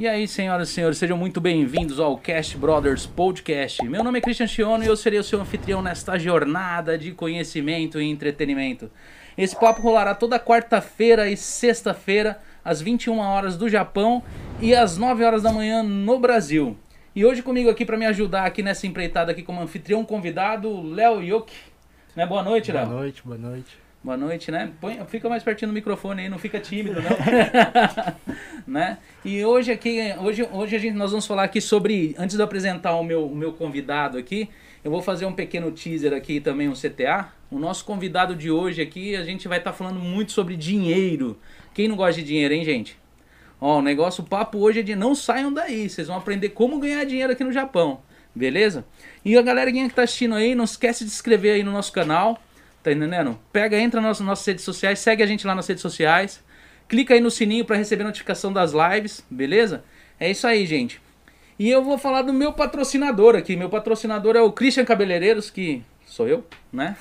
E aí, senhoras e senhores, sejam muito bem-vindos ao Cast Brothers Podcast. Meu nome é Christian Chiono e eu serei o seu anfitrião nesta jornada de conhecimento e entretenimento. Esse papo rolará toda quarta-feira e sexta-feira, às 21 horas do Japão e às 9 horas da manhã no Brasil. E hoje comigo aqui para me ajudar aqui nessa empreitada aqui como anfitrião convidado, Léo Yoki. Né? Boa noite, Léo. Boa noite, boa noite. Boa noite, né? Põe, fica mais pertinho do microfone aí, não fica tímido, não. né? E hoje aqui, hoje, hoje a gente, nós vamos falar aqui sobre, antes de eu apresentar o meu, o meu convidado aqui, eu vou fazer um pequeno teaser aqui também, um CTA. O nosso convidado de hoje aqui, a gente vai estar tá falando muito sobre dinheiro. Quem não gosta de dinheiro, hein, gente? Ó, o negócio, o papo hoje é de não saiam daí, vocês vão aprender como ganhar dinheiro aqui no Japão, beleza? E a galera que tá assistindo aí, não esquece de se inscrever aí no nosso canal Tá entendendo? Pega, entra nas nossas redes sociais, segue a gente lá nas redes sociais. Clica aí no sininho para receber notificação das lives, beleza? É isso aí, gente. E eu vou falar do meu patrocinador aqui. Meu patrocinador é o Christian Cabeleireiros, que sou eu, né?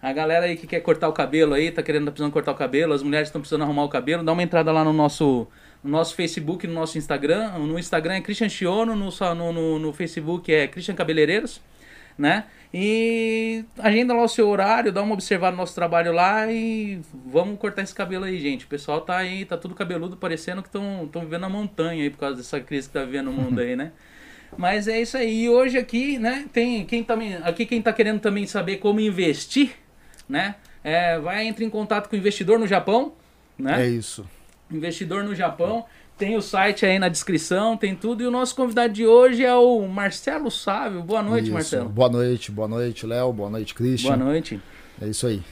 A galera aí que quer cortar o cabelo aí, tá querendo, tá precisando cortar o cabelo, as mulheres estão precisando arrumar o cabelo, dá uma entrada lá no nosso, no nosso Facebook, no nosso Instagram. No Instagram é Christian Chiono, no, no, no, Facebook é Christian Cabeleireiros, né? E agenda lá o seu horário, dá uma observada no nosso trabalho lá e vamos cortar esse cabelo aí, gente. O pessoal tá aí, tá tudo cabeludo, parecendo que estão vivendo na montanha aí por causa dessa crise que tá vivendo no mundo aí, né? Mas é isso aí. E hoje aqui, né, tem quem tá, aqui quem tá querendo também saber como investir, né? É, vai entre em contato com o investidor no Japão, né? É isso. Investidor no Japão. Tem o site aí na descrição, tem tudo. E o nosso convidado de hoje é o Marcelo Sávio. Boa noite, isso. Marcelo. Boa noite, boa noite, Léo. Boa noite, Christian. Boa noite. É isso aí.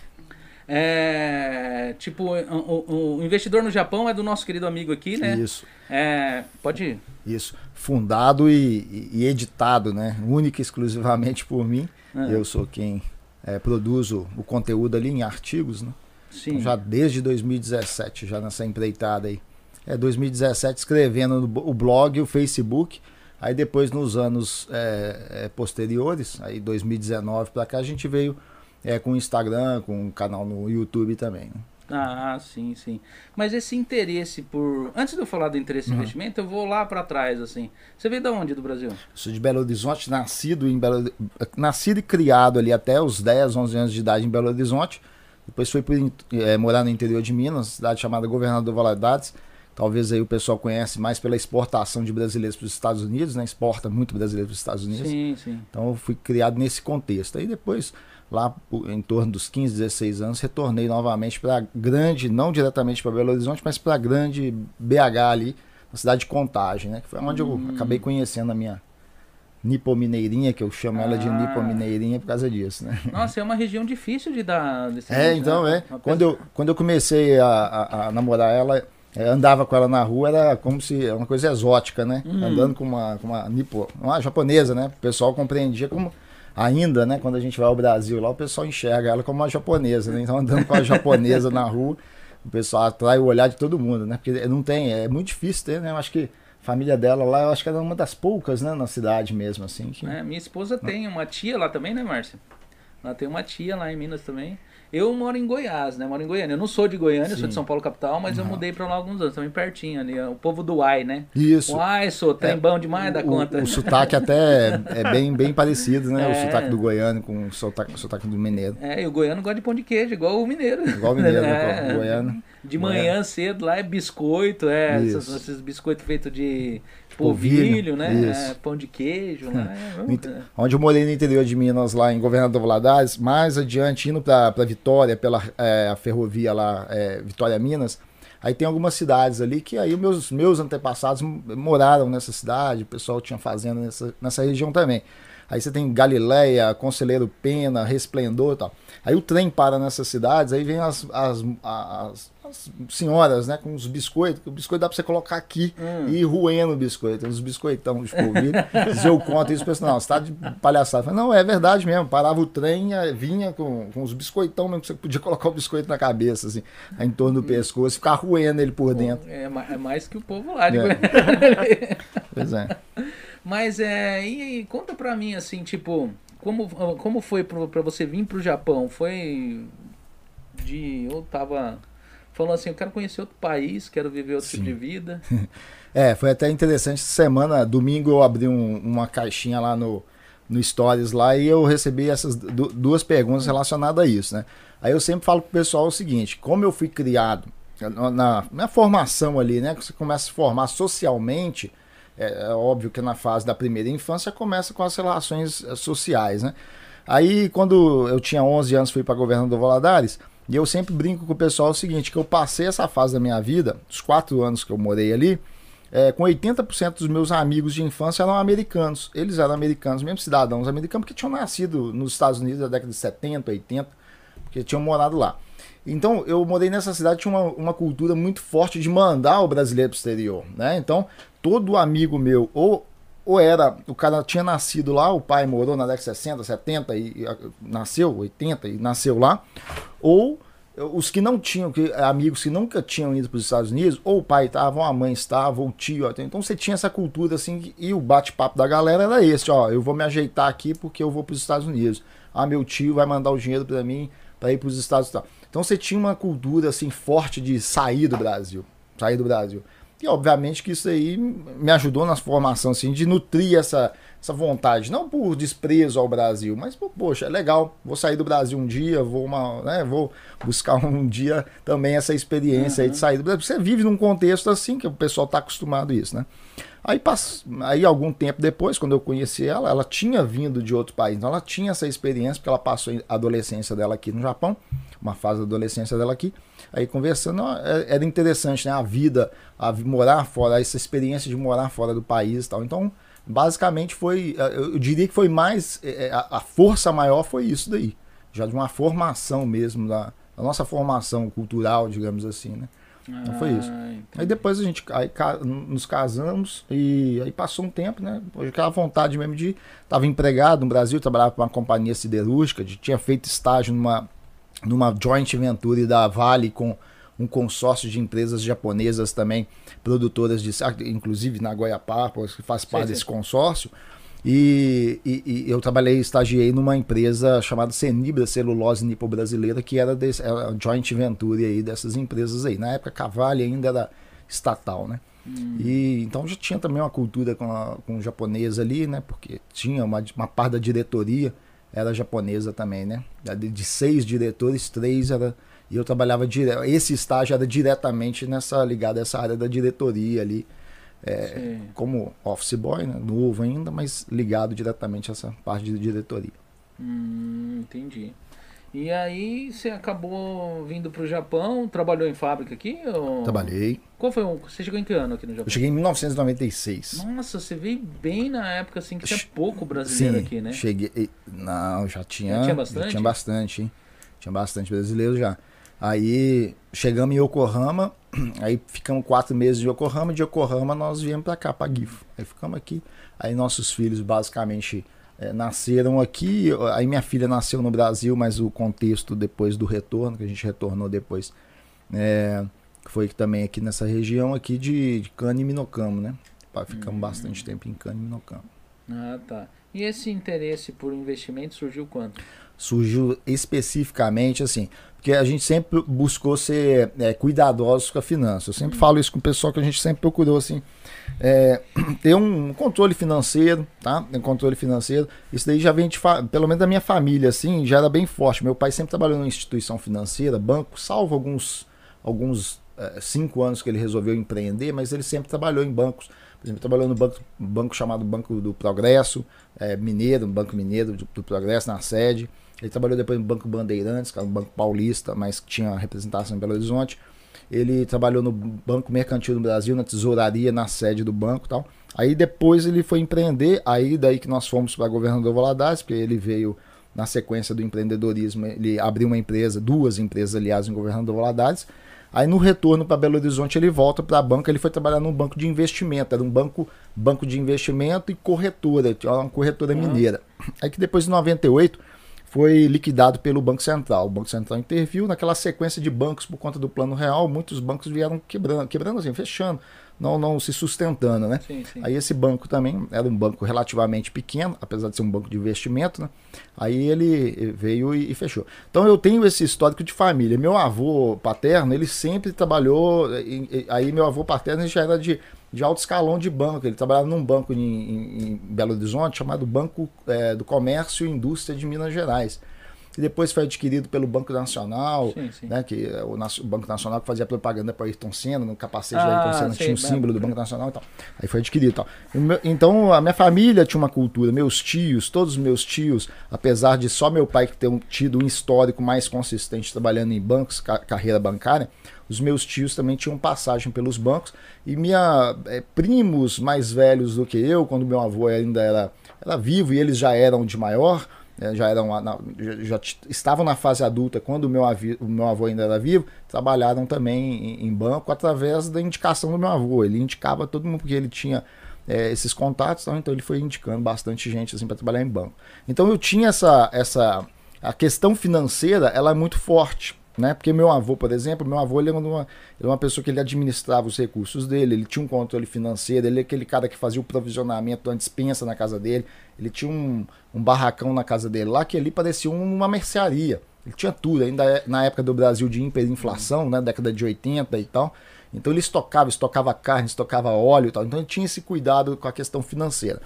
É, tipo, o, o, investidor no Japão é do nosso querido amigo aqui, né? Isso. É, pode ir. Isso. Fundado e, e editado, né? Única e exclusivamente por mim. É. Eu sou quem é, produzo o conteúdo ali em artigos, né? Sim. Então, já desde 2017, já nessa empreitada aí é, 2017 escrevendo no, o blog, o Facebook. Aí depois nos anos é, é, posteriores, aí 2019 para cá, a gente veio é, com o Instagram, com o canal no YouTube também. Né? Ah, sim, sim. Mas esse interesse por. Antes de eu falar do interesse uhum. em investimento, eu vou lá para trás, assim. Você veio de onde do Brasil? sou de Belo Horizonte, nascido em Belo Nascido e criado ali até os 10, 11 anos de idade em Belo Horizonte. Depois fui por, é, morar no interior de Minas, cidade chamada Governador Valadares Talvez aí o pessoal conhece mais pela exportação de brasileiros para os Estados Unidos, né? Exporta muito brasileiro para os Estados Unidos. Sim, sim. Então eu fui criado nesse contexto. Aí depois, lá em torno dos 15, 16 anos, retornei novamente para grande, não diretamente para Belo Horizonte, mas para grande BH ali, na cidade de Contagem, né? Que foi onde hum. eu acabei conhecendo a minha Nipomineirinha, que eu chamo ah. ela de ah. Nipomineirinha por causa disso, né? Nossa, é uma região difícil de dar... É, então, né? é. Quando eu, quando eu comecei a, a, a namorar ela andava com ela na rua, era como se uma coisa exótica, né? Hum. Andando com uma, com uma nipo, uma japonesa, né? O pessoal compreendia como ainda, né? Quando a gente vai ao Brasil lá, o pessoal enxerga ela como uma japonesa, né? Então andando com a japonesa na rua, o pessoal atrai o olhar de todo mundo, né? Porque não tem, é muito difícil ter, né? Eu acho que a família dela lá, eu acho que era uma das poucas, né? Na cidade mesmo, assim. Que... É, minha esposa tem uma tia lá também, né, Márcia? Ela tem uma tia lá em Minas também. Eu moro em Goiás, né? Moro em Goiânia. Eu não sou de Goiânia, Sim. sou de São Paulo capital, mas eu mudei pra lá alguns anos, também pertinho ali. O povo do Uai, né? Isso. Uai, sou trem é, bom demais da conta. O, sotaque até é bem, bem parecido, né? É. O sotaque do goiano com o sotaque, o sotaque do mineiro. É, e o goiano gosta de pão de queijo, igual o mineiro. Igual o mineiro, né? é. o goiano. De manhã cedo lá é biscoito, é, esses, esses biscoitos feitos de polvilho, né? É, pão de queijo, né? Onde eu morei no interior de Minas, lá em Governador Valadares, mais adiante, indo para Vitória, pela é, ferrovia lá, é, Vitória Minas, aí tem algumas cidades ali que aí meus, meus antepassados moraram nessa cidade, o pessoal tinha fazenda nessa, nessa região também. Aí você tem Galileia, Conselheiro Pena, Resplendor e tal. Aí o trem para nessas cidades, aí vem as, as, as, as senhoras, né, com os biscoitos. O biscoito dá para você colocar aqui hum. e ir roendo o biscoito. Os biscoitão de polvilho. Eu conto isso, penso, não, você tá de palhaçada. Falei, não, é verdade mesmo. Parava o trem, vinha com, com os biscoitão mesmo, que você podia colocar o biscoito na cabeça, assim, em torno do pescoço e ficar roendo ele por dentro. É, é mais que o povo lá de é. Pois é. Mas é. E, e conta pra mim, assim, tipo, como, como foi para você vir pro Japão? Foi de. Eu tava falando assim, eu quero conhecer outro país, quero viver outro Sim. tipo de vida. É, foi até interessante. Essa semana, domingo, eu abri um, uma caixinha lá no, no Stories lá e eu recebi essas duas perguntas relacionadas a isso, né? Aí eu sempre falo pro pessoal o seguinte: como eu fui criado na, na formação ali, né? Que você começa a se formar socialmente, é, é, óbvio que na fase da primeira infância começa com as relações eh, sociais, né? Aí quando eu tinha 11 anos fui para governador Valadares, e eu sempre brinco com o pessoal o seguinte, que eu passei essa fase da minha vida, os quatro anos que eu morei ali, é, com 80% dos meus amigos de infância eram americanos. Eles eram americanos, mesmo cidadãos americanos, porque tinham nascido nos Estados Unidos na década de 70, 80, porque tinham morado lá. Então, eu morei nessa cidade, tinha uma, uma cultura muito forte de mandar o brasileiro para o exterior, né? Então, todo amigo meu, ou, ou era, o cara tinha nascido lá, o pai morou na década de 60, 70 e, e nasceu, 80 e nasceu lá, ou os que não tinham, que, amigos que nunca tinham ido para os Estados Unidos, ou o pai estava, ou a mãe estava, ou o tio. Então você tinha essa cultura assim, e o bate-papo da galera era esse: ó, eu vou me ajeitar aqui porque eu vou para os Estados Unidos. Ah, meu tio vai mandar o dinheiro para mim para ir para os Estados Unidos. Então você tinha uma cultura assim forte de sair do Brasil, sair do Brasil. E obviamente que isso aí me ajudou na formação assim, de nutrir essa, essa vontade, não por desprezo ao Brasil, mas por, poxa, é legal, vou sair do Brasil um dia, vou uma, né, vou buscar um dia também essa experiência uhum. de sair do Brasil. Você vive num contexto assim que o pessoal está acostumado a isso, né? Aí, pass... aí algum tempo depois, quando eu conheci ela, ela tinha vindo de outro país, então ela tinha essa experiência, porque ela passou a adolescência dela aqui no Japão, uma fase da adolescência dela aqui. Aí conversando, é, era interessante, né? A vida, a morar fora, essa experiência de morar fora do país e tal. Então, basicamente foi, é, eu diria que foi mais, é, a força maior foi isso daí. Já de uma formação mesmo, da, da nossa formação cultural, digamos assim, né? Então foi isso. Ah, aí depois a gente aí, nos casamos e aí passou um tempo, né? Hoje aquela vontade mesmo de. Estava empregado no Brasil, trabalhava para uma companhia siderúrgica, de, tinha feito estágio numa numa joint venture da Vale com um consórcio de empresas japonesas também, produtoras de inclusive na Goiapapa, que faz parte desse consórcio. E, e, e, eu trabalhei, estagiei numa empresa chamada Senibra Celulose Nipo Brasileira, que era, desse, era a joint venture aí dessas empresas aí. Na época, Cavale ainda era estatal, né? Hum. E então já tinha também uma cultura com, a, com o japonês ali, né? Porque tinha uma, uma parte da diretoria era japonesa também, né? De seis diretores, três era. E eu trabalhava direto. Esse estágio era diretamente nessa ligado a essa área da diretoria ali. É, como office boy, né? novo ainda, mas ligado diretamente a essa parte de diretoria. Hum, entendi. E aí você acabou vindo para o Japão, trabalhou em fábrica aqui? Ou... Trabalhei. Qual foi o... Você chegou em que ano aqui no Japão? Eu cheguei em 1996. Nossa, você veio bem na época assim que tinha pouco brasileiro Sim, aqui, né? cheguei... Não, já tinha... Já tinha bastante? Já tinha bastante, hein? Tinha bastante brasileiro já. Aí chegamos em Yokohama, aí ficamos quatro meses em Yokohama, de Yokohama nós viemos para cá, para Gifo. Aí ficamos aqui, aí nossos filhos basicamente é, nasceram aqui. Aí minha filha nasceu no Brasil, mas o contexto depois do retorno, que a gente retornou depois, é, foi também aqui nessa região aqui de, de Cana e Minocamo, né? Ficamos hum. bastante tempo em Cana e Minocamo. Ah, tá. E esse interesse por investimento surgiu quando? Surgiu especificamente assim, porque a gente sempre buscou ser é, cuidadosos com a finança. Eu sempre falo isso com o pessoal que a gente sempre procurou assim é, ter um controle financeiro, tá? Um controle financeiro. Isso daí já vem de pelo menos da minha família, assim, já era bem forte. Meu pai sempre trabalhou em instituição financeira, banco, salvo alguns, alguns é, cinco anos que ele resolveu empreender, mas ele sempre trabalhou em bancos. Por exemplo, trabalhou no banco, banco chamado Banco do Progresso, é, Mineiro, Banco Mineiro do, do Progresso, na sede. Ele trabalhou depois no Banco Bandeirantes, que era um banco paulista, mas que tinha representação em Belo Horizonte. Ele trabalhou no Banco Mercantil do Brasil, na tesouraria, na sede do banco e tal. Aí depois ele foi empreender, aí daí que nós fomos para governador Valadares, porque ele veio na sequência do empreendedorismo, ele abriu uma empresa, duas empresas, aliás, em governador Valadares. Aí no retorno para Belo Horizonte ele volta para a banca, ele foi trabalhar num banco de investimento, era um banco, banco de investimento e corretora, uma corretora mineira. Aí que depois de 98 foi liquidado pelo Banco Central. O Banco Central interviu naquela sequência de bancos por conta do Plano Real, muitos bancos vieram quebrando, quebrando assim, fechando, não, não se sustentando, né? Sim, sim. Aí esse banco também era um banco relativamente pequeno, apesar de ser um banco de investimento, né? Aí ele veio e, e fechou. Então eu tenho esse histórico de família. Meu avô paterno, ele sempre trabalhou, aí meu avô paterno já era de de alto escalão de banco. Ele trabalhava num banco em, em, em Belo Horizonte chamado Banco é, do Comércio e Indústria de Minas Gerais que depois foi adquirido pelo Banco Nacional, sim, sim. Né, que é o, o, Banco Nacional que fazia propaganda para Ayrton Senna, no capacete ah, da Ayrton Senna tinha um símbolo do Banco Nacional e tal. Aí foi adquirido e tal. Então a minha família tinha uma cultura, meus tios, todos os meus tios, apesar de só meu pai ter tido um histórico mais consistente trabalhando em bancos, carreira bancária, os meus tios também tinham passagem pelos bancos e minha é, primos mais velhos do que eu, quando meu avô ainda era, era vivo e eles já eram de maior, já eram já, já, estavam na fase adulta quando o meu, avô, o meu avô ainda era vivo, trabalharam também em, em, banco através da indicação do meu avô. Ele indicava todo mundo porque ele tinha é, esses contatos, então ele foi indicando bastante gente assim para trabalhar em banco. Então eu tinha essa essa a questão financeira, ela é muito forte. Né? Porque meu avô, por exemplo, meu avô ele era, uma, ele era uma pessoa que ele administrava os recursos dele, ele tinha um controle financeiro, ele é aquele cara que fazia o provisionamento da dispensa na casa dele, ele tinha um, um barracão na casa dele lá que ali parecia uma mercearia. Ele tinha tudo, ainda é, na época do Brasil de hiperinflação, né, década de 80 e tal. Então ele estocava, estocava carne, estocava óleo e tal. Então ele tinha esse cuidado com a questão financeira.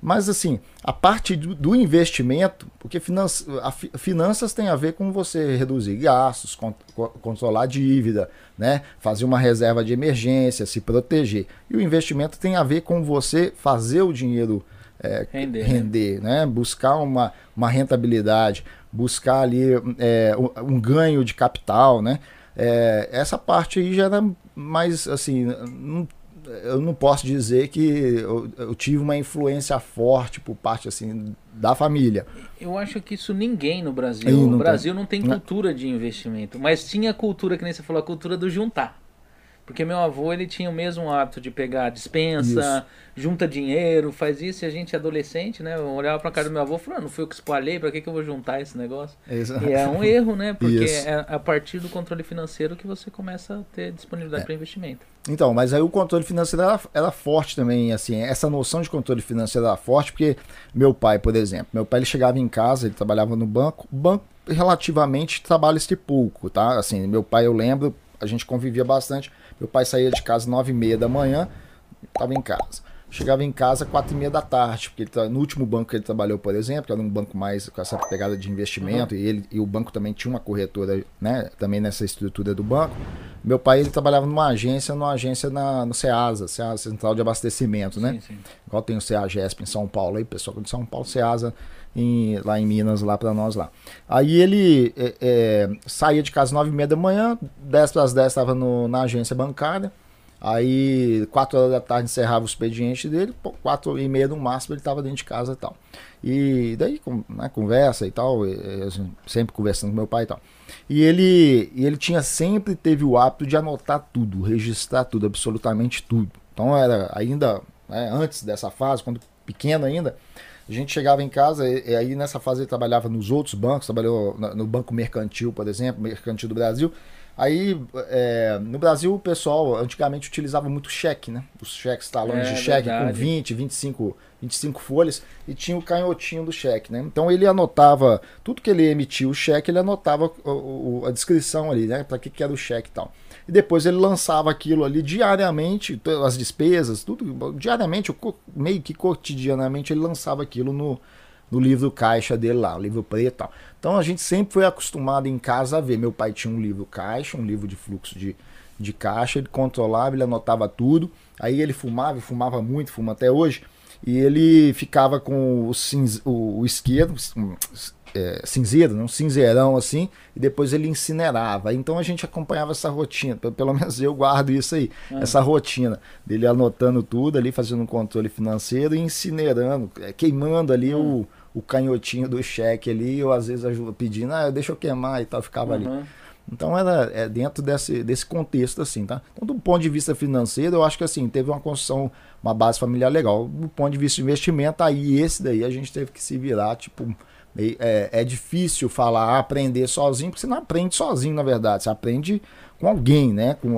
Mas assim, a parte do, do investimento, porque finanças, a, finanças tem a ver com você reduzir gastos, con, controlar dívida, né? fazer uma reserva de emergência, se proteger. E o investimento tem a ver com você fazer o dinheiro é, render, render né? buscar uma, uma rentabilidade, buscar ali é, um, um ganho de capital. Né? É, essa parte aí já era mais assim, não eu não posso dizer que eu, eu, tive uma influência forte por parte assim da família. Eu acho que isso ninguém no Brasil. No Brasil tem. não tem cultura de investimento, mas tinha cultura que nem você falou, a cultura do juntar. Porque meu avô, ele tinha o mesmo hábito de pegar dispensa, isso. junta dinheiro, faz isso, e a gente adolescente, né? Eu olhava pra casa do meu avô e falava, ah, não fui eu que espalhei, pra que, que eu vou juntar esse negócio? Exato. E é um erro, né? Porque isso. é a partir do controle financeiro que você começa a ter disponibilidade é. para investimento. Então, mas aí o controle financeiro era, era, forte também, assim, essa noção de controle financeiro era forte, porque meu pai, por exemplo, meu pai ele chegava em casa, ele trabalhava no banco, o banco relativamente trabalha-se pouco, tá? Assim, meu pai, eu lembro, a gente convivia bastante, meu pai saía de casa nove e meia da manhã, estava em casa. Chegava em casa quatro e meia da tarde, porque ele, no último banco que ele trabalhou, por exemplo, que era um banco mais com essa pegada de investimento, uhum. e, ele, e o banco também tinha uma corretora, né, também nessa estrutura do banco. Meu pai, ele trabalhava numa agência, numa agência na, no CEASA, CEASA Central de Abastecimento, né? Sim, sim. Igual tem o CEAGESP em São Paulo, aí, pessoal de São Paulo, CEASA em, lá em Minas, lá para nós lá. Aí ele é, é, saía de casa nove e meia da manhã, 10 para as 10 estava na agência bancária. Aí, 4 horas da tarde encerrava o expediente dele, 4 e meia no máximo ele estava dentro de casa e tal. E daí, com, né, conversa e tal, sempre conversando com meu pai e tal. E ele, ele tinha sempre teve o hábito de anotar tudo, registrar tudo, absolutamente tudo. Então era ainda né, antes dessa fase, quando pequeno ainda, a gente chegava em casa, e, e aí nessa fase ele trabalhava nos outros bancos, trabalhou no, no Banco Mercantil, por exemplo, Mercantil do Brasil. Aí, é, no Brasil, o pessoal antigamente utilizava muito cheque, né? Os cheques, talões é, de cheque verdade. com 20, 25, 25 folhas e tinha o canhotinho do cheque, né? Então ele anotava, tudo que ele emitia o cheque, ele anotava o, o, a descrição ali, né? Para que, que era o cheque e tal e depois ele lançava aquilo ali diariamente, as despesas, tudo, diariamente, meio que cotidianamente, ele lançava aquilo no, no livro caixa dele lá, o livro preto e tal. Então a gente sempre foi acostumado em casa a ver. Meu pai tinha um livro caixa, um livro de fluxo de, de caixa, ele controlava, ele anotava tudo. Aí ele fumava, e fumava muito, fuma até hoje. E ele ficava com o, cinz, o, o esquerdo, é, cinzeiro, um cinzeirão assim, e depois ele incinerava. Então a gente acompanhava essa rotina, pelo menos eu guardo isso aí, uhum. essa rotina dele anotando tudo ali, fazendo um controle financeiro e incinerando, é, queimando ali uhum. o, o canhotinho do cheque ali, eu às vezes ajudo, pedindo, ah, deixa eu queimar e tal, ficava uhum. ali. Então era é dentro desse, desse contexto assim, tá? Então do ponto de vista financeiro, eu acho que assim, teve uma construção, uma base familiar legal. Do ponto de vista de investimento, aí esse daí a gente teve que se virar, tipo, é, é difícil falar, aprender sozinho, porque você não aprende sozinho, na verdade. Você aprende com alguém, né? Com,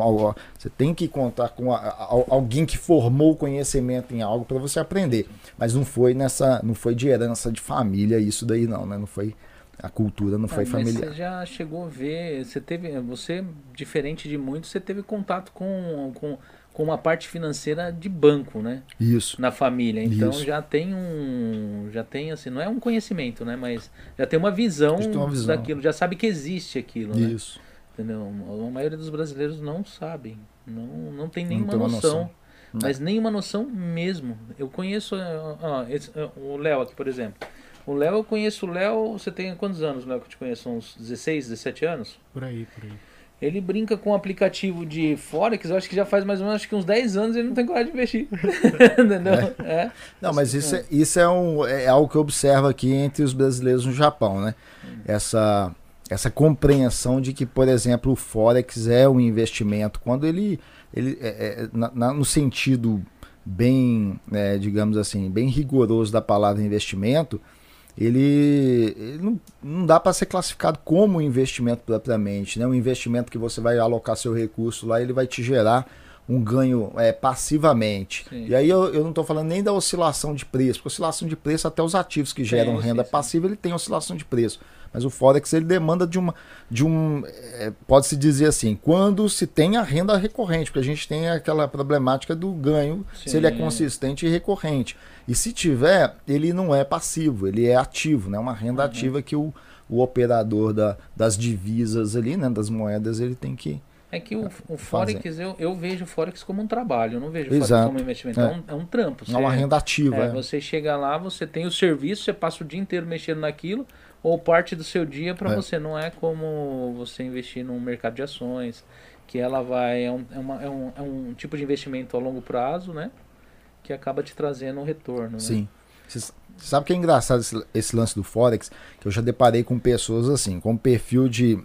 você tem que contar com alguém que formou conhecimento em algo para você aprender. Mas não foi nessa, não foi de herança de família isso daí não, né? Não foi a cultura não foi familiar. Você já chegou a ver, você teve, você diferente de muitos, você teve contato com, com com uma parte financeira de banco, né? Isso. Na família. Então Isso. já tem um. Já tem assim, não é um conhecimento, né? Mas já tem uma visão, tem uma visão. daquilo, já sabe que existe aquilo, né? Isso. Entendeu? A maioria dos brasileiros não sabem. Não, não tem Não nenhuma tem uma noção. noção. Não. Mas nenhuma noção mesmo. Eu conheço ó, esse, o Léo aqui, por exemplo. O Léo, eu conheço o Léo. Você tem quantos anos, Léo, que eu te conheço? Uns 16, 17 anos? Por aí, por aí. Ele brinca com um aplicativo de Forex, eu acho que já faz mais ou menos acho que uns 10 anos ele não tem coragem de investir. Entendeu? É. Não, mas isso, é, isso é, um, é algo que eu observo aqui entre os brasileiros no Japão, né? Essa, essa compreensão de que, por exemplo, o Forex é um investimento, quando ele, ele é, é, na- na- no sentido bem, é, digamos assim, bem rigoroso da palavra investimento, ele, ele não, não dá para ser classificado como um investimento propriamente, né? Um investimento que você vai alocar seu recurso lá, ele vai te gerar um ganho é, passivamente. Sim. E aí eu, eu não estou falando nem da oscilação de preço, porque oscilação de preço até os ativos que geram Sim, renda sim, passiva ele tem oscilação de preço. Mas o Forex ele demanda de uma de um é, pode-se dizer assim, quando se tem a renda recorrente, porque a gente tem aquela problemática do ganho, se ele é consistente e recorrente. E se tiver, ele não é passivo, ele é ativo, né? Uma renda Uhum. ativa que o, o operador da, das divisas ali, né, das moedas, ele tem que É que o, o Forex, eu, eu vejo o Forex como um trabalho, eu não vejo o. Forex como um investimento. É, É. um, é um trampo. é uma Você- renda ativa. É, é. você chega lá, você tem o serviço, você passa o dia inteiro mexendo naquilo, ou parte do seu dia para É. você. Não é como você investir num mercado de ações, que ela vai. É um, é, uma- é um, é um tipo de investimento a longo prazo, né? Que acaba te trazendo um retorno. Né? Sim. Você sabe que é engraçado esse, esse lance do Forex? Que eu já deparei com pessoas assim, com perfil de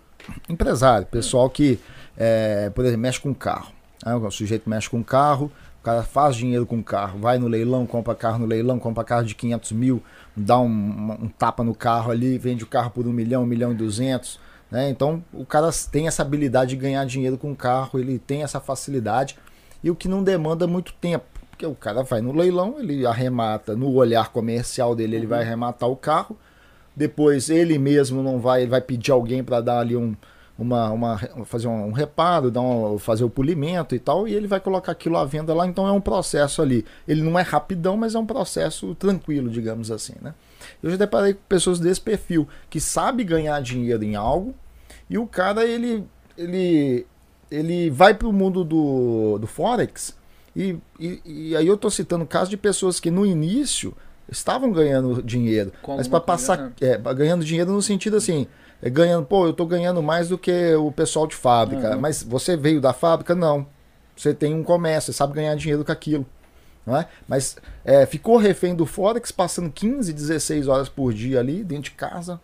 empresário, pessoal que, é, por exemplo, mexe com carro. Aí o sujeito mexe com carro, o cara faz dinheiro com carro, vai no leilão, compra carro no leilão, compra carro de 500 mil, dá um, um tapa no carro ali, vende o carro por um milhão, um milhão e duzentos. Né? Então o cara tem essa habilidade de ganhar dinheiro com carro, ele tem essa facilidade e o que não demanda muito tempo. Porque o cara vai no leilão, ele arremata no olhar comercial dele, ele vai arrematar o carro. Depois ele mesmo não vai, ele vai pedir alguém para dar ali um, uma, uma, fazer um reparo, dar um, fazer o polimento e tal, e ele vai colocar aquilo à venda lá. Então é um processo ali. Ele não é rapidão, mas é um processo tranquilo, digamos assim, né? Eu já deparei com pessoas desse perfil que sabe ganhar dinheiro em algo e o cara ele ele ele vai para o mundo do, do forex e, e, e aí eu tô citando casos de pessoas que no início estavam ganhando dinheiro, mas para passar coisa, é, ganhando dinheiro no sentido assim, é, ganhando, pô, eu tô ganhando mais do que o pessoal de fábrica, Uhum. mas você veio da fábrica? Não. Você tem um comércio, você sabe ganhar dinheiro com aquilo. Não é? Mas é, ficou refém do Forex, passando 15, 16 horas por dia ali, dentro de casa,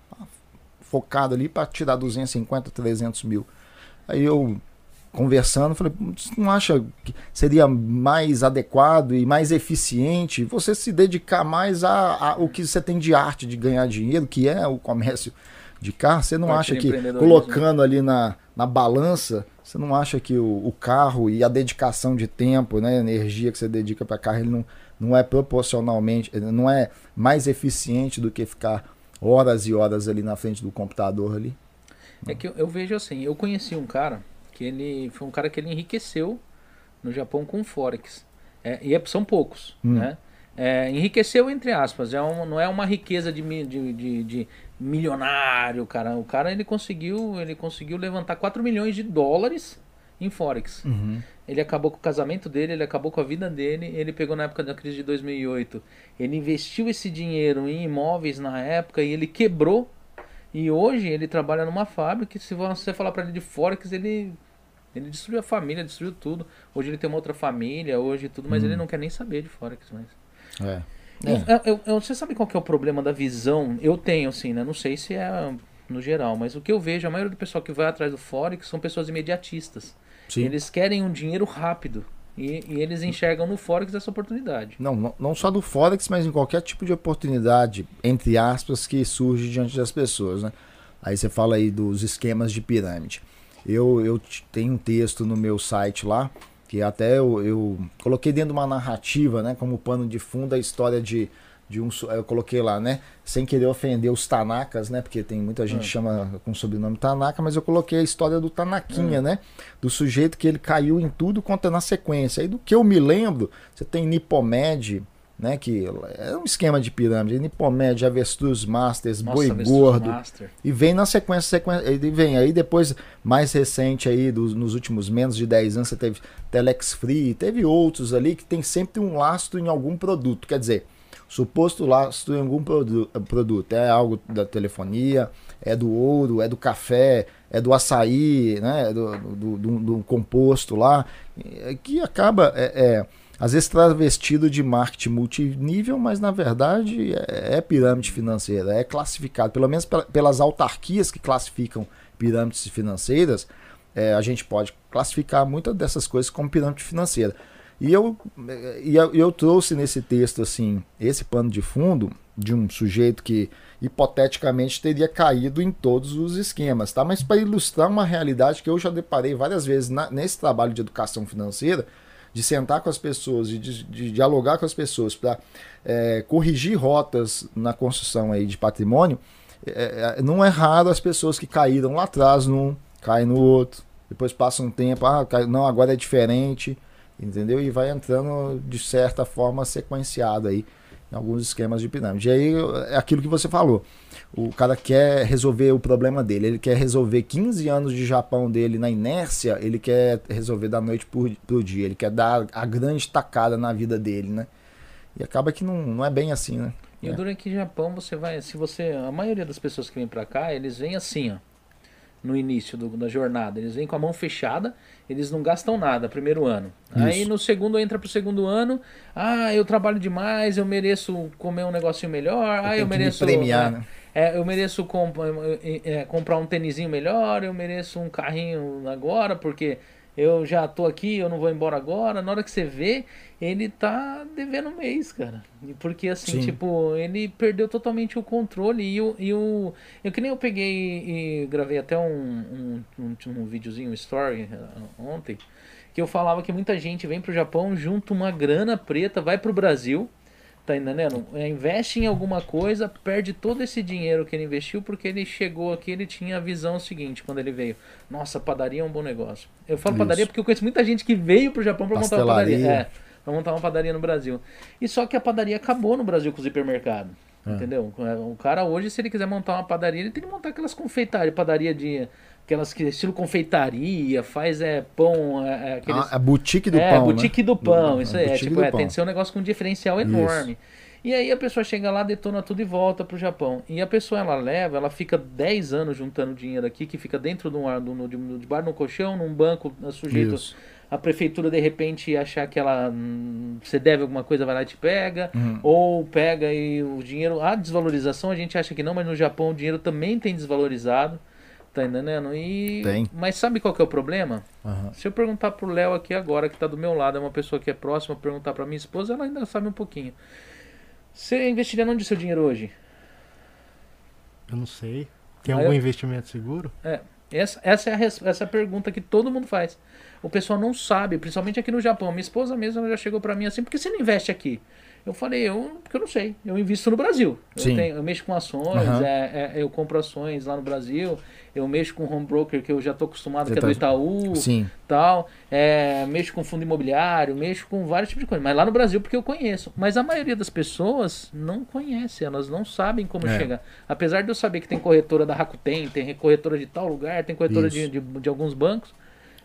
focado ali para tirar 250, 300 mil. Aí eu, conversando, falei, você não acha que seria mais adequado e mais eficiente você se dedicar mais a, a o que você tem de arte de ganhar dinheiro, que é o comércio de carro? Você não Parte acha que colocando ali na, na balança, você não acha que o, o carro e a dedicação de tempo, né, energia que você dedica para carro, ele não, não é proporcionalmente, não é mais eficiente do que ficar horas e horas ali na frente do computador ali? É que eu, eu vejo assim, eu conheci um cara que ele foi um cara que ele enriqueceu no Japão com Forex. É, e é- são poucos, Hum. né? É, enriqueceu entre aspas, é um, não é uma riqueza de, de, de, de milionário, cara. O cara ele conseguiu, ele conseguiu levantar 4 milhões de dólares em Forex. Ele acabou com o casamento dele, ele acabou com a vida dele. Ele pegou na época da crise de 2008. Ele investiu esse dinheiro em imóveis na época e ele quebrou. E hoje ele trabalha numa fábrica. Se você falar pra ele de Forex, ele ele destruiu a família, destruiu tudo. Hoje ele tem uma outra família, hoje tudo, mas ele não quer nem saber de Forex mais. É. Eu- eu- eu- eu- você sabe qual que é o problema da visão? Eu tenho, assim, né? Não sei se é no geral, mas o que eu vejo, a maioria do pessoal que vai atrás do Forex são pessoas imediatistas. Sim. Eles querem um dinheiro rápido. E, e eles enxergam no Forex essa oportunidade. Não, não, não só do Forex, mas em qualquer tipo de oportunidade, entre aspas, que surge diante das pessoas, né? Aí você fala aí dos esquemas de pirâmide. Eu, eu tenho um texto no meu site lá, que até eu, eu coloquei dentro de uma narrativa, né? Como pano de fundo a história de, de um. Eu coloquei lá, né? Sem querer ofender os Tanakas, né? Porque tem muita gente que Hum. chama com o sobrenome Tanaka, mas eu coloquei a história do Tanaquinha, Hum. né? Do sujeito que ele caiu em tudo quanto é na sequência. Aí do que eu me lembro, você tem Nipomed, né? Que é um esquema de pirâmide. Nipomed, Avestruz Masters, Nossa, Boi Avestruz Gordo. Master. E vem na sequência, sequência, ele vem aí depois, mais recente aí, dos, nos últimos menos de 10 anos, você teve Telex Free, teve outros ali que tem sempre um lastro em algum produto. Quer dizer, suposto lastro em algum produ produto. É algo da telefonia, é do ouro, é do café, é do açaí, né? é do, do, do, do composto lá, que acaba. É, é, às vezes travestido de marketing multinível, mas na verdade é, é pirâmide financeira, é classificado, pelo menos pela- pelas autarquias que classificam pirâmides financeiras, é, a gente pode classificar muitas dessas coisas como pirâmide financeira. E eu, e eu, eu trouxe nesse texto assim esse pano de fundo de um sujeito que hipoteticamente teria caído em todos os esquemas, tá? Mas para ilustrar uma realidade que eu já deparei várias vezes na- nesse trabalho de educação financeira, de sentar com as pessoas, de, de- de dialogar com as pessoas para corrigir rotas na construção aí de patrimônio, é, é, não é raro as pessoas que caíram lá atrás num, caem no outro, depois passa um tempo, ah, cai- não, agora é diferente, entendeu? E vai entrando de certa forma sequenciado aí em alguns esquemas de pirâmide. E aí é aquilo que você falou. O cara quer resolver o problema dele, ele quer resolver 15 anos de Japão dele na inércia, ele quer resolver da noite pro, pro dia, ele quer dar a grande tacada na vida dele, né? E acaba que não, não é bem assim, né? E o é que Japão você vai, se você, a maioria das pessoas que vêm pra cá, eles vêm assim, ó, no início do- da jornada, eles vêm com a mão fechada, eles não gastam nada primeiro ano. Aí Isso. no segundo entra pro segundo ano, ah, eu trabalho demais, eu mereço comer um negocinho melhor, ah, tenho eu que me mereço premiar, é, né? é, eu mereço comp- é, é, comprar um tênisinho melhor, eu mereço um carrinho agora, porque eu já tô aqui, eu não vou embora agora. Na hora que você vê, ele tá devendo um mês, cara. Porque assim, Sim. tipo, ele perdeu totalmente o controle e o. E o eu que nem eu peguei e gravei até um, um, um, um videozinho, um story eh, ontem, que eu falava que muita gente vem pro Japão, junta uma grana preta, vai pro Brasil. Tá entendendo? É, Investe em alguma coisa, perde todo esse dinheiro que ele investiu, porque ele chegou aqui, ele tinha a visão seguinte quando ele veio. Nossa, padaria é um bom negócio. Eu falo Isso. padaria porque eu conheço muita gente que veio pro Japão pra montar uma padaria. É, pra montar uma padaria no Brasil. E só que a padaria acabou no Brasil com o hipermercado. É. Entendeu? O cara hoje, se ele quiser montar uma padaria, ele tem que montar aquelas confeitarias, padaria de. Aquelas que estilo confeitaria, faz é pão, é, é, aqueles A, a boutique do é, pão. boutique né? do pão, isso a aí. É, tipo, é, pão. tem que ser um negócio com um diferencial enorme. E aí a pessoa chega lá, detona tudo e volta pro Japão. E a pessoa ela leva, ela fica 10 anos juntando dinheiro aqui, que fica dentro de um ar, do, de, de bar no colchão, num banco, é sujeito Isso. a prefeitura de repente achar que ela hum, você deve alguma coisa, vai lá e te pega, Uhum. ou pega e o dinheiro, a desvalorização a gente acha que não, mas no Japão o dinheiro também tem desvalorizado, tá entendendo? E Tem. mas sabe qual que é o problema? Aham. Se eu perguntar pro Léo aqui agora, que tá do meu lado, é uma pessoa que é próxima, perguntar pra minha esposa, ela ainda sabe um pouquinho. Você investiria onde o seu dinheiro hoje? Eu não sei. Tem Ah, algum eu- investimento seguro? Essa, essa, é a, res- essa é a pergunta que todo mundo faz. O pessoal não sabe, principalmente aqui no Japão. Minha esposa mesmo ela já chegou pra mim assim, por que você não investe aqui? Eu falei, eu, porque eu não sei. Eu invisto no Brasil. Eu, tenho- eu mexo com ações, Aham. é, é, eu compro ações lá no Brasil. Eu mexo com home broker que eu já tô acostumado, Você que é tá- do Itaú. Sim. tal, é, mexo com fundo imobiliário, mexo com vários tipos de coisa, mas lá no Brasil porque eu conheço. Mas a maioria das pessoas não conhece, elas não sabem como É. chegar. Apesar de eu saber que tem corretora da Rakuten, tem corretora de tal lugar, tem corretora de, de, de alguns bancos,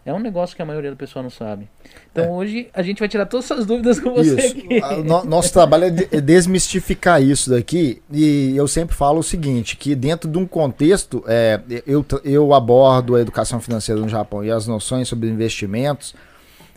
é um negócio que a maioria do pessoal não sabe. Então É. hoje a gente vai tirar todas essas dúvidas com você Isso. aqui. A- no- nosso trabalho é é desmistificar isso daqui. E eu sempre falo o seguinte: que dentro de um contexto, é, eu, eu abordo a educação financeira no Japão e as noções sobre investimentos,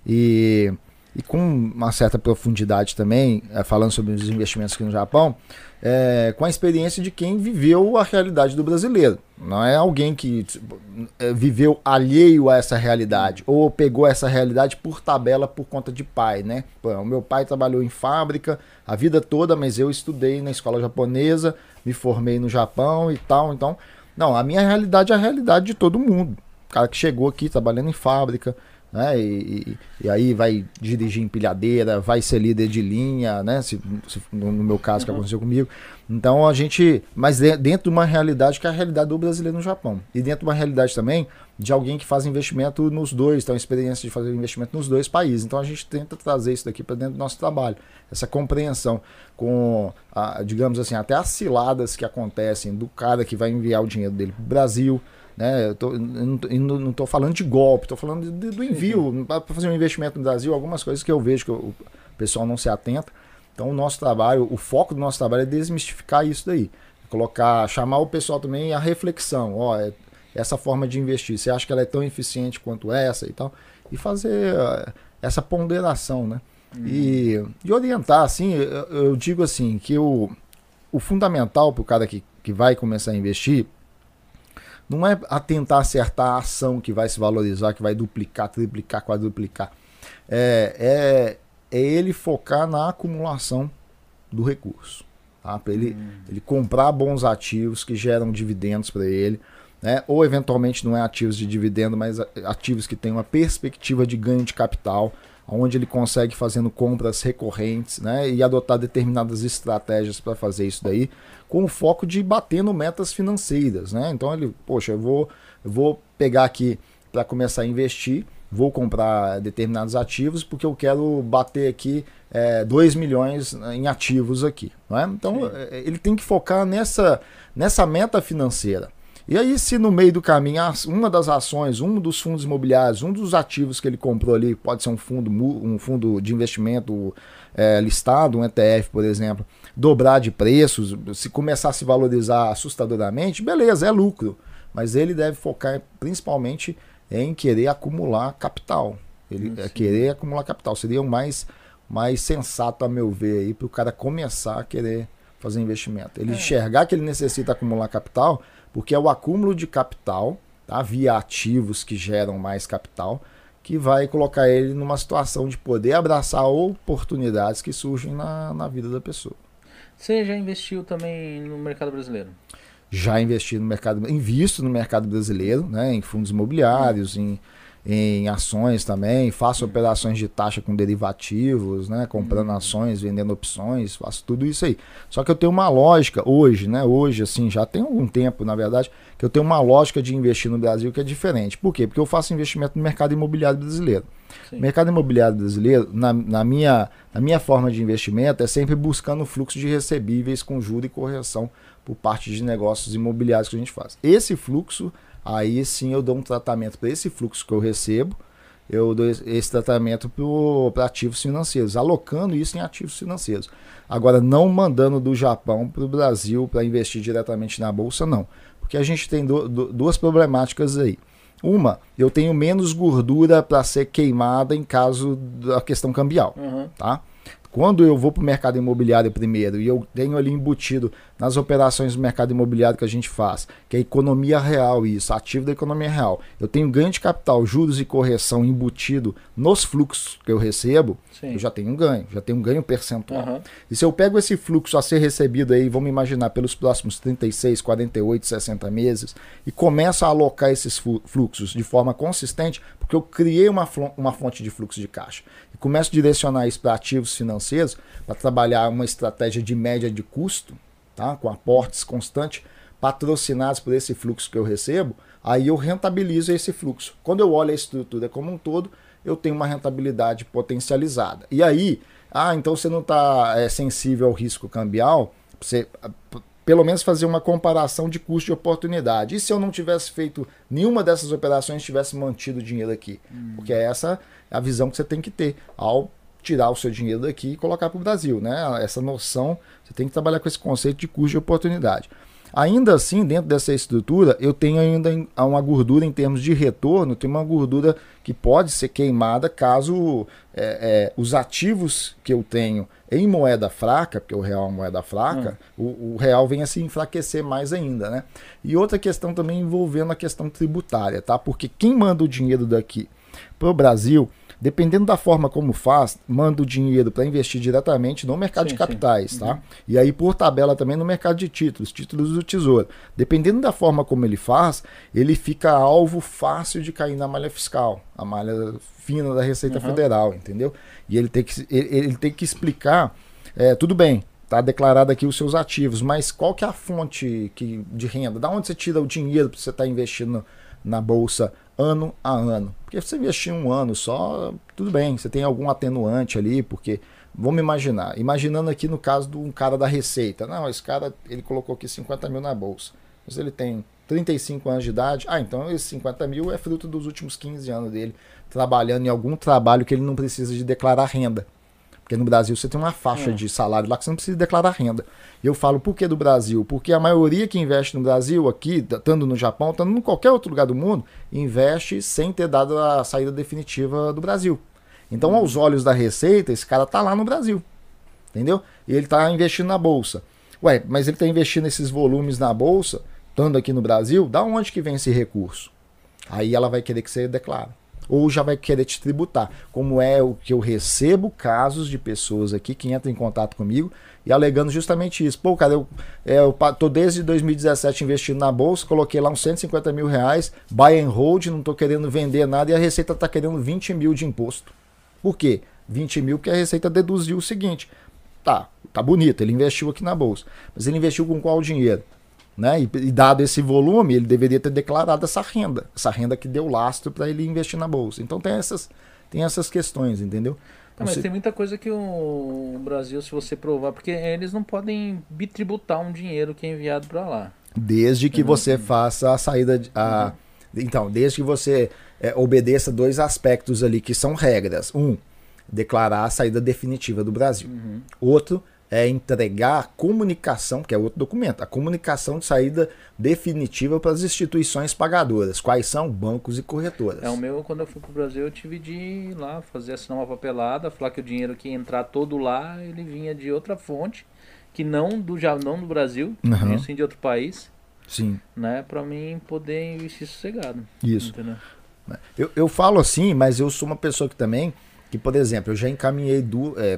e, e com uma certa profundidade também, é, falando sobre os investimentos aqui no Japão, é, com a experiência de quem viveu a realidade do brasileiro. Não é alguém que tipo, é, viveu alheio a essa realidade ou pegou essa realidade por tabela por conta de pai, né? O meu pai trabalhou em fábrica a vida toda, mas eu estudei na escola japonesa, me formei no Japão e tal. Então, não, a minha realidade é a realidade de todo mundo. O cara que chegou aqui trabalhando em fábrica, né? E, e, e, aí vai dirigir empilhadeira, vai ser líder de linha, né? Se, se no meu caso que uhum. aconteceu comigo. Então a gente, mas dentro de uma realidade que é a realidade do brasileiro no Japão e dentro de uma realidade também de alguém que faz investimento nos dois, tem uma experiência de fazer investimento nos dois países. Então a gente tenta trazer isso daqui para dentro do nosso trabalho, essa compreensão com, a, digamos assim, até as ciladas que acontecem do cara que vai enviar o dinheiro dele para o Brasil né? Eu, tô, eu não estou falando de golpe, estou falando de, de, do envio. Para fazer um investimento no Brasil, algumas coisas que eu vejo que o pessoal não se atenta. Então, o nosso trabalho, o foco do nosso trabalho é desmistificar isso daí. Colocar, chamar o pessoal também à reflexão. Ó, é, essa forma de investir, você acha que ela é tão eficiente quanto essa e tal? E fazer uh, essa ponderação, né? Uhum. E, e orientar, assim, eu, eu, digo assim, que o, o fundamental para o cara que, que vai começar a investir não é a tentar acertar a ação que vai se valorizar, que vai duplicar, triplicar, quadruplicar. É, é, é ele focar na acumulação do recurso. Tá? Para ele, hum. ele comprar bons ativos que geram dividendos para ele. Né? Ou eventualmente não é ativos de dividendo, mas ativos que têm uma perspectiva de ganho de capital, onde ele consegue fazendo compras recorrentes né? e adotar determinadas estratégias para fazer isso daí com o foco de batendo metas financeiras, né? Então ele, poxa, eu vou, eu vou pegar aqui para começar a investir, vou comprar determinados ativos porque eu quero bater aqui é, 2 milhões em ativos aqui, não é? Então Sim. É, ele tem que focar nessa, nessa meta financeira. E aí, se no meio do caminho, uma das ações, um dos fundos imobiliários, um dos ativos que ele comprou ali, pode ser um fundo, um fundo de investimento é, listado, um ETF, por exemplo, dobrar de preços, se começar a se valorizar assustadoramente, beleza, é lucro. Mas ele deve focar principalmente em querer acumular capital. Ele é querer acumular capital. Seria o mais, mais sensato, a meu ver, aí, para o cara começar a querer fazer investimento. Ele é. enxergar que ele necessita acumular capital, porque é o acúmulo de capital, tá? via ativos que geram mais capital, que vai colocar ele numa situação de poder abraçar oportunidades que surgem na, na vida da pessoa. Você já investiu também no mercado brasileiro? Já investi no mercado, invisto no mercado brasileiro, né, em fundos imobiliários, em em ações também, faço operações de taxa com derivativos, né, comprando uhum. ações, vendendo opções, faço tudo isso aí. Só que eu tenho uma lógica hoje, né, hoje assim, já tem algum tempo, na verdade, que eu tenho uma lógica de investir no Brasil que é diferente. Por quê? Porque eu faço investimento no mercado imobiliário brasileiro. Sim. O mercado imobiliário brasileiro, na, na, minha, na minha forma de investimento, é sempre buscando fluxo de recebíveis com juro e correção por parte de negócios imobiliários que a gente faz. Esse fluxo aí sim eu dou um tratamento para esse fluxo que eu recebo, eu dou esse tratamento para ativos financeiros, alocando isso em ativos financeiros. Agora, não mandando do Japão para o Brasil para investir diretamente na bolsa, não. Porque a gente tem do, do, duas problemáticas aí. Uma, eu tenho menos gordura para ser queimada em caso da questão cambial, uhum. tá? Quando eu vou para o mercado imobiliário primeiro e eu tenho ali embutido nas operações do mercado imobiliário que a gente faz, que é economia real, isso, ativo da economia real, eu tenho ganho de capital, juros e correção embutido nos fluxos que eu recebo, Sim. eu já tenho um ganho, já tenho um ganho percentual. Uhum. E se eu pego esse fluxo a ser recebido aí, vamos imaginar, pelos próximos 36, 48, 60 meses, e começo a alocar esses fluxos de forma consistente, porque eu criei uma, uma fonte de fluxo de caixa começo a direcionar isso para ativos financeiros, para trabalhar uma estratégia de média de custo, tá? com aportes constantes, patrocinados por esse fluxo que eu recebo, aí eu rentabilizo esse fluxo. Quando eu olho a estrutura como um todo, eu tenho uma rentabilidade potencializada. E aí, ah, então você não está é, sensível ao risco cambial, você pelo menos fazer uma comparação de custo de oportunidade. E se eu não tivesse feito nenhuma dessas operações, tivesse mantido o dinheiro aqui? Hum. Porque essa é a visão que você tem que ter ao tirar o seu dinheiro daqui e colocar para o Brasil, né? Essa noção, você tem que trabalhar com esse conceito de custo de oportunidade. Ainda assim, dentro dessa estrutura, eu tenho ainda uma gordura em termos de retorno, tem uma gordura que pode ser queimada caso é, é, os ativos que eu tenho em moeda fraca, porque o real é uma moeda fraca, hum. o, o, real venha se enfraquecer mais ainda, né? E outra questão também envolvendo a questão tributária, tá? Porque quem manda o dinheiro daqui para o Brasil Dependendo da forma como faz, manda o dinheiro para investir diretamente no mercado Sim, de capitais, sim. tá? E aí, por tabela, também no mercado de títulos, títulos do Tesouro. Dependendo da forma como ele faz, ele fica alvo fácil de cair na malha fiscal, a malha fina da Receita Uhum. Federal, entendeu? E ele tem que, ele, ele tem que explicar, é, tudo bem, tá declarado aqui os seus ativos, mas qual que é a fonte que, de renda? Da onde você tira o dinheiro para você estar investindo na bolsa ano a ano? Porque se você investir um ano só, tudo bem, você tem algum atenuante ali, porque vamos imaginar, imaginando aqui no caso de um cara da Receita, não, esse cara ele colocou aqui 50 mil na bolsa, mas ele tem 35 anos de idade, ah, então esses 50 mil é fruto dos últimos 15 anos dele trabalhando em algum trabalho que ele não precisa de declarar renda. Porque no Brasil você tem uma faixa É. de salário lá que você não precisa declarar renda. E eu falo, por que do Brasil? Porque a maioria que investe no Brasil, aqui, estando no Japão, estando em qualquer outro lugar do mundo, investe sem ter dado a saída definitiva do Brasil. Então, aos olhos da Receita, esse cara tá lá no Brasil. Entendeu? E ele tá investindo na Bolsa. Ué, mas ele tá investindo esses volumes na Bolsa, estando aqui no Brasil, da onde que vem esse recurso? Aí ela vai querer que você declare. Ou já vai querer te tributar. Como é o que eu recebo casos de pessoas aqui que entram em contato comigo e alegando justamente isso. Pô, cara, eu, é, eu tô desde 2017 investindo na bolsa, coloquei lá uns 150 mil reais, buy and hold, não tô querendo vender nada e a Receita tá querendo 20 mil de imposto. Por quê? 20 mil porque a Receita deduziu o seguinte. Tá, tá bonito, ele investiu aqui na bolsa. Mas ele investiu com qual dinheiro? Né? E, e dado esse volume, ele deveria ter declarado essa renda, essa renda que deu lastro para ele investir na bolsa. Então tem essas, tem essas questões, entendeu? Não, mas Você- tem muita coisa que o Brasil, se você provar, porque eles não podem bitributar um dinheiro que é enviado para lá. Desde que Uhum. você faça a saída. De, a, Então, desde que você é, obedeça dois aspectos ali que são regras. Um, declarar a saída definitiva do Brasil. Uhum. Outro é entregar a comunicação, que é outro documento, a comunicação de saída definitiva para as instituições pagadoras. Quais são? Bancos e corretoras. É o meu, quando eu fui pro Brasil, eu tive de ir lá fazer assinar uma papelada, falar que o dinheiro que ia entrar todo lá, ele vinha de outra fonte, que não do já não do Brasil, Uhum. sim de outro país, Sim, né, para mim poder investir sossegado. isso. Entendeu? Eu, eu falo assim, mas eu sou uma pessoa que também, que por exemplo, eu já encaminhei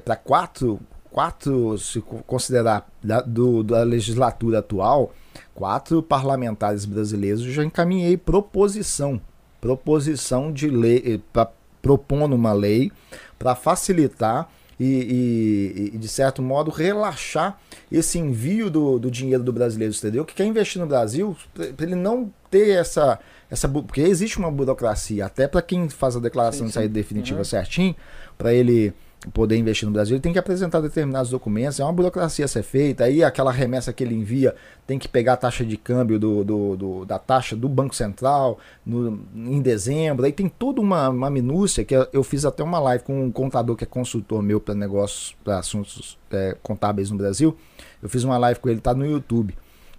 para quatro, quatro, se co- considerar da, do- da legislatura atual, quatro parlamentares brasileiros, eu já encaminhei proposição, proposição de lei, pra, propondo uma lei para facilitar e, e- e, de certo modo, relaxar esse envio do, do dinheiro do brasileiro exterior que quer investir no Brasil, para ele não ter essa, essa. Porque existe uma burocracia, até para quem faz a declaração Sim, de saída definitiva Uhum. certinho, para ele poder investir no Brasil, ele tem que apresentar determinados documentos, é uma burocracia a ser feita, aí aquela remessa que ele envia tem que pegar a taxa de câmbio do, do- do- da taxa do Banco Central no- em dezembro, aí tem toda uma, uma minúcia que eu- fiz até uma live com um contador que é consultor meu para negócios, para assuntos é, contábeis no Brasil, eu fiz uma live com ele, tá no YouTube.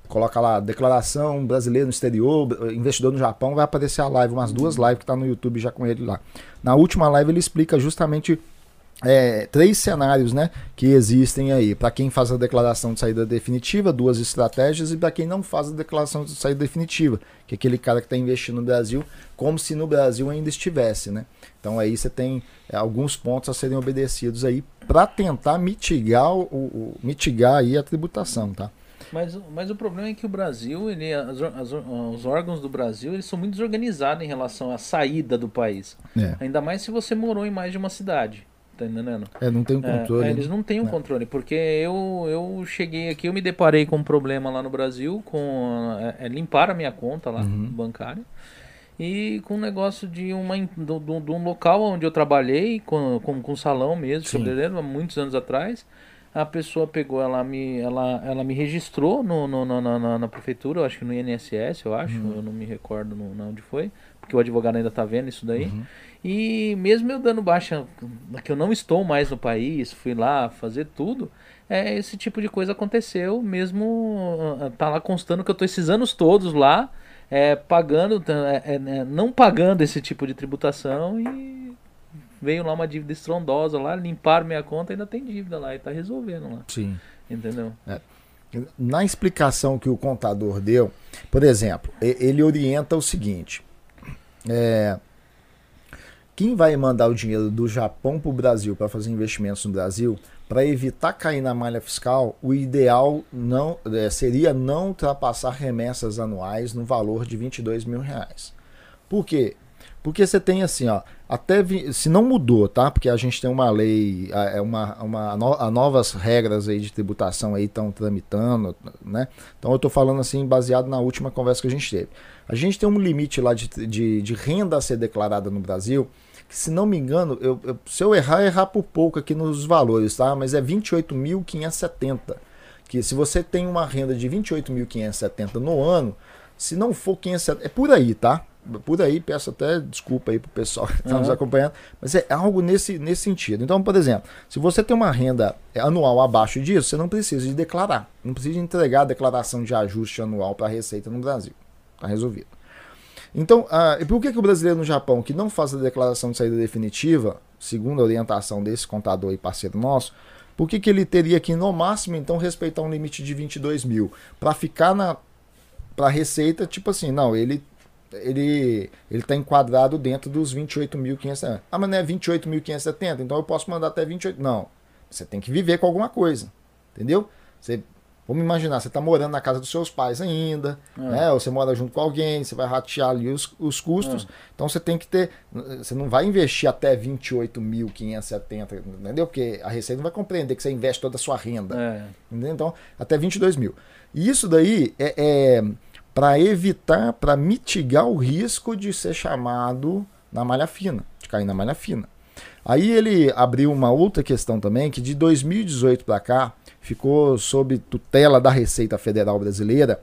Coloca lá, declaração brasileiro no exterior, investidor no Japão, vai aparecer a live, umas duas lives que tá no YouTube já com ele lá. Na última live ele explica justamente é, três cenários né, que existem aí. Para quem faz a declaração de saída definitiva, duas estratégias, e para quem não faz a declaração de saída definitiva, que é aquele cara que está investindo no Brasil como se no Brasil ainda estivesse. Né? Então aí você tem é, alguns pontos a serem obedecidos aí para tentar mitigar, o, o- mitigar aí a tributação. Tá? Mas, mas o problema é que o Brasil, ele, as as os órgãos do Brasil, eles são muito desorganizados em relação à saída do país. É. Ainda mais se você morou em mais de uma cidade. Tá entendendo? É, não tem um É, controle. é, eles não têm um É. controle, porque eu, eu cheguei aqui, eu me deparei com um problema lá no Brasil, com é, é, limpar a minha conta lá, Uhum. bancária, e com um negócio de, uma, do- do- de um local onde eu trabalhei, com, com, com salão mesmo, cabeleireiro, há muitos anos atrás, a pessoa pegou, ela me, ela, ela me registrou no, no, no- na, na, na prefeitura, eu acho que no INSS, eu acho, Uhum. eu não me recordo no, na onde foi, porque o advogado ainda tá vendo isso daí. Uhum. E mesmo eu dando baixa, que eu não estou mais no país, fui lá fazer tudo, é, esse tipo de coisa aconteceu, mesmo ah, tá lá constando que eu tô esses anos todos lá, é, pagando, é, é, não pagando esse tipo de tributação e veio lá uma dívida estrondosa lá, limparam minha conta, ainda tem dívida lá e tá resolvendo lá, Sim. entendeu? Na explicação que o contador deu, por exemplo, ele orienta o seguinte: é, quem vai mandar o dinheiro do Japão para o Brasil para fazer investimentos no Brasil, para evitar cair na malha fiscal, o ideal não é, seria não ultrapassar remessas anuais no valor de 22 mil reais. Por quê? Porque você tem assim, ó, até se não mudou, tá? Porque a gente tem uma lei, é uma, uma no, novas regras aí de tributação aí estão tramitando, né? Então eu estou falando assim baseado na última conversa que a gente teve. A gente tem um limite lá de, de, de renda a ser declarada no Brasil, que se não me engano, eu, eu, se eu errar, errar por pouco aqui nos valores, tá? Mas é 28.570. Que se você tem uma renda de 28.570 no ano, se não for 570, é por aí, tá? Por aí, peço até desculpa aí pro pessoal que está uhum. nos acompanhando, mas é algo nesse, nesse sentido. Então, por exemplo, se você tem uma renda anual abaixo disso, você não precisa de declarar. Não precisa de entregar a declaração de ajuste anual para a Receita no Brasil. Está resolvido. Então, ah, por que, que o brasileiro no Japão, que não faz a declaração de saída definitiva, segundo a orientação desse contador e parceiro nosso, por que, que ele teria que, no máximo, então, respeitar um limite de 22 mil? Para ficar na. Para receita, tipo assim, não, ele ele ele está enquadrado dentro dos 28.570. Ah, mas não é 28.570, então eu posso mandar até 28. Não, você tem que viver com alguma coisa, entendeu? Você Vamos imaginar, você está morando na casa dos seus pais ainda, é. né? Ou você mora junto com alguém, você vai ratear ali os, os custos. É. Então você tem que ter. Você não vai investir até 28.570, entendeu? Porque a Receita não vai compreender que você investe toda a sua renda. É. Então, até 22 mil. E isso daí é, é para evitar, para mitigar o risco de ser chamado na malha fina, de cair na malha fina. Aí ele abriu uma outra questão também, que de 2018 para cá, ficou sob tutela da Receita Federal Brasileira,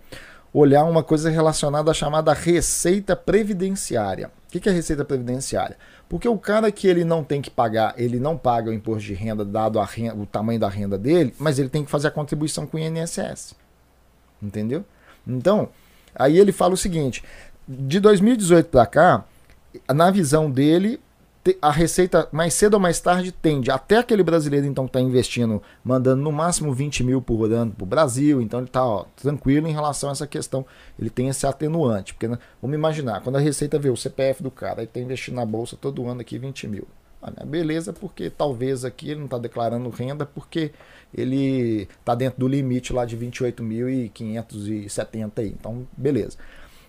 olhar uma coisa relacionada à chamada receita previdenciária. O que é receita previdenciária? Porque o cara que ele não tem que pagar, ele não paga o imposto de renda dado a renda, o tamanho da renda dele, mas ele tem que fazer a contribuição com o INSS. Entendeu? Então, aí ele fala o seguinte: de 2018 para cá, na visão dele, a receita mais cedo ou mais tarde tende. Até aquele brasileiro então que está investindo, mandando no máximo 20 mil por ano para o Brasil, então ele está tranquilo em relação a essa questão, ele tem esse atenuante, porque né, vamos imaginar, quando a receita vê o CPF do cara, ele está investindo na bolsa todo ano aqui 20 mil, ah, beleza, porque talvez aqui ele não está declarando renda porque ele está dentro do limite lá de 28.570 aí, então beleza.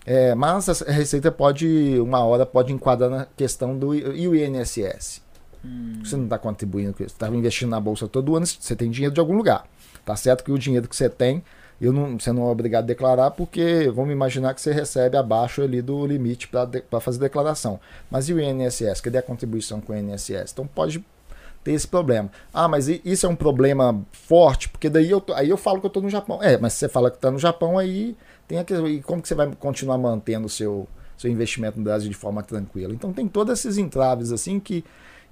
É, mas a Receita pode, uma hora, pode enquadrar na questão do e o INSS. Hum. Você não está contribuindo, você está investindo na bolsa todo ano, você tem dinheiro de algum lugar. Tá certo que o dinheiro que você tem, eu não, você não é obrigado a declarar, porque vamos imaginar que você recebe abaixo ali do limite para de, fazer declaração. Mas e o INSS? Cadê a contribuição com o INSS? Então pode ter esse problema. Ah, mas isso é um problema forte, porque daí eu, aí eu falo que eu estou no Japão. É, mas se você fala que está no Japão, aí tem aquele, e como que você vai continuar mantendo o seu, seu investimento no Brasil de forma tranquila? Então tem todos esses entraves assim que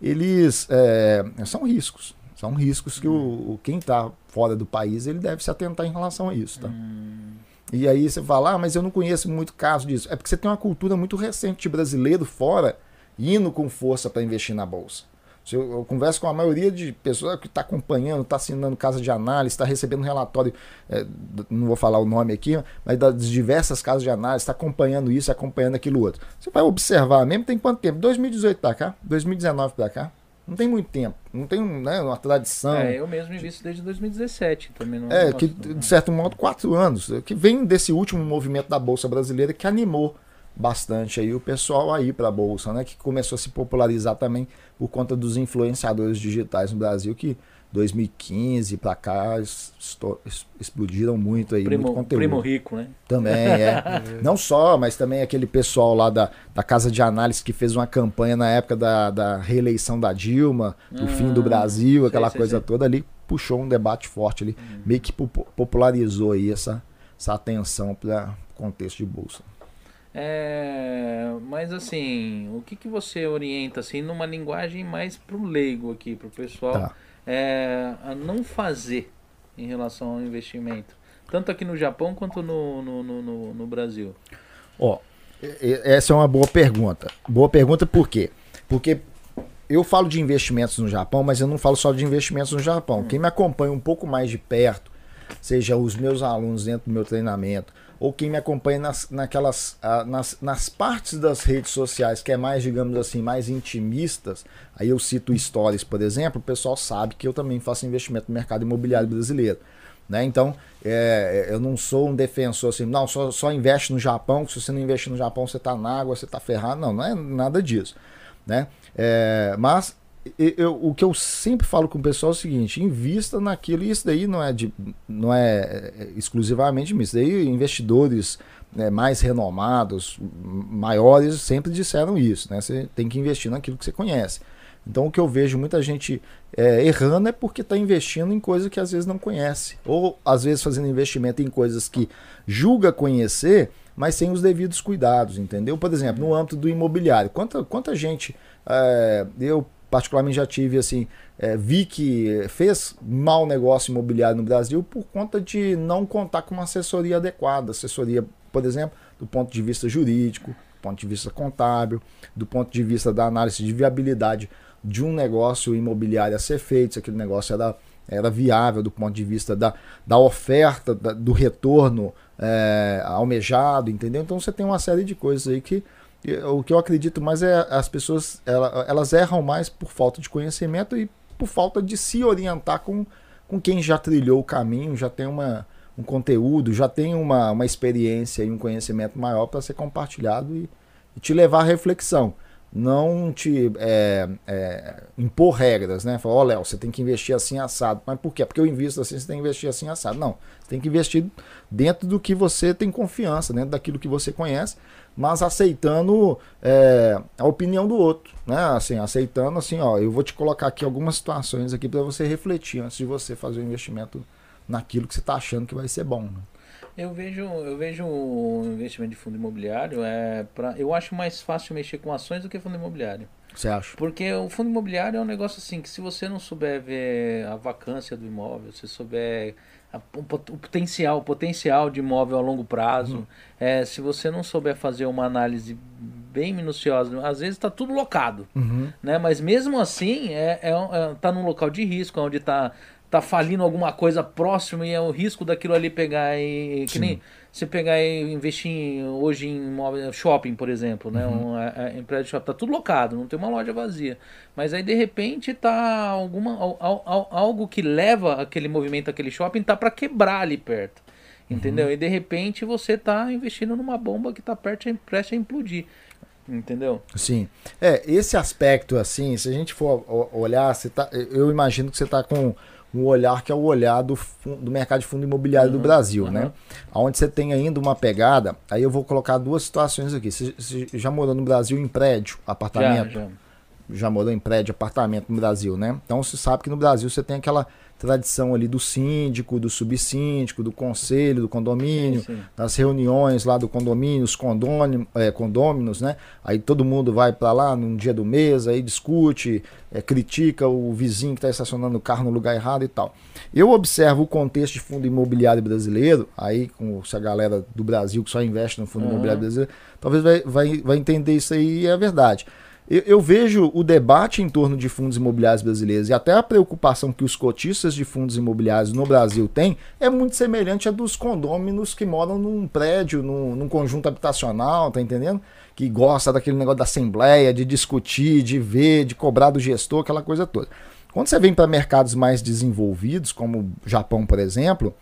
eles é, são riscos. São riscos que o, quem está fora do país ele deve se atentar em relação a isso. Tá? Hum. E aí você fala, ah, mas eu não conheço muito caso disso. É porque você tem uma cultura muito recente de brasileiro fora indo com força para investir na bolsa. Eu, eu, converso com a maioria de pessoas que está acompanhando, está assinando casa de análise, está recebendo relatório, é, não vou falar o nome aqui, mas das diversas casas de análise, está acompanhando isso, acompanhando aquilo outro. Você vai observar mesmo, tem quanto tempo? 2018 para cá, 2019 para cá. Não tem muito tempo, não tem né, uma tradição. É, eu mesmo invisto desde 2017 também. Não é, que de certo modo, quatro anos, que vem desse último movimento da Bolsa Brasileira que animou bastante aí o pessoal aí para a bolsa, né, que começou a se popularizar também por conta dos influenciadores digitais no Brasil que 2015 para cá explodiram muito aí primo, muito conteúdo. Primo rico, né? Também é. Não só, mas também aquele pessoal lá da, da casa de análise que fez uma campanha na época da, da reeleição da Dilma, do ah, fim do Brasil, aquela sei, coisa sei. toda ali, puxou um debate forte ali, hum. meio que popularizou aí essa, essa atenção para o contexto de bolsa. É, mas assim, o que, que você orienta assim numa linguagem mais pro leigo aqui, pro pessoal tá. é, a não fazer em relação ao investimento, tanto aqui no Japão quanto no, no, no, no Brasil? Ó, essa é uma boa pergunta. Boa pergunta por quê? Porque eu falo de investimentos no Japão, mas eu não falo só de investimentos no Japão. Hum. Quem me acompanha um pouco mais de perto, seja os meus alunos dentro do meu treinamento, ou quem me acompanha nas, naquelas, ah, nas, nas partes das redes sociais que é mais, digamos assim, mais intimistas, aí eu cito stories, por exemplo, o pessoal sabe que eu também faço investimento no mercado imobiliário brasileiro. Né? Então, é, eu não sou um defensor assim, não, só, só investe no Japão, se você não investir no Japão, você está na água, você está ferrado. Não, não é nada disso. Né? É, mas eu, o que eu sempre falo com o pessoal é o seguinte: invista naquilo, e isso daí não é, de, não é, é exclusivamente isso. Daí investidores né, mais renomados, maiores, sempre disseram isso. Né? Você tem que investir naquilo que você conhece. Então o que eu vejo muita gente é, errando é porque está investindo em coisas que às vezes não conhece. Ou às vezes fazendo investimento em coisas que julga conhecer, mas sem os devidos cuidados, entendeu? Por exemplo, no âmbito do imobiliário. Quanta, quanta gente. É, eu particularmente já tive assim, é, vi que fez mau negócio imobiliário no Brasil por conta de não contar com uma assessoria adequada. Assessoria, por exemplo, do ponto de vista jurídico, do ponto de vista contábil, do ponto de vista da análise de viabilidade de um negócio imobiliário a ser feito, se aquele negócio era, era viável do ponto de vista da, da oferta, da, do retorno é, almejado, entendeu? Então você tem uma série de coisas aí que o que eu acredito mais é as pessoas elas erram mais por falta de conhecimento e por falta de se orientar com, com quem já trilhou o caminho, já tem uma, um conteúdo, já tem uma, uma experiência e um conhecimento maior para ser compartilhado e, e te levar à reflexão não te é, é, impor regras, né? Falar, ó, oh, Léo, você tem que investir assim assado. Mas por quê? Porque eu invisto assim, você tem que investir assim assado. Não, você tem que investir dentro do que você tem confiança, dentro daquilo que você conhece, mas aceitando é, a opinião do outro, né? Assim, aceitando assim, ó, eu vou te colocar aqui algumas situações aqui para você refletir antes de você fazer o investimento naquilo que você está achando que vai ser bom. Né? Eu vejo, eu vejo o investimento de fundo imobiliário é para, eu acho mais fácil mexer com ações do que fundo imobiliário. Você acha? Porque o fundo imobiliário é um negócio assim que se você não souber ver a vacância do imóvel, se souber o, potencial, o potencial de imóvel a longo prazo, uhum. é, se você não souber fazer uma análise bem minuciosa, às vezes está tudo locado, uhum. né? Mas mesmo assim é, é, é tá num local de risco, onde está tá falindo alguma coisa próxima e é o risco daquilo ali pegar e que Sim. nem você pegar e investir em, hoje em shopping, por exemplo, né? Uhum. Um, a, a, em prédio shopping tá tudo locado, não tem uma loja vazia. Mas aí de repente tá alguma algo que leva aquele movimento aquele shopping tá para quebrar ali perto. Entendeu? Uhum. E de repente você tá investindo numa bomba que tá perto prestes a implodir. Entendeu? Sim. É, esse aspecto, assim, se a gente for olhar, você tá, eu imagino que você tá com um olhar que é o olhar do, do mercado de fundo imobiliário uhum, do Brasil, uhum. né? Onde você tem ainda uma pegada. Aí eu vou colocar duas situações aqui. Você, você já morou no Brasil em prédio, apartamento? Já, já. já morou em prédio, apartamento no Brasil, né? Então você sabe que no Brasil você tem aquela tradição ali do síndico, do subsíndico, do conselho, do condomínio, sim, sim. das reuniões lá do condomínio, os condômino, é, condôminos, né? Aí todo mundo vai para lá num dia do mês, aí discute, é, critica o vizinho que está estacionando o carro no lugar errado e tal. Eu observo o contexto de fundo imobiliário brasileiro, aí com essa galera do Brasil que só investe no fundo uhum. imobiliário brasileiro, talvez vai, vai, vai entender isso aí e é verdade. Eu, eu, vejo o debate em torno de fundos imobiliários brasileiros e até a preocupação que os cotistas de fundos imobiliários no Brasil têm é muito semelhante à dos condôminos que moram num prédio, num, num conjunto habitacional, tá entendendo? Que gosta daquele negócio da assembleia, de discutir, de ver, de cobrar do gestor, aquela coisa toda. Quando você vem para mercados mais desenvolvidos, como o Japão, por exemplo,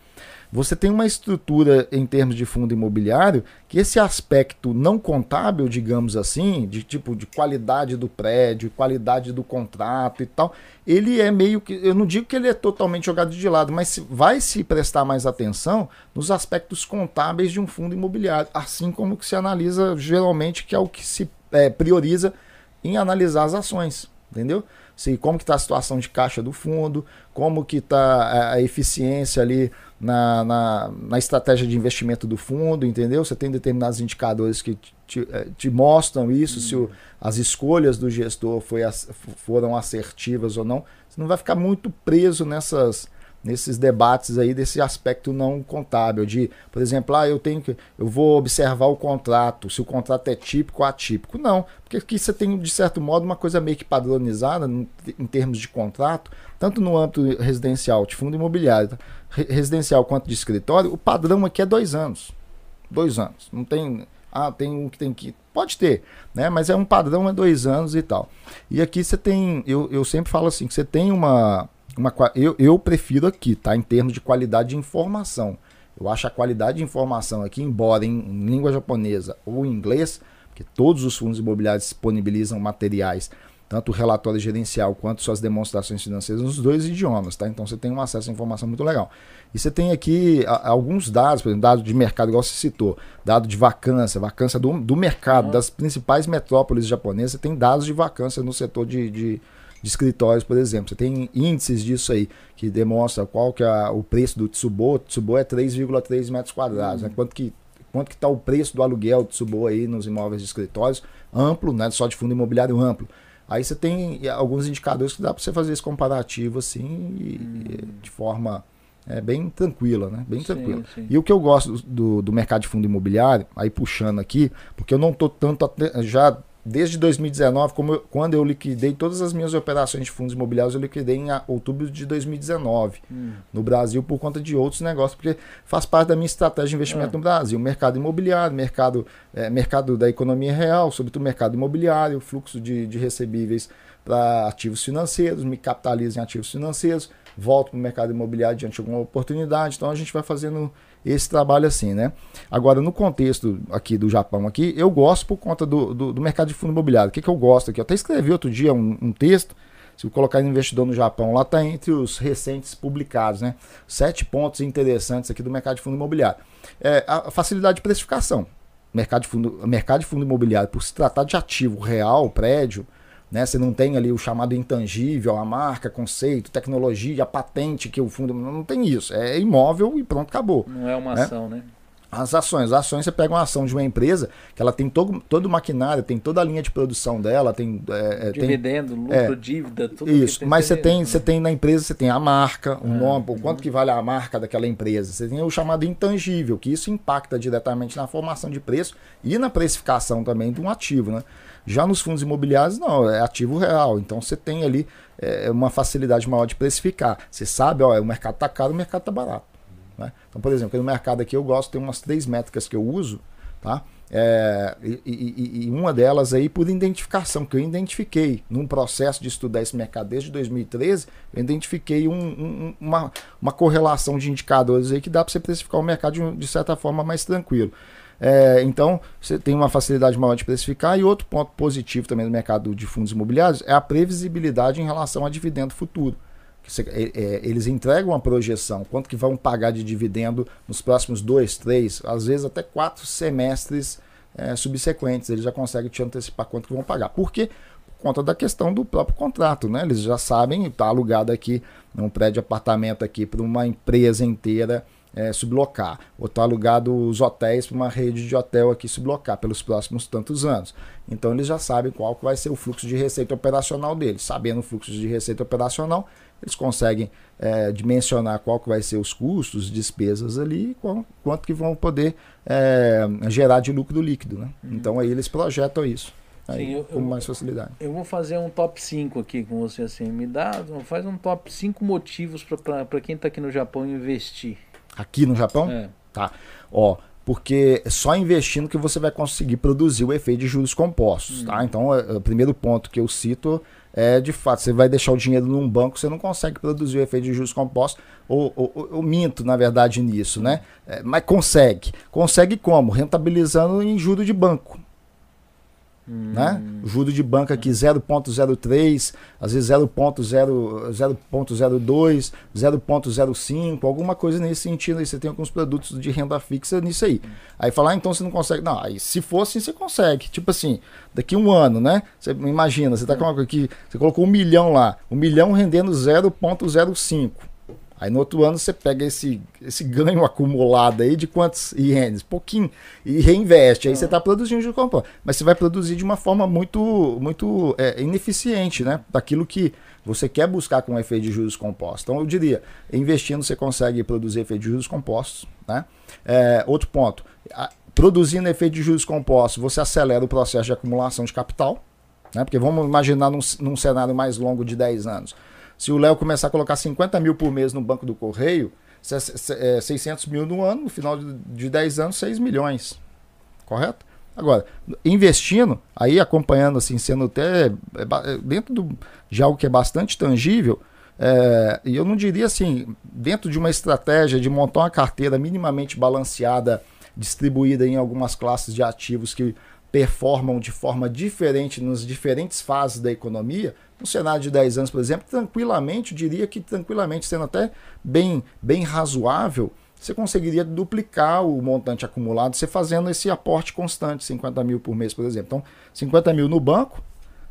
você tem uma estrutura em termos de fundo imobiliário que esse aspecto não contábil, digamos assim, de tipo de qualidade do prédio, qualidade do contrato e tal, ele é meio que, eu não digo que ele é totalmente jogado de lado, mas vai se prestar mais atenção nos aspectos contábeis de um fundo imobiliário, assim como que se analisa geralmente, que é o que se é, prioriza em analisar as ações, entendeu? Se, como que está a situação de caixa do fundo, como que está a eficiência ali na, na, na, estratégia de investimento do fundo, entendeu? Você tem determinados indicadores que te, eh, te mostram isso, se o, as escolhas do gestor foi, foram assertivas ou não. Você não vai ficar muito preso nessas, nesses debates aí desse aspecto não contábil de, por exemplo, ah, eu tenho que eu vou observar o contrato, se o contrato é típico ou atípico. Não, porque aqui você tem de certo modo uma coisa meio que padronizada em termos de contrato, tanto no âmbito residencial, de fundo imobiliário, tá? residencial quanto de escritório, o padrão aqui é dois anos. dois anos. Não tem. Ah, tem um que tem que. Pode ter, né? Mas é um padrão, é dois anos e tal. E aqui você tem. Eu, eu sempre falo assim, que você tem uma. Uma eu, eu prefiro aqui, tá? Em termos de qualidade de informação. Eu acho a qualidade de informação aqui, embora em, em língua japonesa ou em inglês, porque todos os fundos imobiliários disponibilizam materiais tanto o relatório gerencial quanto suas demonstrações financeiras nos dois idiomas, tá? Então você tem um acesso à informação muito legal. E você tem aqui a, alguns dados, por exemplo, dado de mercado, igual você citou, dado de vacância, vacância do, do mercado, uhum. das principais metrópoles japonesas, você tem dados de vacância no setor de, de, de, escritórios, por exemplo. Você tem índices disso aí, que demonstra qual que é o preço do Tsubo. O Tsubo é 3,3 metros quadrados, né? uhum. né? Quanto que quanto que está o preço do aluguel do Tsubo aí nos imóveis de escritórios, amplo, né? Só de fundo imobiliário amplo. Aí você tem alguns indicadores que dá para você fazer esse comparativo assim, e, hum. de forma é, bem tranquila, né? Bem tranquila. Sim, sim. E o que eu gosto do, do mercado de fundo imobiliário, aí puxando aqui, porque eu não estou tanto já desde 2019, como eu, quando eu liquidei todas as minhas operações de fundos imobiliários, eu liquidei em outubro de 2019 hum. no Brasil por conta de outros negócios, porque faz parte da minha estratégia de investimento é. no Brasil. Mercado imobiliário, mercado, é, mercado da economia real, sobretudo mercado imobiliário, fluxo de, de recebíveis para ativos financeiros, me capitalizo em ativos financeiros, volto para o mercado imobiliário diante de alguma oportunidade. Então a gente vai fazendo esse trabalho assim, né? Agora, no contexto aqui do Japão, aqui, eu gosto por conta do, do, do mercado de fundo imobiliário. O que, que eu gosto aqui? Eu até escrevi outro dia um, um texto. Se colocar investidor no Japão, lá está entre os recentes publicados, né? Sete pontos interessantes aqui do mercado de fundo imobiliário. É, a facilidade de precificação. Mercado de fundo, mercado de fundo imobiliário, por se tratar de ativo real, prédio, né? Você não tem ali o chamado intangível, a marca, conceito, tecnologia, a patente que o fundo. Não tem isso. É imóvel e pronto, acabou. Não é uma né? ação, né? As ações. As ações, você pega uma ação de uma empresa que ela tem todo, todo o maquinário, tem toda a linha de produção dela, tem. É, Dividendo, tem, lucro, é, dívida, tudo Isso, mas você tem, você tem na empresa, você tem a marca, o é, nome, o quanto que vale a marca daquela empresa. Você tem o chamado intangível, que isso impacta diretamente na formação de preço e na precificação também de um ativo, né? Já nos fundos imobiliários, não, é ativo real. Então você tem ali é, uma facilidade maior de precificar. Você sabe, ó, o mercado está caro, o mercado está barato. Né? Então, por exemplo, no mercado aqui eu gosto, tem umas três métricas que eu uso, tá? É, e, e, e, uma delas aí por identificação, que eu identifiquei num processo de estudar esse mercado desde 2013, eu identifiquei um, um, uma, uma correlação de indicadores aí que dá para você precificar o mercado de, de certa forma mais tranquilo. É, então, você tem uma facilidade maior de precificar. E outro ponto positivo também do mercado de fundos imobiliários é a previsibilidade em relação a dividendo futuro. Você, é, é, eles entregam uma projeção, quanto que vão pagar de dividendo nos próximos dois, três, às vezes até quatro semestres é, subsequentes. Eles já conseguem te antecipar quanto que vão pagar. Por quê? Conta da questão do próprio contrato, né? Eles já sabem, está alugado aqui um prédio apartamento aqui para uma empresa inteira é, sublocar, ou está alugado os hotéis para uma rede de hotel aqui sublocar pelos próximos tantos anos. Então eles já sabem qual que vai ser o fluxo de receita operacional deles. Sabendo o fluxo de receita operacional, eles conseguem é, dimensionar qual que vai ser os custos, despesas ali, qual, quanto que vão poder é, gerar de lucro líquido. Né? Uhum. Então aí eles projetam isso. Aí, Sim, eu, com mais facilidade. Eu vou fazer um top 5 aqui com você assim. Me dá, faz um top 5 motivos para quem está aqui no Japão investir. Aqui no Japão? É. Tá. Ó, porque é só investindo que você vai conseguir produzir o efeito de juros compostos, tá? Uhum. Então, é, é, o primeiro ponto que eu cito é, de fato, você vai deixar o dinheiro num banco, você não consegue produzir o efeito de juros compostos, ou, ou, ou minto, na verdade, nisso, né? É, mas consegue. Consegue como? Rentabilizando em juros de banco. Hum. Né? Juro de banco aqui 0.03, às vezes 0.02, 0.05, alguma coisa nesse sentido. Aí você tem alguns produtos de renda fixa nisso aí. Aí falar, ah, então você não consegue. Não, aí se for assim, você consegue. Tipo assim, daqui um ano, né? Você imagina, você tá com aqui, você colocou um milhão lá, um milhão rendendo 0.05. Aí no outro ano você pega esse, esse ganho acumulado aí de quantos ienes? Pouquinho. E reinveste. Aí você está produzindo de compra. Mas você vai produzir de uma forma muito, muito é, ineficiente, né? Daquilo que você quer buscar com o efeito de juros compostos. Então eu diria, investindo você consegue produzir efeito de juros compostos. Né? É, outro ponto, a, produzindo efeito de juros compostos, você acelera o processo de acumulação de capital. Né? Porque vamos imaginar num, num cenário mais longo de 10 anos. Se o Léo começar a colocar 50 mil por mês no banco do correio, é, 600 mil no ano, no final de 10 anos, 6 milhões. Correto? Agora, investindo, aí acompanhando, assim, sendo até é, é, dentro do, de algo que é bastante tangível, é, e eu não diria assim, dentro de uma estratégia de montar uma carteira minimamente balanceada, distribuída em algumas classes de ativos que performam de forma diferente nas diferentes fases da economia, no cenário de 10 anos, por exemplo, tranquilamente, diria que tranquilamente, sendo até bem, bem razoável, você conseguiria duplicar o montante acumulado, você fazendo esse aporte constante, 50 mil por mês, por exemplo. Então, 50 mil no banco,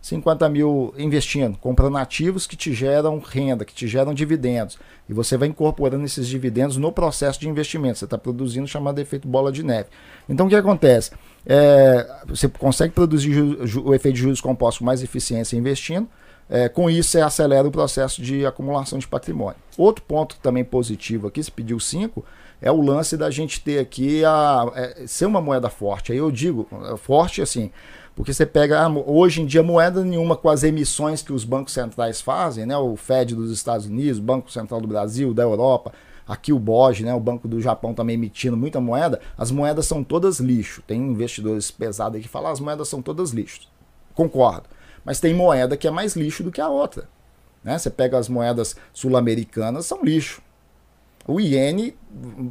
50 mil investindo, comprando ativos que te geram renda, que te geram dividendos. E você vai incorporando esses dividendos no processo de investimento. Você está produzindo chamado efeito bola de neve. Então, o que acontece? É, você consegue produzir o efeito de juros compostos com mais eficiência investindo, é, com isso, você acelera o processo de acumulação de patrimônio. Outro ponto também positivo aqui, se pediu 5, é o lance da gente ter aqui a é, ser uma moeda forte. Aí eu digo, forte assim, porque você pega ah, hoje em dia moeda nenhuma com as emissões que os bancos centrais fazem, né? O Fed dos Estados Unidos, o Banco Central do Brasil, da Europa, aqui o BOJ, né? O Banco do Japão também emitindo muita moeda. As moedas são todas lixo. Tem investidores pesados aí que falam, ah, as moedas são todas lixo. Concordo. Mas tem moeda que é mais lixo do que a outra. Né? Você pega as moedas sul-americanas, são lixo. O iene,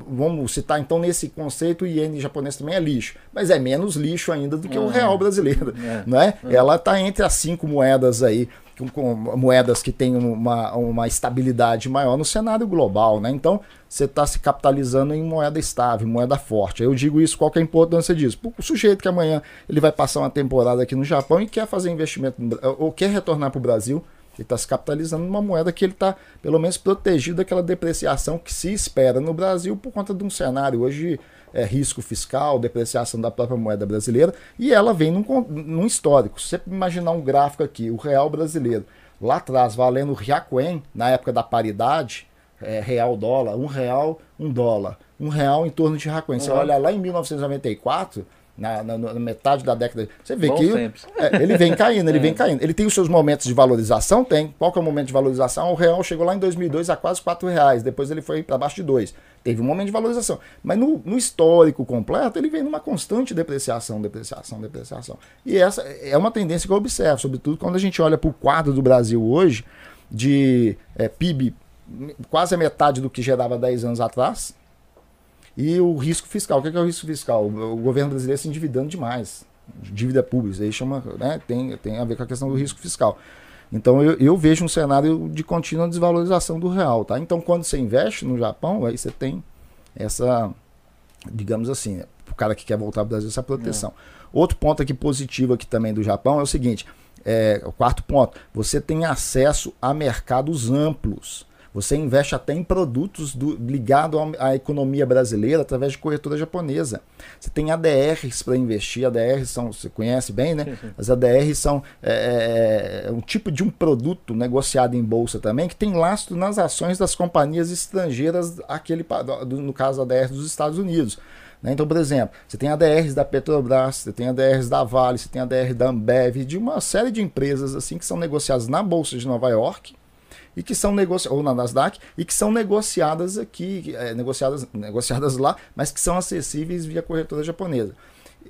vamos citar então nesse conceito, o iene japonês também é lixo, mas é menos lixo ainda do que o real é. brasileiro, é. né? É. Ela está entre as cinco moedas aí, com, com, moedas que têm uma, uma estabilidade maior no cenário global, né? Então você está se capitalizando em moeda estável, moeda forte. Eu digo isso, qual que é a importância disso? O sujeito que amanhã ele vai passar uma temporada aqui no Japão e quer fazer investimento ou quer retornar para o Brasil ele está se capitalizando numa moeda que ele está, pelo menos, protegido daquela depreciação que se espera no Brasil por conta de um cenário hoje é, risco fiscal, depreciação da própria moeda brasileira, e ela vem num, num histórico. Se você imaginar um gráfico aqui, o real brasileiro, lá atrás, valendo o Riacuen, na época da paridade, é, real dólar, um real, um dólar, um real em torno de Riacuen. Uhum. Você olha lá em 1994 na, na, na, metade da década. Você vê Bom que é, ele vem caindo, ele é. vem caindo. Ele tem os seus momentos de valorização? Tem. Qual que é o momento de valorização? O real chegou lá em 2002 a quase 4 reais, depois ele foi para baixo de 2. Teve um momento de valorização. Mas no, no, histórico completo, ele vem numa constante depreciação, depreciação, depreciação. E essa é uma tendência que eu observo, sobretudo quando a gente olha para o quadro do Brasil hoje, de é, PIB quase a metade do que gerava 10 anos atrás, e o risco fiscal. O que é, o risco fiscal? O governo brasileiro se endividando demais. Dívida pública. Isso aí chama, né, tem, tem a ver com a questão do risco fiscal. Então eu, eu, vejo um cenário de contínua desvalorização do real. Tá? Então quando você investe no Japão, aí você tem essa, digamos assim, o cara que quer voltar para o Brasil, essa proteção. É. Outro ponto aqui positivo aqui também do Japão é o seguinte: é, o quarto ponto, você tem acesso a mercados amplos. Você investe até em produtos ligados à economia brasileira através de corretora japonesa. Você tem ADRs para investir. ADRs são, você conhece bem, né? As ADRs são é, é, é, um tipo de um produto negociado em bolsa também que tem lastro nas ações das companhias estrangeiras, aquele, no caso ADR dos Estados Unidos. Né? Então, por exemplo, você tem ADRs da Petrobras, você tem ADRs da Vale, você tem ADR da Ambev, de uma série de empresas assim que são negociadas na Bolsa de Nova York e que são negociadas, ou na Nasdaq, e que são negociadas aqui, é, negociadas, negociadas lá, mas que são acessíveis via corretora japonesa.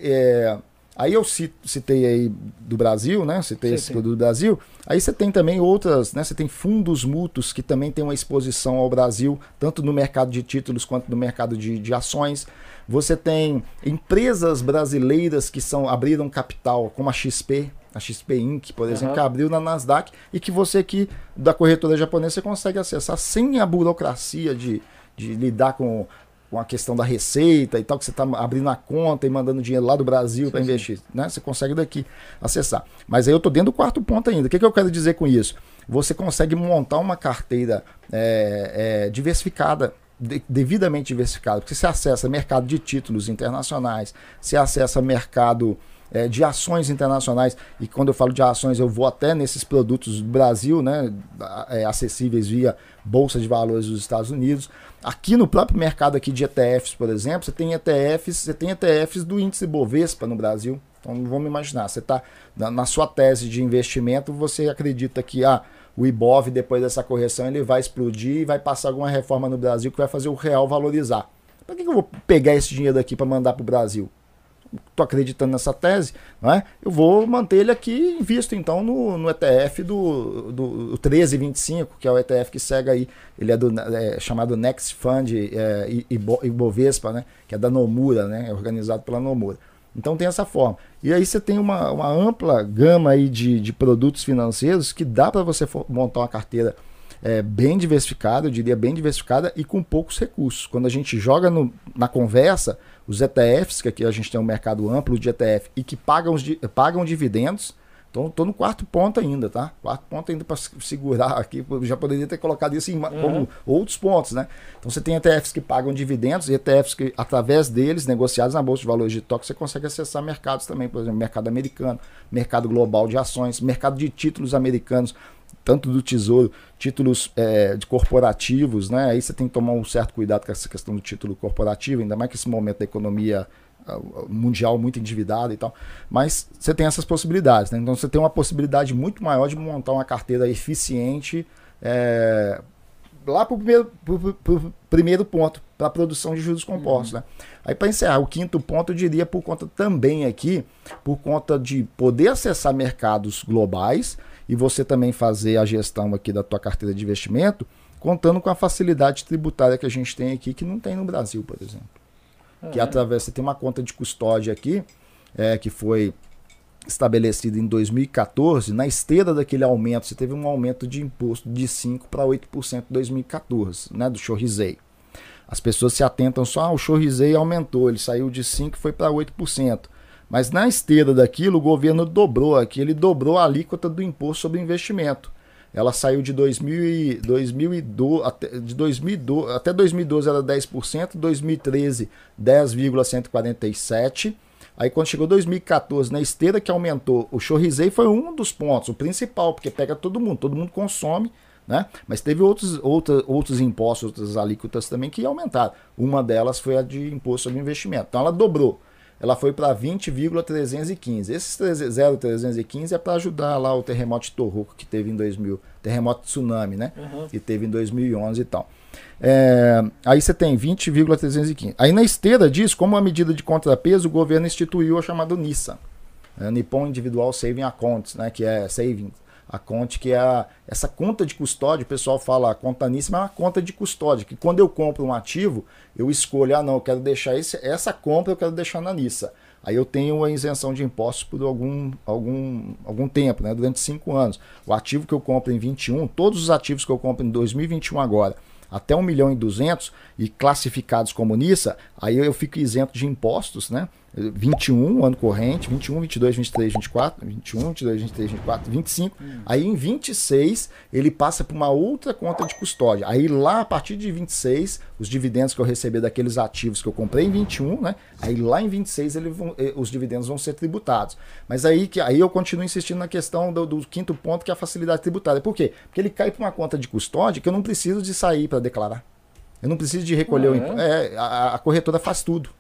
É, aí eu citei aí do Brasil, né? Citei sim, esse sim. do Brasil. Aí você tem também outras, né? Você tem fundos mútuos que também tem uma exposição ao Brasil, tanto no mercado de títulos quanto no mercado de, de ações. Você tem empresas brasileiras que são abriram capital, como a XP, a XP Inc., por exemplo, uhum. que abriu na Nasdaq e que você aqui da corretora japonesa você consegue acessar sem a burocracia de, de lidar com, com a questão da receita e tal, que você está abrindo a conta e mandando dinheiro lá do Brasil para investir. Né? Você consegue daqui acessar. Mas aí eu estou dentro do quarto ponto ainda. O que, que eu quero dizer com isso? Você consegue montar uma carteira é, é, diversificada devidamente diversificada, porque você acessa mercado de títulos internacionais, você acessa mercado é, de ações internacionais. E quando eu falo de ações, eu vou até nesses produtos do Brasil, né, é, acessíveis via Bolsa de Valores dos Estados Unidos. Aqui no próprio mercado aqui de ETFs, por exemplo, você tem ETFs, você tem ETFs do índice Bovespa no Brasil. Então vamos imaginar, você está na, na, sua tese de investimento, você acredita que ah, o Ibov, depois dessa correção, ele vai explodir e vai passar alguma reforma no Brasil que vai fazer o real valorizar. Para que, que eu vou pegar esse dinheiro aqui para mandar para o Brasil? Estou acreditando nessa tese, não é? eu vou manter ele aqui invisto então no, no ETF do, do 1325, que é o ETF que segue aí. Ele é, do, é chamado Next Fund é, Ibovespa, né? que é da Nomura, né? é organizado pela Nomura. Então tem essa forma. E aí você tem uma, uma ampla gama aí de, de produtos financeiros que dá para você montar uma carteira é, bem diversificada, eu diria bem diversificada e com poucos recursos. Quando a gente joga no, na conversa, os ETFs, que aqui a gente tem um mercado amplo de ETF e que pagam, os, pagam dividendos, então estou no quarto ponto ainda, tá? Quarto ponto ainda para segurar aqui. Já poderia ter colocado isso em, uhum. como outros pontos, né? Então você tem ETFs que pagam dividendos e ETFs que, através deles, negociados na Bolsa de Valores de Tóquio, você consegue acessar mercados também, por exemplo, mercado americano, mercado global de ações, mercado de títulos americanos tanto do tesouro, títulos é, de corporativos, né? Aí você tem que tomar um certo cuidado com essa questão do título corporativo, ainda mais que esse momento da economia mundial muito endividada e tal. Mas você tem essas possibilidades, né? Então você tem uma possibilidade muito maior de montar uma carteira eficiente é, lá para o primeiro, pro, pro primeiro ponto, para a produção de juros compostos. Uhum. Né? Aí para encerrar, o quinto ponto eu diria por conta também aqui, por conta de poder acessar mercados globais e você também fazer a gestão aqui da tua carteira de investimento, contando com a facilidade tributária que a gente tem aqui, que não tem no Brasil, por exemplo. É. Que através, você tem uma conta de custódia aqui, é, que foi estabelecida em 2014, na esteira daquele aumento, você teve um aumento de imposto de 5% para 8% em 2014, né, do chorrizeio. As pessoas se atentam só, ah, o chorrizeio aumentou, ele saiu de 5% e foi para 8%. Mas na esteira daquilo, o governo dobrou aqui, ele dobrou a alíquota do imposto sobre investimento. Ela saiu de 2000 2012, até, de 2012, até 2012 era 10%, 2013 10,147%. Aí quando chegou 2014, na esteira que aumentou, o chorrizei foi um dos pontos, o principal, porque pega todo mundo, todo mundo consome, né? Mas teve outros, outra, outros impostos, outras alíquotas também que aumentaram. Uma delas foi a de imposto sobre investimento. Então ela dobrou ela foi para 20,315. Esses 0,315 é para ajudar lá o terremoto de Tohoku que teve em 2000, terremoto tsunami, né? Uhum. Que teve em 2011 e tal. É, aí você tem 20,315. Aí na esteira disso, como uma medida de contrapeso, o governo instituiu a chamada NISA, é, Nippon Individual Saving Accounts, né? Que é saving a conta que é a, essa conta de custódia, o pessoal fala conta nisso, mas é uma conta de custódia, que quando eu compro um ativo, eu escolho, ah não, eu quero deixar esse, essa compra, eu quero deixar na NISA. Aí eu tenho a isenção de impostos por algum, algum, algum tempo, né, durante cinco anos. O ativo que eu compro em 21, todos os ativos que eu compro em 2021 agora, até 1 milhão e 200 e classificados como NISA, aí eu fico isento de impostos, né? 21, ano corrente, 21, 22, 23, 24, 21, 22, 23, 24, 25. Hum. Aí em 26 ele passa para uma outra conta de custódia. Aí lá a partir de 26, os dividendos que eu receber daqueles ativos que eu comprei em 21, né? Aí lá em 26 ele vão, eh, os dividendos vão ser tributados. Mas aí que aí eu continuo insistindo na questão do, do quinto ponto que é a facilidade tributária. Por quê? Porque ele cai para uma conta de custódia que eu não preciso de sair para declarar. Eu não preciso de recolher ah, o imposto. É? é, a, a corretora faz tudo.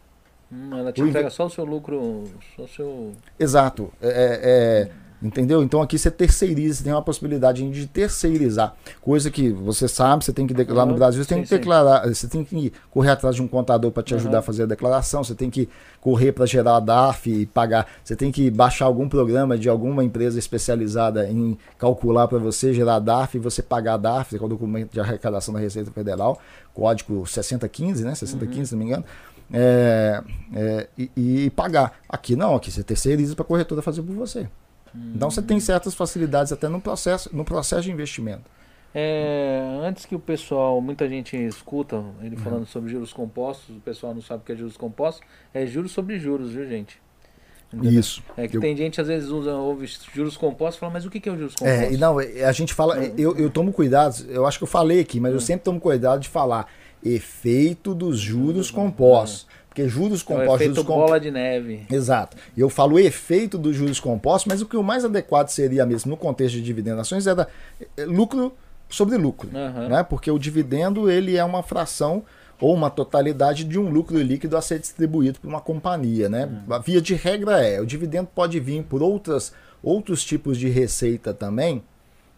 Hum, ela te o entrega só o seu lucro, só o seu. Exato. É, é, entendeu? Então aqui você terceiriza, você tem uma possibilidade de terceirizar. Coisa que você sabe, você tem que declarar uhum. no Brasil, você tem sim, que declarar, sim. você tem que correr atrás de um contador para te ajudar uhum. a fazer a declaração, você tem que correr para gerar a DARF e pagar, você tem que baixar algum programa de alguma empresa especializada em calcular para você, gerar a DARF e você pagar a DARF, que é o documento de arrecadação da Receita Federal, código 6015, né? 6015, uhum. se não me engano é, é, e, e, pagar. Aqui não, aqui você terceiriza para a corretora fazer por você. Hum. Então você tem certas facilidades até no processo, no processo de investimento. É, antes que o pessoal, muita gente escuta ele uhum. falando sobre juros compostos, o pessoal não sabe o que é juros compostos, é juros sobre juros, viu gente? Entendeu? Isso. É que eu... tem gente às vezes usa ouve juros compostos e fala, mas o que é o juros compostos? É, não, a gente fala, eu, eu tomo cuidado, eu acho que eu falei aqui, mas eu sempre tomo cuidado de falar efeito dos juros compostos. Porque juros compostos. É o efeito juros bola de neve. Exato. E eu falo efeito dos juros compostos, mas o que o mais adequado seria mesmo no contexto de dividendações é, da, é lucro sobre lucro. Uhum. Né? Porque o dividendo ele é uma fração ou uma totalidade de um lucro líquido a ser distribuído por uma companhia. Né? Uhum. A via de regra é, o dividendo pode vir por outras, outros tipos de receita também,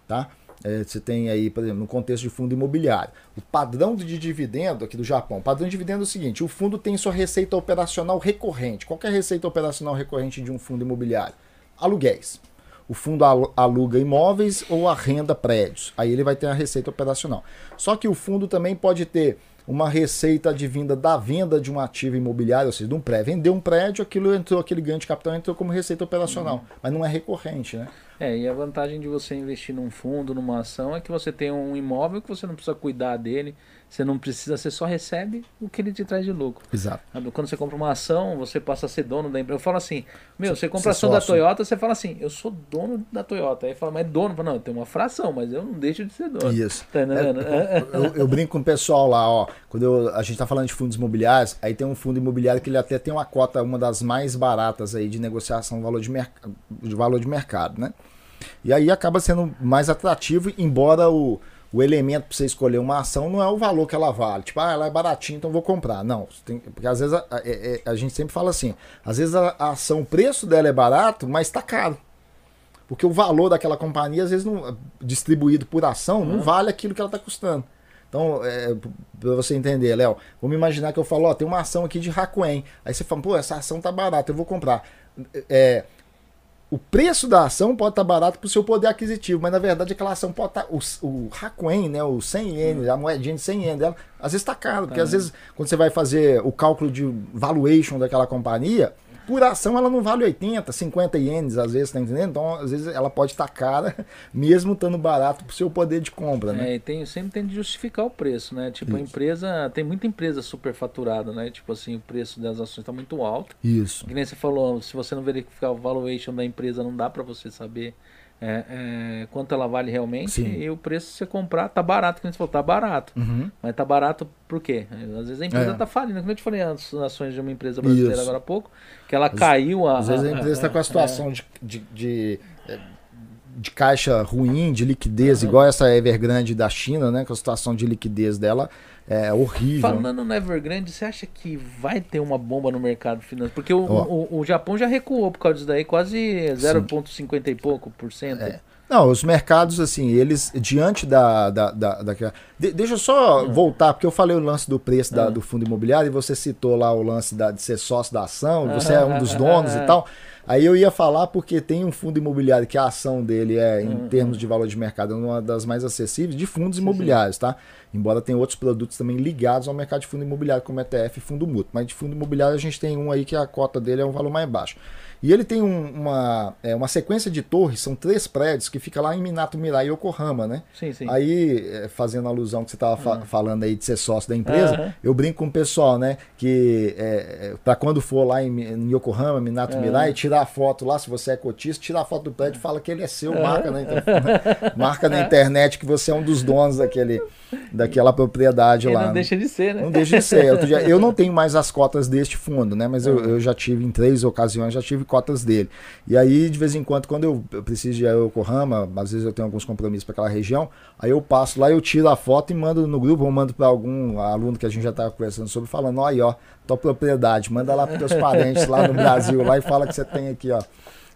tá? É, você tem aí, por exemplo, no contexto de fundo imobiliário, o padrão de dividendo aqui do Japão. O padrão de dividendo é o seguinte: o fundo tem sua receita operacional recorrente. Qual é a receita operacional recorrente de um fundo imobiliário? Aluguéis. O fundo aluga imóveis ou arrenda prédios. Aí ele vai ter a receita operacional. Só que o fundo também pode ter uma receita advinda da venda de um ativo imobiliário, ou seja, de um prédio. Vendeu um prédio, aquilo entrou, aquele ganho de capital entrou como receita operacional. Uhum. Mas não é recorrente, né? É, e a vantagem de você investir num fundo, numa ação, é que você tem um imóvel que você não precisa cuidar dele, você não precisa, você só recebe o que ele te traz de lucro. Exato. Quando você compra uma ação, você passa a ser dono da empresa. Eu falo assim, meu, você compra ação da Toyota, você fala assim, eu sou dono da Toyota. Aí fala, mas dono? Falo, não, eu tenho uma fração, mas eu não deixo de ser dono. Isso. Tá é, eu, eu, brinco com o pessoal lá, ó, quando eu, a gente tá falando de fundos imobiliários, aí tem um fundo imobiliário que ele até tem uma cota, uma das mais baratas aí de negociação valor de, merc de, valor de mercado, né? E aí acaba sendo mais atrativo, embora o o elemento para você escolher uma ação não é o valor que ela vale. Tipo, ah, ela é baratinha, então vou comprar. Não, tem, porque às vezes a, a, é, é, a, gente sempre fala assim: às vezes a, a, ação, o preço dela é barato, mas está caro. Porque o valor daquela companhia, às vezes, não, distribuído por ação, não uhum. vale aquilo que ela está custando. Então, é, para você entender, Léo, vamos imaginar que eu falo: ó, tem uma ação aqui de Racuen. Aí você fala, pô, essa ação tá barata, eu vou comprar. É, o preço da ação pode estar barato para o seu poder aquisitivo, mas na verdade aquela ação pode estar. O, o Hakuen, né, o 100 ienes, a moedinha de 100 ienes dela, às vezes está caro, porque às vezes quando você vai fazer o cálculo de valuation daquela companhia, por ação ela não vale 80, 50 ienes, às vezes, tá entendendo? Então, às vezes ela pode estar cara, mesmo estando barato pro seu poder de compra, né? É, e tem, sempre tem de justificar o preço, né? Tipo, Isso. a empresa, tem muita empresa superfaturada, né? Tipo assim, o preço das ações está muito alto. Isso. Que nem você falou, se você não verificar o valuation da empresa, não dá para você saber é, é, quanto ela vale realmente Sim. e o preço você comprar tá barato, que a gente falou, tá barato. Uhum. Mas tá barato por quê? Às vezes a empresa é. tá falindo, como eu te falei as ações de uma empresa brasileira Isso. agora há pouco, que ela caiu a. Às vezes a empresa está com a situação de, de, de, de, caixa ruim, de liquidez, uhum. igual essa Evergrande da China, né? Com a situação de liquidez dela é horrível. Falando no Evergrande, você acha que vai ter uma bomba no mercado financeiro? Porque o, oh. o, o, Japão já recuou por causa disso daí, quase 0,50 e pouco por cento. É. Não, os mercados, assim, eles, diante da. da, da, da de, deixa eu só hum. voltar, porque eu falei o lance do preço da, hum. do fundo imobiliário e você citou lá o lance da, de ser sócio da ação, você é um dos donos e tal. Aí eu ia falar porque tem um fundo imobiliário que a ação dele é, em uhum. termos de valor de mercado, uma das mais acessíveis de fundos sim, imobiliários, tá? Embora tenha outros produtos também ligados ao mercado de fundo imobiliário, como ETF e fundo mútuo. Mas de fundo imobiliário a gente tem um aí que a cota dele é um valor mais baixo. E ele tem um, uma, é, uma sequência de torres, são três prédios que fica lá em Minato Mirai e Yokohama, né? Sim, sim. Aí, é, fazendo alusão que você estava fa uhum. falando aí de ser sócio da empresa, uhum. eu brinco com o pessoal, né? Que é, é para quando for lá em, em Yokohama, Minato uhum. Mirai, tirar a foto lá, se você é cotista, tirar a foto do prédio e fala que ele é seu, marca, né? Então, marca na internet que você é um dos donos daquele, daquela propriedade lá. Não deixa de ser, né? Não deixa de ser. Eu, eu não tenho mais as cotas deste fundo, né? Mas eu, eu já tive em três ocasiões, já tive cotas dele. E aí, de vez em quando, quando eu, preciso de Yokohama, às vezes eu tenho alguns compromissos para aquela região, aí eu passo lá, eu tiro a foto e mando no grupo, ou mando para algum aluno que a gente já estava conversando sobre, falando, aí, ó, tua propriedade, manda lá para teus parentes lá no Brasil, lá e fala que você tem aqui, ó.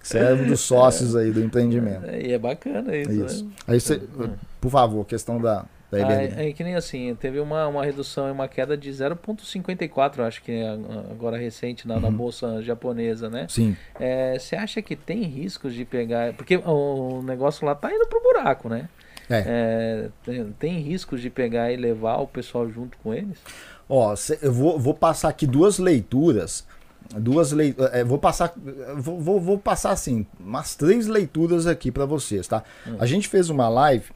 Você é um dos sócios aí do empreendimento. É, e é bacana isso. isso. Né? Aí você, por favor, questão da, é, é, que nem assim, teve uma, uma redução e uma queda de 0,54, acho que é agora recente na, uhum. na bolsa japonesa, né? Sim. É, você acha que tem riscos de pegar. Porque o negócio lá tá indo pro buraco, né? É. é tem, tem riscos de pegar e levar o pessoal junto com eles? Ó, eu vou, vou passar aqui duas leituras duas leituras. É, vou passar. Vou, vou, vou, passar assim, umas três leituras aqui para vocês, tá? Hum. A gente fez uma live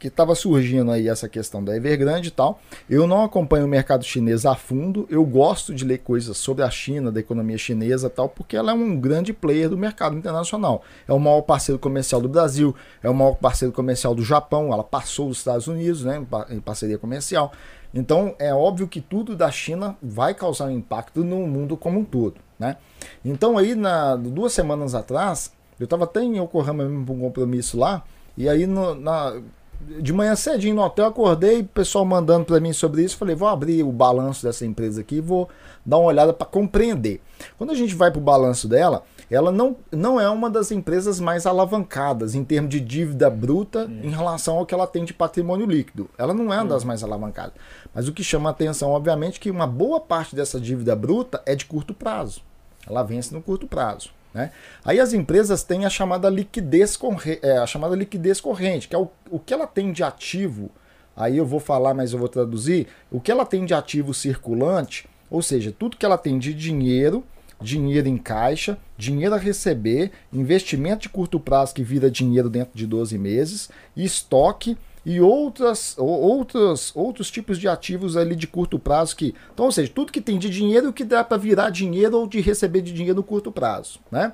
que estava surgindo aí essa questão da Evergrande e tal. Eu não acompanho o mercado chinês a fundo, eu gosto de ler coisas sobre a China, da economia chinesa e tal, porque ela é um grande player do mercado internacional. É o maior parceiro comercial do Brasil, é o maior parceiro comercial do Japão, ela passou os Estados Unidos, né, em parceria comercial. Então é óbvio que tudo da China vai causar um impacto no mundo como um todo, né? Então aí na duas semanas atrás eu estava até em Yokohama mesmo um compromisso lá e aí no, na, de manhã cedinho no hotel, acordei, o pessoal mandando para mim sobre isso. Falei, vou abrir o balanço dessa empresa aqui vou dar uma olhada para compreender. Quando a gente vai para o balanço dela, ela não, não é uma das empresas mais alavancadas em termos de dívida bruta em relação ao que ela tem de patrimônio líquido. Ela não é uma das mais alavancadas. Mas o que chama a atenção, obviamente, é que uma boa parte dessa dívida bruta é de curto prazo. Ela vence no curto prazo. Né? Aí as empresas têm a chamada liquidez, corre... é, a chamada liquidez corrente, que é o, o que ela tem de ativo. Aí eu vou falar, mas eu vou traduzir. O que ela tem de ativo circulante, ou seja, tudo que ela tem de dinheiro, dinheiro em caixa, dinheiro a receber, investimento de curto prazo que vira dinheiro dentro de 12 meses, estoque e outras, ou- outros, outros tipos de ativos ali de curto prazo que. Então, ou seja, tudo que tem de dinheiro que dá para virar dinheiro ou de receber de dinheiro no curto prazo. Né?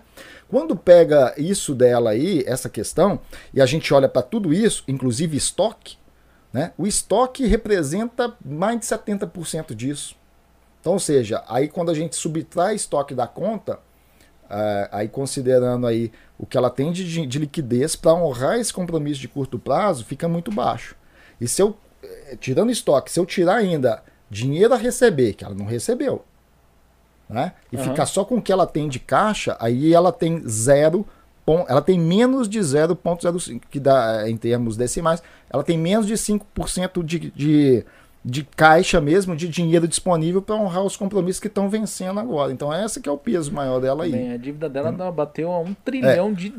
Quando pega isso dela aí, essa questão, e a gente olha para tudo isso, inclusive estoque, né? o estoque representa mais de 70% disso. Então, ou seja, aí quando a gente subtrai estoque da conta, eh, aí considerando aí o que ela tem de, de- de liquidez para honrar esse compromisso de curto prazo, fica muito baixo. E se eu, eh, tirando estoque, se eu tirar ainda dinheiro a receber, que ela não recebeu, né? E Aham. ficar só com o que ela tem de caixa, aí ela tem zero, ela tem menos de 0,05, que dá em termos decimais, ela tem menos de 5% de, de, de caixa mesmo, de dinheiro disponível para honrar os compromissos que estão vencendo agora. Então esse que é o peso maior dela aí. Bem, a dívida dela dá- bateu a um trilhão de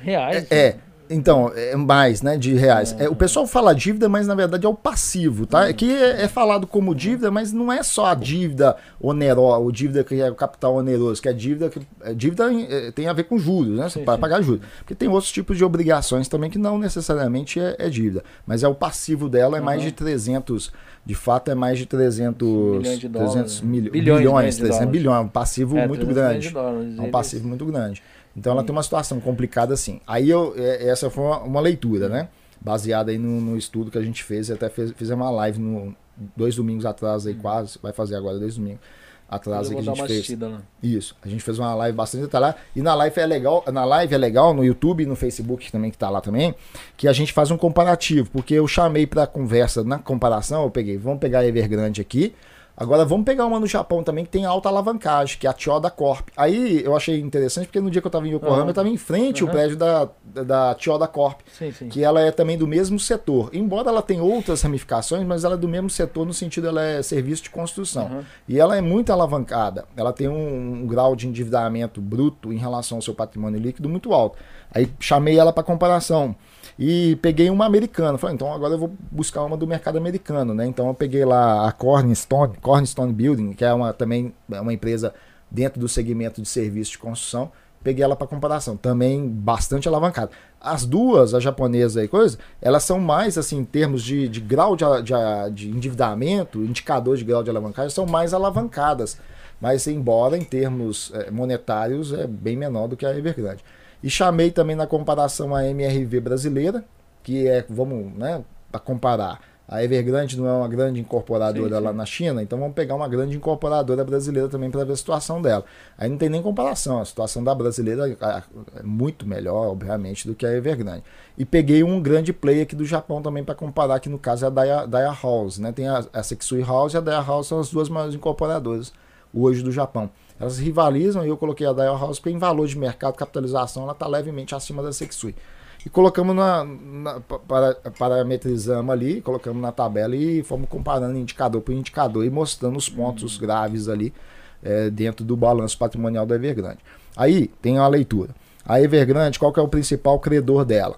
reais. É, então, é mais, né, de reais. É, o pessoal fala dívida, mas na verdade é o passivo, tá? Aqui é, é falado como dívida, mas não é só a dívida onerosa, ou dívida que é o capital oneroso, que é dívida que é, dívida é, tem a ver com juros, né? Você sim. pagar juros. Porque tem outros tipos de obrigações também que não necessariamente é, é dívida, mas é o passivo dela é mais Aham. de 300, de fato é mais de 300 Milhões de 300 dólares. milho- Bilhões, bilhões, né, de 300 dólares. bilhões, um passivo É, muito 300 milhões grande. de dólares. É um Eles- passivo muito grande. Então ela tem uma situação complicada assim. Aí eu, é, essa foi uma, uma leitura, né? Baseada aí no, no estudo que a gente fez. e Até fez, fizemos uma live no, dois domingos atrás aí quase. Vai fazer agora dois domingos atrás que a gente fez. assistida lá. Isso. A gente fez uma live bastante detalhada. E na live é legal, na live é legal, no YouTube e no Facebook também, que tá lá também, que a gente faz um comparativo. Porque eu chamei pra conversa na comparação, eu peguei, vamos pegar a Evergrande aqui. Agora vamos pegar uma no Japão também que tem alta alavancagem, que é a Tioda Corp. Aí eu achei interessante porque no dia que eu tava em Yokohama, Aham. eu tava em frente o Aham. prédio da, da, da Tioda Corp Sim, sim. que ela é também do mesmo setor. Embora ela tenha outras ramificações, mas ela é do mesmo setor no sentido ela é serviço de construção. Aham. E ela é muito alavancada. Ela tem um, um grau de endividamento bruto em relação ao seu patrimônio líquido muito alto. Aí chamei ela para comparação e peguei uma americana. Falei, então agora eu vou buscar uma do mercado americano, né? Então eu peguei lá a Cornerstone, Cornerstone Building, que é uma também é uma empresa dentro do segmento de serviço de construção. Peguei ela para comparação, também bastante alavancada. As duas, a japonesa e coisa, elas são mais assim em termos de, de grau de, de, de endividamento, indicador de grau de alavancagem, são mais alavancadas. Mas embora em termos eh, monetários é bem menor do que a Evergrande. E chamei também na comparação a MRV brasileira, que é, vamos, né, para comparar. A Evergrande não é uma grande incorporadora Sim, lá sim. na China, então vamos pegar uma grande incorporadora brasileira também para ver a situação dela. Aí não tem nem comparação, a situação da brasileira é muito melhor, obviamente, do que a Evergrande. E peguei um grande player aqui do Japão também para comparar, que no caso é a Daya, Daya House, né? Tem a, a Sexui House e a Daya House são as duas maiores incorporadoras hoje do Japão. Elas rivalizam e eu coloquei a Daya House porque em valor de mercado, capitalização, ela está levemente acima da Sexui. E colocamos na, na para, parametrizamos ali, colocamos na tabela e fomos comparando indicador por indicador e mostrando os pontos graves ali eh, dentro do balanço patrimonial da Evergrande. Aí tem uma leitura. A Evergrande, qual que é o principal credor dela?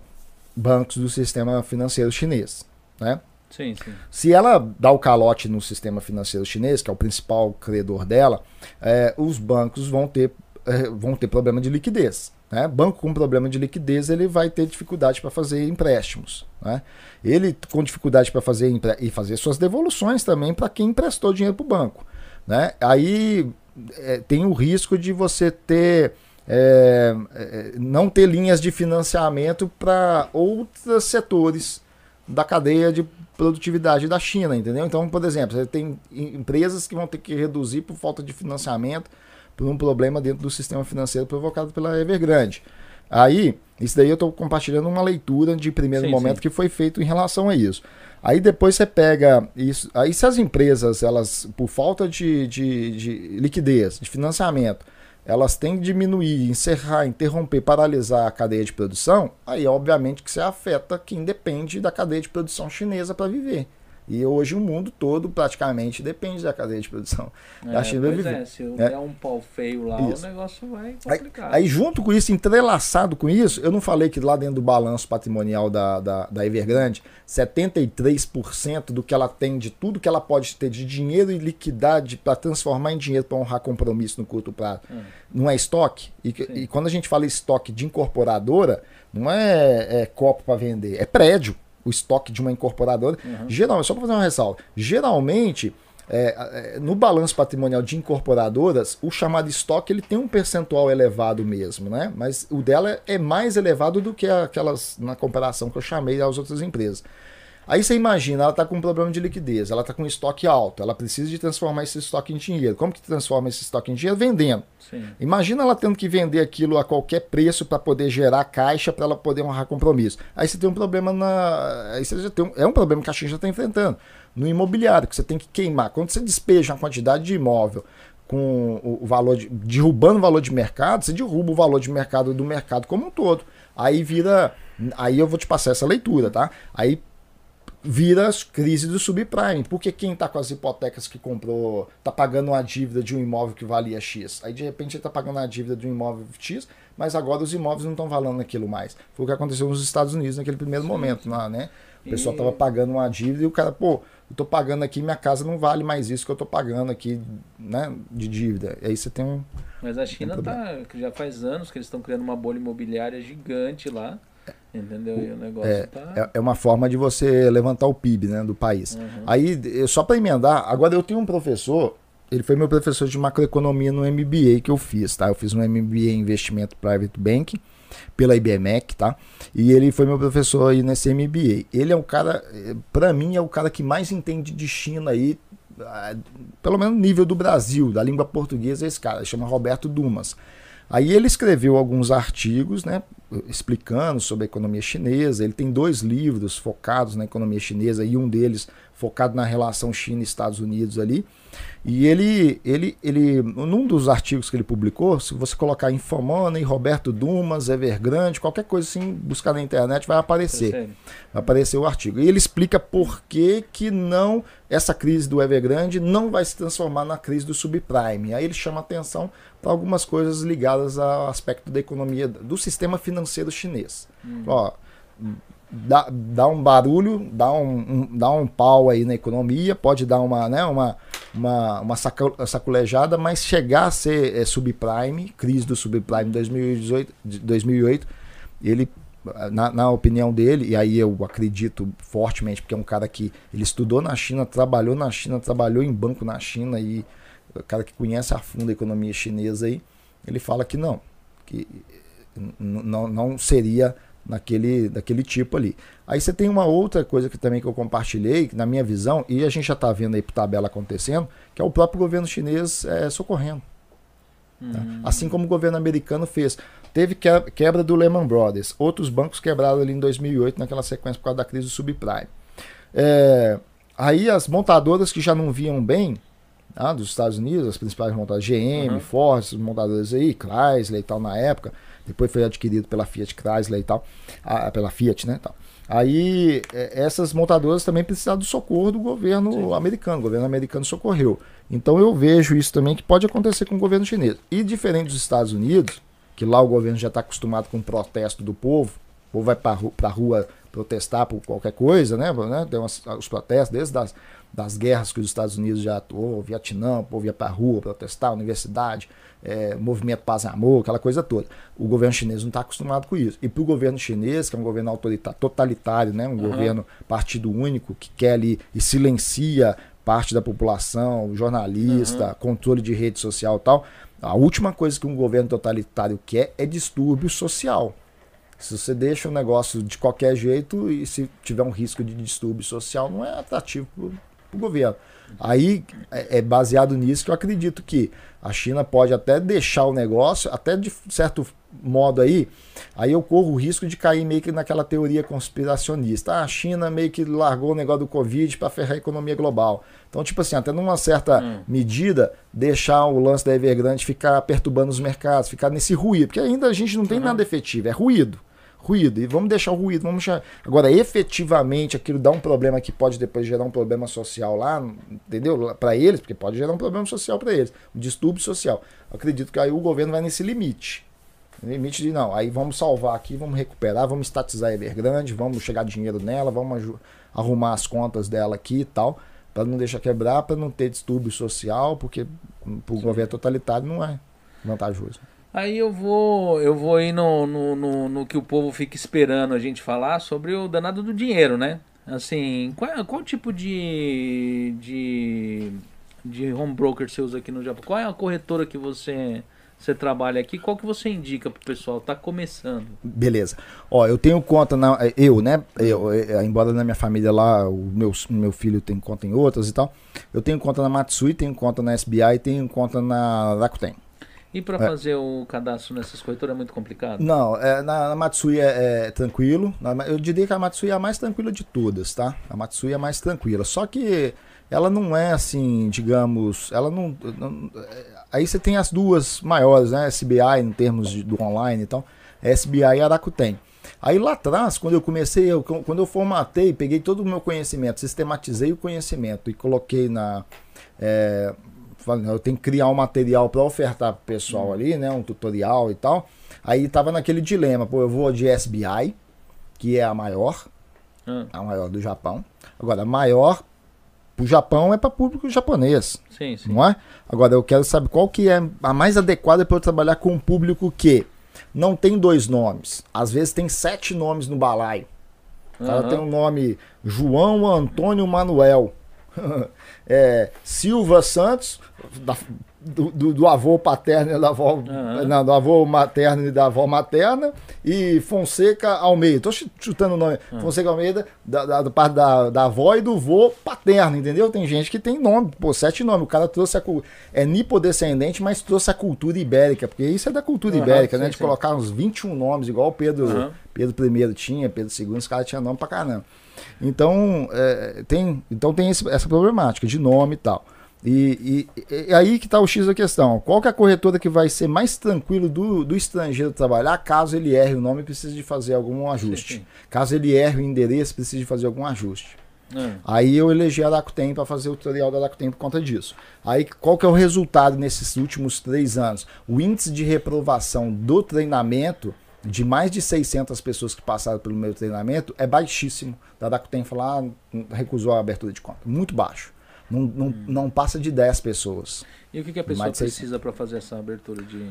Bancos do sistema financeiro chinês, né? Sim, sim. Se ela dá o calote no sistema financeiro chinês, que é o principal credor dela, eh, os bancos vão ter, eh, vão ter problema de liquidez. Né? Banco com problema de liquidez, ele vai ter dificuldade para fazer empréstimos. Né? Ele com dificuldade para fazer e fazer suas devoluções também para quem emprestou dinheiro para o banco. Né? Aí eh, tem o risco de você ter eh, eh, não ter linhas de financiamento para outros setores da cadeia de produtividade da China, entendeu? Então, por exemplo, você tem em- empresas que vão ter que reduzir por falta de financiamento por um problema dentro do sistema financeiro provocado pela Evergrande. Aí, isso daí eu estou compartilhando uma leitura de primeiro Sim, momento sim. que foi feito em relação a isso. Aí depois você pega isso. Aí se as empresas, elas, por falta de, de, de liquidez, de financiamento, elas têm que diminuir, encerrar, interromper, paralisar a cadeia de produção, aí obviamente que você afeta quem depende da cadeia de produção chinesa para viver. E hoje o mundo todo praticamente depende da cadeia de produção. É, a China pois viver. é, se É. der um pau feio lá, Isso. o negócio vai Aí, complicar. aí, junto com isso, entrelaçado com isso, eu não falei que lá dentro do balanço patrimonial da, da, da Evergrande, 73% do que ela tem, de tudo que ela pode ter de dinheiro e liquidade para transformar em dinheiro para honrar compromisso no curto prazo, Hum. não é estoque? E, e quando a gente fala estoque de incorporadora, não é, é copo para vender, é prédio. O estoque de uma incorporadora. Uhum. Geralmente, só para fazer uma ressalva, geralmente é, é, no balanço patrimonial de incorporadoras, o chamado estoque ele tem um percentual elevado mesmo, né? Mas o dela é mais elevado do que aquelas na comparação que eu chamei às outras empresas. Aí você imagina, ela está com um problema de liquidez, ela está com um estoque alto, ela precisa de transformar esse estoque em dinheiro. Como que transforma esse estoque em dinheiro? Vendendo. Sim. Imagina ela tendo que vender aquilo a qualquer preço para poder gerar caixa para ela poder honrar compromisso. Aí você tem um problema na. Aí você já tem um... É um problema que a China já está enfrentando. No imobiliário, que você tem que queimar. Quando você despeja uma quantidade de imóvel com o o valor de. derrubando o valor de mercado, você derruba o valor de mercado do mercado como um todo. Aí vira. Aí eu vou te passar essa leitura, tá? Aí vira as crise do subprime. Porque quem está com as hipotecas que comprou está pagando uma dívida de um imóvel que valia X. Aí de repente ele está pagando a dívida de um imóvel X, mas agora os imóveis não estão valendo aquilo mais. Foi o que aconteceu nos Estados Unidos naquele primeiro momento, lá, né? O pessoal estava pagando uma dívida e o cara, pô, eu tô pagando aqui, minha casa não vale mais isso que eu tô pagando aqui, né, de dívida. E aí você tem um. Mas a China Tem tá, que já faz anos que eles estão criando uma bolha imobiliária gigante lá. Entendeu? E o negócio tá. É, é uma forma de você levantar o PIB, né, do país. Uhum. Aí, só para emendar, agora eu tenho um professor, ele foi meu professor de macroeconomia no MBA que eu fiz, tá? Eu fiz um MBA em investimento private banking pela IBMEC, tá? E ele foi meu professor aí nesse MBA. Ele é o cara, para mim é o cara que mais entende de China aí, ah, pelo menos no nível do Brasil, da língua portuguesa, é esse cara, chama Roberto Dumas. Aí ele escreveu alguns artigos, né, explicando sobre a economia chinesa. Ele tem dois livros focados na economia chinesa e um deles focado na relação China e Estados Unidos ali. E ele, ele, ele, num dos artigos que ele publicou, se você colocar Infomoney, Roberto Dumas, Evergrande, qualquer coisa assim, buscar na internet vai aparecer vai aparecer o artigo. E ele explica por que, que não essa crise do Evergrande não vai se transformar na crise do subprime. Aí ele chama atenção algumas coisas ligadas ao aspecto da economia do sistema financeiro chinês. Ó, dá, dá um barulho, dá um, um- dá um pau aí na economia, pode dar uma, né, uma, uma, uma saculejada, mas chegar a ser é, subprime, crise do subprime em 2018, de 2008, ele na, na opinião dele, e aí eu acredito fortemente, porque é um cara que ele estudou na China, trabalhou na China, trabalhou em banco na China e o cara que conhece a fundo a economia chinesa aí, ele fala que não, que não, não seria naquele, daquele tipo ali. Aí você tem uma outra coisa que também que eu compartilhei, que na minha visão, e a gente já está vendo aí por tabela acontecendo, que é o próprio governo chinês é, socorrendo. tá? Uhum. Assim como o governo americano fez. Teve que- quebra do Lehman Brothers. Outros bancos quebraram ali em 2008, naquela sequência por causa da crise do subprime. É, aí as montadoras que já não viam bem, ah, dos Estados Unidos, as principais montadoras, GM, Uhum. Ford, montadoras aí, Chrysler e tal na época, depois foi adquirido pela Fiat Chrysler e tal, ah, pela Fiat, né, tal. Aí é, essas montadoras também precisaram do socorro do governo Sim. americano, o governo americano socorreu. Então eu vejo isso também que pode acontecer com o governo chinês. E diferente dos Estados Unidos, que lá o governo já está acostumado com o protesto do povo, o povo vai para a rua protestar por qualquer coisa, né? né? Tem umas- os protestos, desde das, das guerras que os Estados Unidos já atuou, Vietnã, o povo ia para a rua protestar, universidade, é, movimento paz e amor, aquela coisa toda. O governo chinês não está acostumado com isso. E para o governo chinês, que é um governo autoritário, totalitário, né? um Uhum. governo partido único, que quer ali e silencia parte da população, jornalista, controle de rede social e tal, a última coisa que um governo totalitário quer é distúrbio social. Se você deixa o negócio de qualquer jeito e se tiver um risco de distúrbio social, não é atrativo para o governo. Aí é é baseado nisso que eu acredito que a China pode até deixar o negócio, até de certo modo aí, aí eu corro o risco de cair meio que naquela teoria conspiracionista. Ah, a China meio que largou o negócio do Covid para ferrar a economia global. Então, tipo assim, até numa certa Hum. medida, deixar o lance da Evergrande ficar perturbando os mercados, ficar nesse ruído, porque ainda a gente não tem Uhum. nada efetivo, é ruído. Ruído, e vamos deixar o ruído, vamos deixar... Agora, efetivamente, aquilo dá um problema que pode depois gerar um problema social lá, entendeu? Para eles, porque pode gerar um problema social para eles, um distúrbio social. Eu acredito que aí o governo vai nesse limite. Limite de não, aí vamos salvar aqui, vamos recuperar, vamos estatizar a Evergrande, vamos chegar dinheiro nela, vamos arrumar as contas dela aqui e tal, para não deixar quebrar, para não ter distúrbio social, porque para o governo totalitário não é vantajoso. Aí eu vou, eu vou ir no, no, no, no que o povo fica esperando a gente falar sobre o danado do dinheiro, né? Assim, qual, qual tipo de, de, de home broker você usa aqui no Japão? Qual é a corretora que você, você trabalha aqui? Qual que você indica pro pessoal? Tá começando. Beleza. Ó, eu tenho conta na. Eu, né? Eu, eh, embora na minha família lá, o meu, meu filho tem conta em outras e tal. Eu tenho conta na Matsui, tenho conta na SBI, tenho conta na Rakuten. E para É. fazer o cadastro nessas corretoras é muito complicado? Não, é, na, na Matsui é, é tranquilo. Na- eu diria que a Matsui é a mais tranquila de todas, tá? A Matsui é a mais tranquila. Só que ela não é assim, digamos, ela não. não- é, aí você tem as duas maiores, né? SBI em termos de- do online e tal. SBI e Arakuten. Aí lá atrás, quando eu comecei, eu- quando eu formatei, peguei todo o meu conhecimento, sistematizei o conhecimento e coloquei na. é, falei, eu tenho que criar um material para ofertar pro pessoal ali, né? Um tutorial e tal. Aí tava naquele dilema, pô, eu vou de SBI, que é a maior, Ah, a maior do Japão. Agora, a maior pro Japão é para público japonês, sim, sim. não é? Agora eu quero saber qual que é a mais adequada para eu trabalhar com um público que não tem dois nomes, às vezes tem sete nomes no balaio. O cara Aham. tem um nome João Antônio Manuel. É, Silva Santos, da- do, do- do avô paterno e da avó. Aham. Não, do avô materno e da avó materna. E Fonseca Almeida. Tô chu- chutando o nome. Ah. Fonseca Almeida, da, da, do parte da, da avó e do vô paterno, entendeu? Tem gente que tem nome, pô, sete nomes. O cara trouxe a cultura. É nipodescendente, mas trouxe a cultura ibérica. Porque isso é da cultura Aham, ibérica, né? sim, De sim. colocar uns 21 nomes, igual o Pedro. Pedro I tinha, Pedro II, os caras tinham nome pra caramba. Então, é, tem, então tem esse- essa problemática de nome e tal. E, e- e aí que está o X da questão. Qual que é a corretora que vai ser mais tranquilo do, do estrangeiro trabalhar caso ele erre o nome e precise de fazer algum ajuste? sim. Caso ele erre o endereço, precise de fazer algum ajuste. Ah, Aí eu elegi a Rakuten para fazer o tutorial da Rakuten por conta disso. Aí qual que é o resultado nesses últimos três anos? O índice de reprovação do treinamento de mais de 600 pessoas que passaram pelo meu treinamento é baixíssimo. Da Rakuten falar, ah, recusou a abertura de conta. Muito baixo. Não, não, não passa de 10 pessoas. E o que, que a pessoa Mais de 600. precisa para fazer essa abertura de.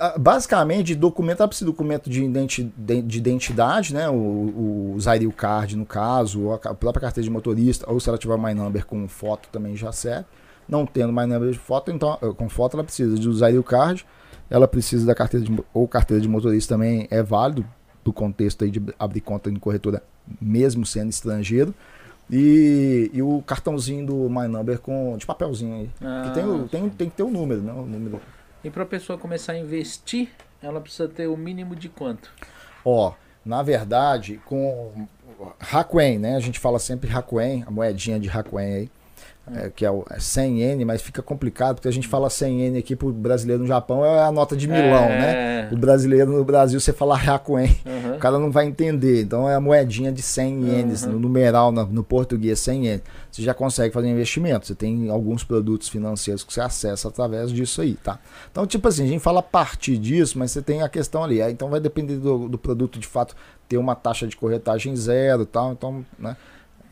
Ah, basicamente, documento, ela precisa de documento de, identi- de- de identidade, né? O, o Zairil Card, no caso, ou a própria carteira de motorista, ou se ela tiver My Number com foto também já serve. Não tendo My Number de foto, então, eh, com foto ela precisa de Zairil Card, ela precisa da carteira de, ou carteira de motorista também é válido, do contexto aí de abrir conta em corretora, mesmo sendo estrangeiro. E, e o cartãozinho do My Number com, de papelzinho aí. Ah, que tem, o- tem, tem que ter o número, né? O número E para a pessoa começar a investir, ela precisa ter o mínimo de quanto? Ó, na verdade, com Hakuen, né? A gente fala sempre Hakuen, a moedinha de Hakuen aí, é, que é o é 100 N, mas fica complicado porque a gente fala 100 N aqui pro brasileiro no Japão é a nota de Milão, né? É. O brasileiro no Brasil você fala Hakuen, Aham. o cara não vai entender. Então é a moedinha de 100 ienes, Uhum. no numeral no, no português 100 ienes. Você já consegue fazer investimento. Você tem alguns produtos financeiros que você acessa através disso aí, tá? Então, tipo assim, a gente fala a partir disso, mas você tem a questão ali. aí Então vai depender do, do produto de fato ter uma taxa de corretagem zero e tal. Então, né?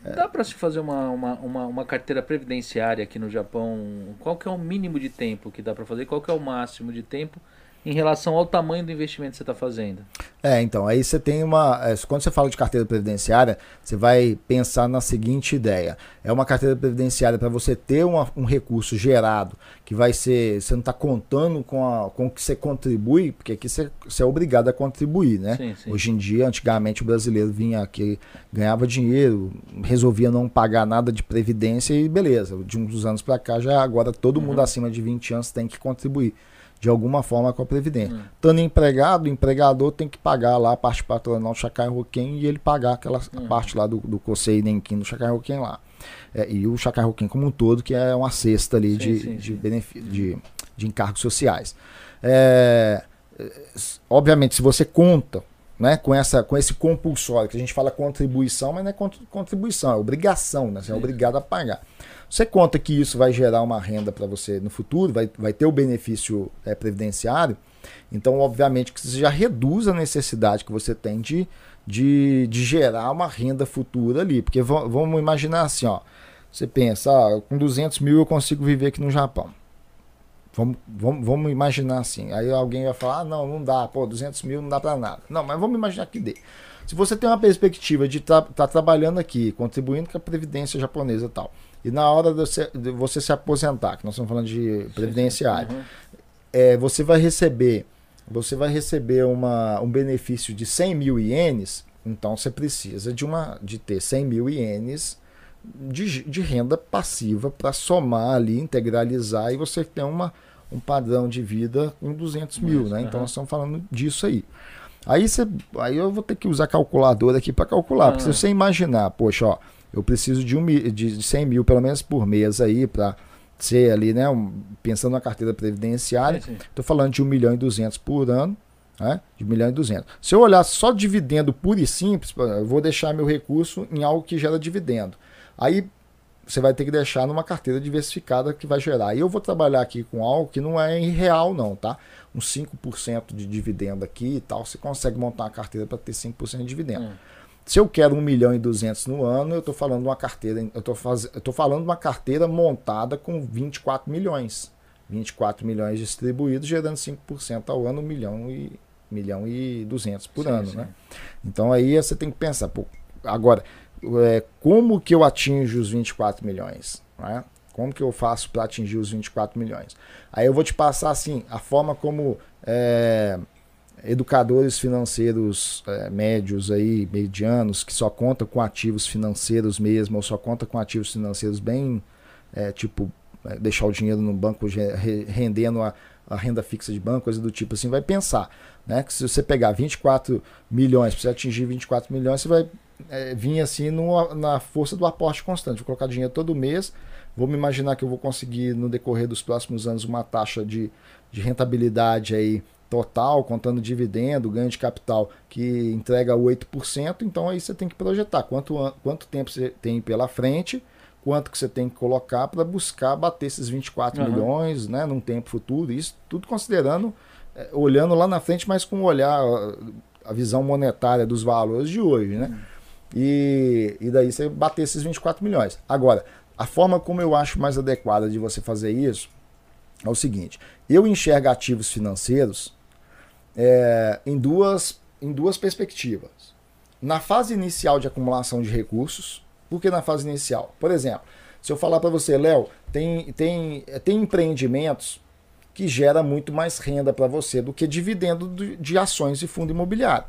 Dá para se fazer uma, uma, uma, uma carteira previdenciária aqui no Japão? Qual que é o mínimo de tempo que dá para fazer? Qual que é o máximo de tempo em relação ao tamanho do investimento que você está fazendo. É, então, aí você tem uma. é, Quando você fala de carteira previdenciária, você vai pensar na seguinte ideia: é uma carteira previdenciária para você ter uma- um recurso gerado, que vai ser. Você não está contando com, a, com o que você contribui, porque aqui você, você é obrigado a contribuir, né? Sim, sim. Hoje em dia, antigamente, o brasileiro vinha aqui, ganhava dinheiro, resolvia não pagar nada de previdência e beleza. De uns anos para cá, já agora todo mundo Uhum. acima de 20 anos tem que contribuir de alguma forma com a previdência. Hum. Estando empregado, o empregador tem que pagar lá a parte patronal do Chacai Roquem e ele pagar aquela Uhum. parte lá do, do COSEI e Nenquim do Chacai Roquem lá. É, e o Chacai Roquem como um todo, que é uma cesta ali Sim, de, sim, de, benefi- de, de encargos sociais. É, obviamente, se você conta né, com, essa, com esse compulsório, que a gente fala contribuição, mas não é contri- contribuição, é obrigação, né? Você é obrigado a pagar. Você conta que isso vai gerar uma renda para você no futuro, vai, vai ter o benefício é, previdenciário, então, obviamente, que você já reduz a necessidade que você tem de, de, de gerar uma renda futura ali. Porque va- vamos imaginar assim, ó. Você pensa, ah, com 200 mil eu consigo viver aqui no Japão. Vamos, vamos, vamos imaginar assim. Aí alguém vai falar, ah, não, não dá, pô, 200 mil não dá para nada. Não, mas vamos imaginar que dê. Se você tem uma perspectiva de estar trabalhando aqui, contribuindo com a previdência japonesa e tal, e na hora de você, se aposentar, que nós estamos falando de previdenciário, Uhum. é, você vai receber você vai receber uma, um benefício de 100 mil ienes, então você precisa de, uma, de ter 100 mil ienes de, de renda passiva para somar ali, integralizar e você ter uma, um padrão de vida com 200 mil, Isso, né? Então aham. nós estamos falando disso aí. Aí, você, aí eu vou ter que usar calculadora aqui para calcular, porque Ah. se você imaginar, poxa, ó, eu preciso de, um, de de 100 mil pelo menos por mês aí para ser ali, né? um- pensando na carteira previdenciária. Estou falando de 1 milhão e 200 por ano, né? De 1 milhão e 200. Se eu olhar só dividendo puro e simples, eu vou deixar meu recurso em algo que gera dividendo. Aí você vai ter que deixar numa carteira diversificada que vai gerar. Aí eu vou trabalhar aqui com algo que não é irreal não, tá? Uns 5% de dividendo aqui e tal, você consegue montar uma carteira para ter 5% de dividendo. Hum. Se eu quero 1 milhão e 200 no ano, eu estou falando de uma carteira, eu estou faz... falando uma carteira montada com 24 milhões. 24 milhões distribuídos, gerando 5% ao ano, 1 milhão e, 1 milhão e 200 por Sim, ano, sim. né? Então aí você tem que pensar, pô, agora, é, como que eu atinjo os 24 milhões? né? Como que eu faço para atingir os 24 milhões? Aí eu vou te passar assim, a forma como é, educadores financeiros é, médios aí, medianos, que só contam com ativos financeiros mesmo, ou só contam com ativos financeiros bem, é, tipo, é, deixar o dinheiro no banco rendendo a, a renda fixa de banco, coisa do tipo assim, vai pensar, né? Que se você pegar 24 milhões, para você atingir 24 milhões, você vai é, vir assim no- na força do aporte constante. Vou colocar dinheiro todo mês, vou me imaginar que eu vou conseguir no decorrer dos próximos anos uma taxa de, de rentabilidade aí total, contando dividendo, ganho de capital, que entrega 8%, então aí você tem que projetar quanto, an- quanto tempo você tem pela frente, quanto que você tem que colocar para buscar bater esses 24 Aham. milhões né, num tempo futuro, isso tudo considerando, eh, olhando lá na frente, mas com o olhar, a visão monetária dos valores de hoje, né? E, e daí você bater esses 24 milhões. Agora, a forma como eu acho mais adequada de você fazer isso é o seguinte: eu enxergo ativos financeiros é, em, duas, em duas perspectivas. Na fase inicial de acumulação de recursos, por que na fase inicial? Por exemplo, se eu falar para você, Léo, tem, tem, tem empreendimentos que gera muito mais renda para você do que dividendo de, ações e fundo imobiliário.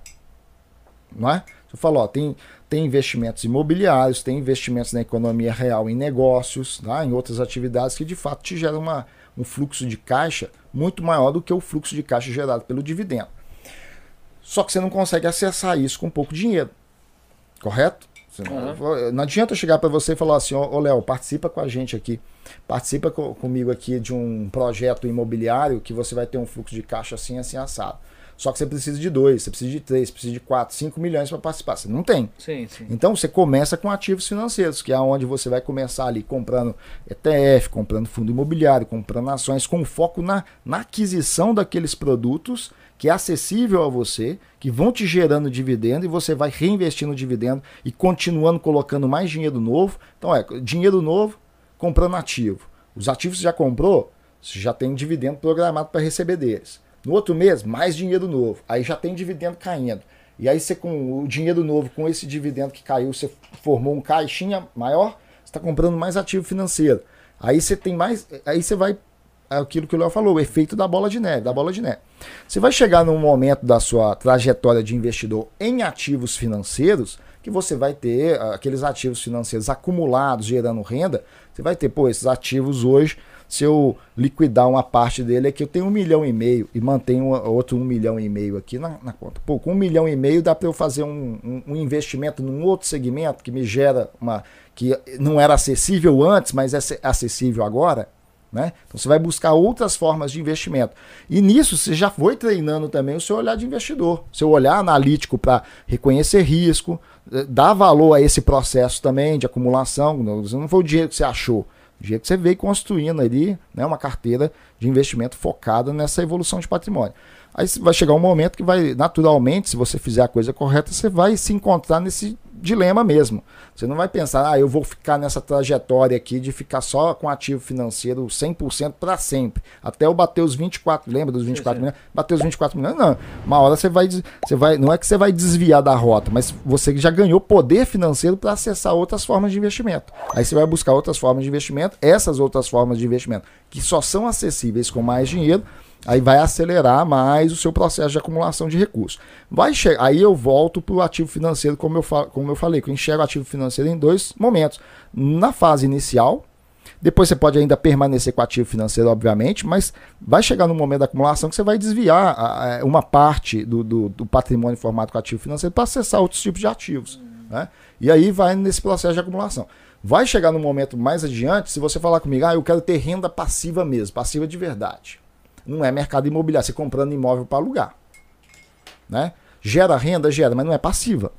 Não é? Eu falo, tem, tem investimentos imobiliários, tem investimentos na economia real em negócios, tá? em outras atividades que de fato te geram uma, um fluxo de caixa muito maior do que o fluxo de caixa gerado pelo dividendo. Só que você não consegue acessar isso com pouco dinheiro. Correto? Não, não adianta chegar para você e falar assim, ô ô, Léo, participa com a gente aqui. Participa co- comigo aqui de um projeto imobiliário que você vai ter um fluxo de caixa assim, assim, assado. Só que você precisa de dois, você precisa de três, você precisa de quatro, cinco milhões para participar. Você não tem. Sim, sim. Então você começa com ativos financeiros, que é onde você vai começar ali comprando ETF, comprando fundo imobiliário, comprando ações, com foco na, na aquisição daqueles produtos que é acessível a você, que vão te gerando dividendo e você vai reinvestindo dividendo e continuando colocando mais dinheiro novo. Então é dinheiro novo comprando ativo. Os ativos que você já comprou, você já tem dividendo programado para receber deles. No outro mês, mais dinheiro novo. Aí já tem dividendo caindo. E aí você com o dinheiro novo, com esse dividendo que caiu, você formou um caixinha maior, você está comprando mais ativo financeiro. Aí você tem mais. Aí você vai. é Aquilo que o Léo falou, o efeito da bola de neve, da bola de neve. Você vai chegar num momento da sua trajetória de investidor em ativos financeiros que você vai ter ah, aqueles ativos financeiros acumulados gerando renda. Você vai ter, pô, esses ativos hoje, se eu liquidar uma parte dele, é que eu tenho um milhão e meio e mantenho outro um milhão e meio aqui na, na conta. Pô, com um milhão e meio dá para eu fazer um, um, um investimento num outro segmento que me gera uma. que não era acessível antes, mas é acessível agora. Né? Então você vai buscar outras formas de investimento. E nisso você já foi treinando também o seu olhar de investidor, seu olhar analítico para reconhecer risco, eh, dar valor a esse processo também de acumulação. Não foi o dinheiro que você achou, o dinheiro que você veio construindo ali, né, uma carteira de investimento focada nessa evolução de patrimônio. Aí vai chegar um momento que vai, naturalmente, se você fizer a coisa correta, você vai se encontrar nesse dilema mesmo. Você não vai pensar, ah, eu vou ficar nessa trajetória aqui de ficar só com ativo financeiro 100% para sempre. Até eu bater os 24, lembra dos 24 sim. milhões? Bater os 24 milhões, não. Uma hora você vai, você vai, não é que você vai desviar da rota, mas você já ganhou poder financeiro para acessar outras formas de investimento. Aí você vai buscar outras formas de investimento, essas outras formas de investimento que só são acessíveis com mais dinheiro, aí vai acelerar mais o seu processo de acumulação de recursos. Vai aí eu volto para o ativo financeiro, como eu, como eu falei, que eu enxergo o ativo financeiro em dois momentos. Na fase inicial, depois você pode ainda permanecer com ativo financeiro, obviamente, mas vai chegar no momento da acumulação que você vai desviar uma parte do, do- do patrimônio formado com ativo financeiro para acessar outros tipos de ativos. Né? E aí vai nesse processo de acumulação. Vai chegar no momento mais adiante, se você falar comigo, ah, eu quero ter renda passiva mesmo, passiva de verdade. Não é mercado imobiliário, você comprando imóvel para alugar. Né? Gera renda, gera, mas não é passiva.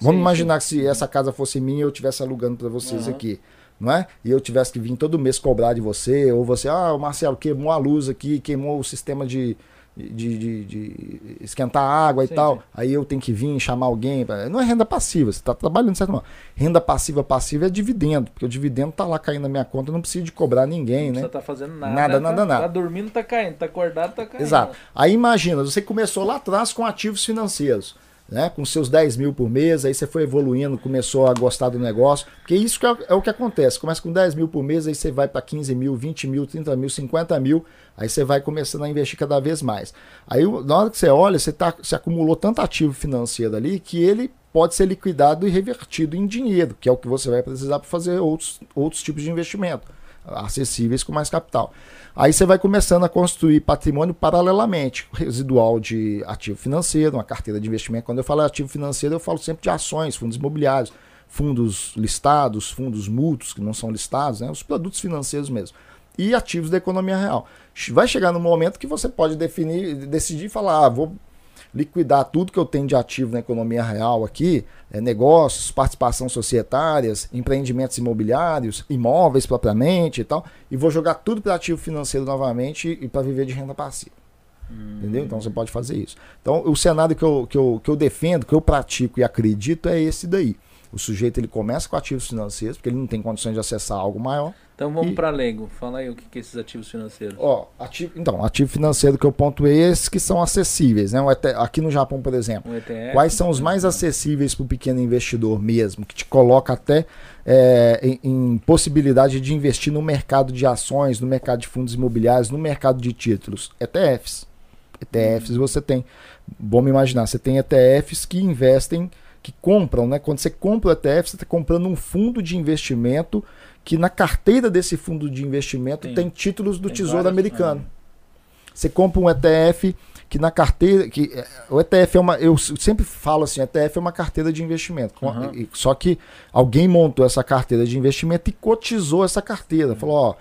Vamos Sim, imaginar que se essa casa fosse minha e eu estivesse alugando para vocês Aham. aqui, não é? E eu tivesse que vir todo mês cobrar de você, ou você, ah, o Marcelo queimou a luz aqui, queimou o sistema de, de, de- de esquentar água Sim, e tal. sim. Aí eu tenho que vir chamar alguém. pra- Não é renda passiva, você está trabalhando certa forma. Renda passiva passiva é dividendo, porque o dividendo tá lá caindo na minha conta, não preciso de cobrar ninguém, Não né? precisa tá fazendo nada. Nada, tá, nada, nada. Tá dormindo, tá caindo. Tá acordado, tá caindo. Exato. Aí imagina, você começou lá atrás com ativos financeiros, né? Com seus 10 mil por mês, aí você foi evoluindo, começou a gostar do negócio. Porque isso é, é o que acontece. Começa com 10 mil por mês, aí você vai para 15 mil, 20 mil, 30 mil, 50 mil, aí você vai começando a investir cada vez mais. Aí na hora que você olha, você, tá, você acumulou tanto ativo financeiro ali que ele pode ser liquidado e revertido em dinheiro, que é o que você vai precisar para fazer outros, outros tipos de investimento acessíveis com mais capital. Aí você vai começando a construir patrimônio paralelamente, residual de ativo financeiro, uma carteira de investimento. Quando eu falo ativo financeiro, eu falo sempre de ações, fundos imobiliários, fundos listados, fundos mútuos que não são listados, né? os produtos financeiros mesmo. E ativos da economia real. Vai chegar no momento que você pode definir, decidir falar, ah, vou liquidar tudo que eu tenho de ativo na economia real aqui, é, negócios, participação societárias, empreendimentos imobiliários, imóveis propriamente e tal, e vou jogar tudo para ativo financeiro novamente e para viver de renda passiva. Entendeu? Então você pode fazer isso. Então o cenário que eu, que, eu, que eu defendo, que eu pratico e acredito é esse daí. O sujeito ele começa com ativos financeiros, porque ele não tem condições de acessar algo maior. Então vamos E- pra Lego. Fala aí o que, que é esses ativos financeiros. Ó, ativo, então, ativo financeiro que eu pontuei é esses que são acessíveis. Né? Aqui no Japão, por exemplo. ETF. Quais são os mais acessíveis para o pequeno investidor mesmo, que te coloca até é, em, em possibilidade de investir no mercado de ações, no mercado de fundos imobiliários, no mercado de títulos? ETFs. ETFs você tem. Vamos imaginar, você tem ETFs que investem, que compram, né? Quando você compra o ETF, você está comprando um fundo de investimento que na carteira desse fundo de investimento Tem- tem, títulos do tem Tesouro vários- Americano. Você compra um ETF que na carteira. Que, é, o ETF é uma. Eu sempre falo assim: ETF é uma carteira de investimento. E- Só que alguém montou essa carteira de investimento e cotizou essa carteira. Falou: ó, é,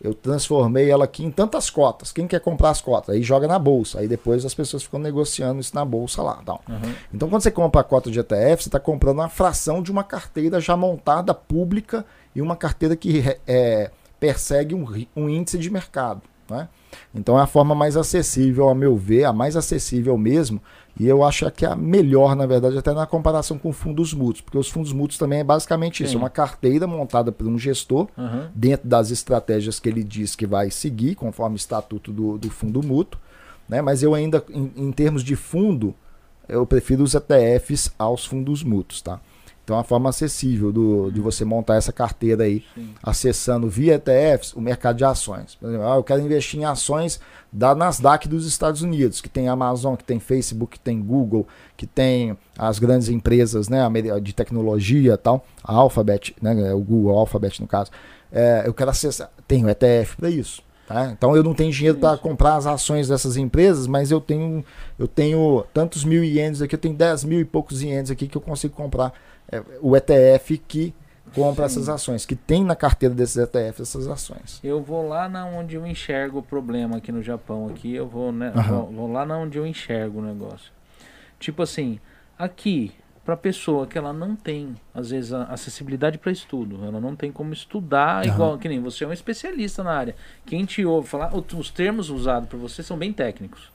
eu transformei ela aqui em tantas cotas. Quem quer comprar as cotas? Aí joga na bolsa. Aí depois as pessoas ficam negociando isso na bolsa lá. Tal. Uhum. Então, quando você compra a cota de ETF, você está comprando uma fração de uma carteira já montada, pública, e uma carteira que é, persegue um, um índice de mercado. Né? Então, é a forma mais acessível, a meu ver, a mais acessível mesmo, e eu acho que é a melhor, na verdade, até na comparação com fundos mútuos, porque os fundos mútuos também é basicamente isso: Sim. é uma carteira montada por um gestor, Uhum. dentro das estratégias que ele diz que vai seguir, conforme o estatuto do, do fundo mútuo. né? Mas eu ainda, em, em termos de fundo, eu prefiro os ETFs aos fundos mútuos, tá? Então, a forma acessível do, de você montar essa carteira aí, Sim. acessando via ETFs o mercado de ações. Por exemplo, ah, eu quero investir em ações da Nasdaq dos Estados Unidos, que tem Amazon, que tem Facebook, que tem Google, que tem as grandes empresas né, de tecnologia e tal, a Alphabet, né, o Google Alphabet no caso. É, eu quero acessar, tem o ETF para isso. Tá? Então eu não tenho dinheiro para comprar as ações dessas empresas, mas eu tenho, eu tenho tantos mil ienes aqui, eu tenho 10 mil e poucos ienes aqui que eu consigo comprar é, o ETF que compra Sim. essas ações, que tem na carteira desses ETFs essas ações. Eu vou lá na onde eu enxergo o problema aqui no Japão. Aqui eu vou, né? Aham. Vou, vou lá na onde eu enxergo o negócio. Tipo assim, aqui, pra pessoa que ela não tem, às vezes, acessibilidade para estudo, ela não tem como estudar Aham. igual que nem você é um especialista na área. Quem te ouve falar, os termos usados por você são bem técnicos,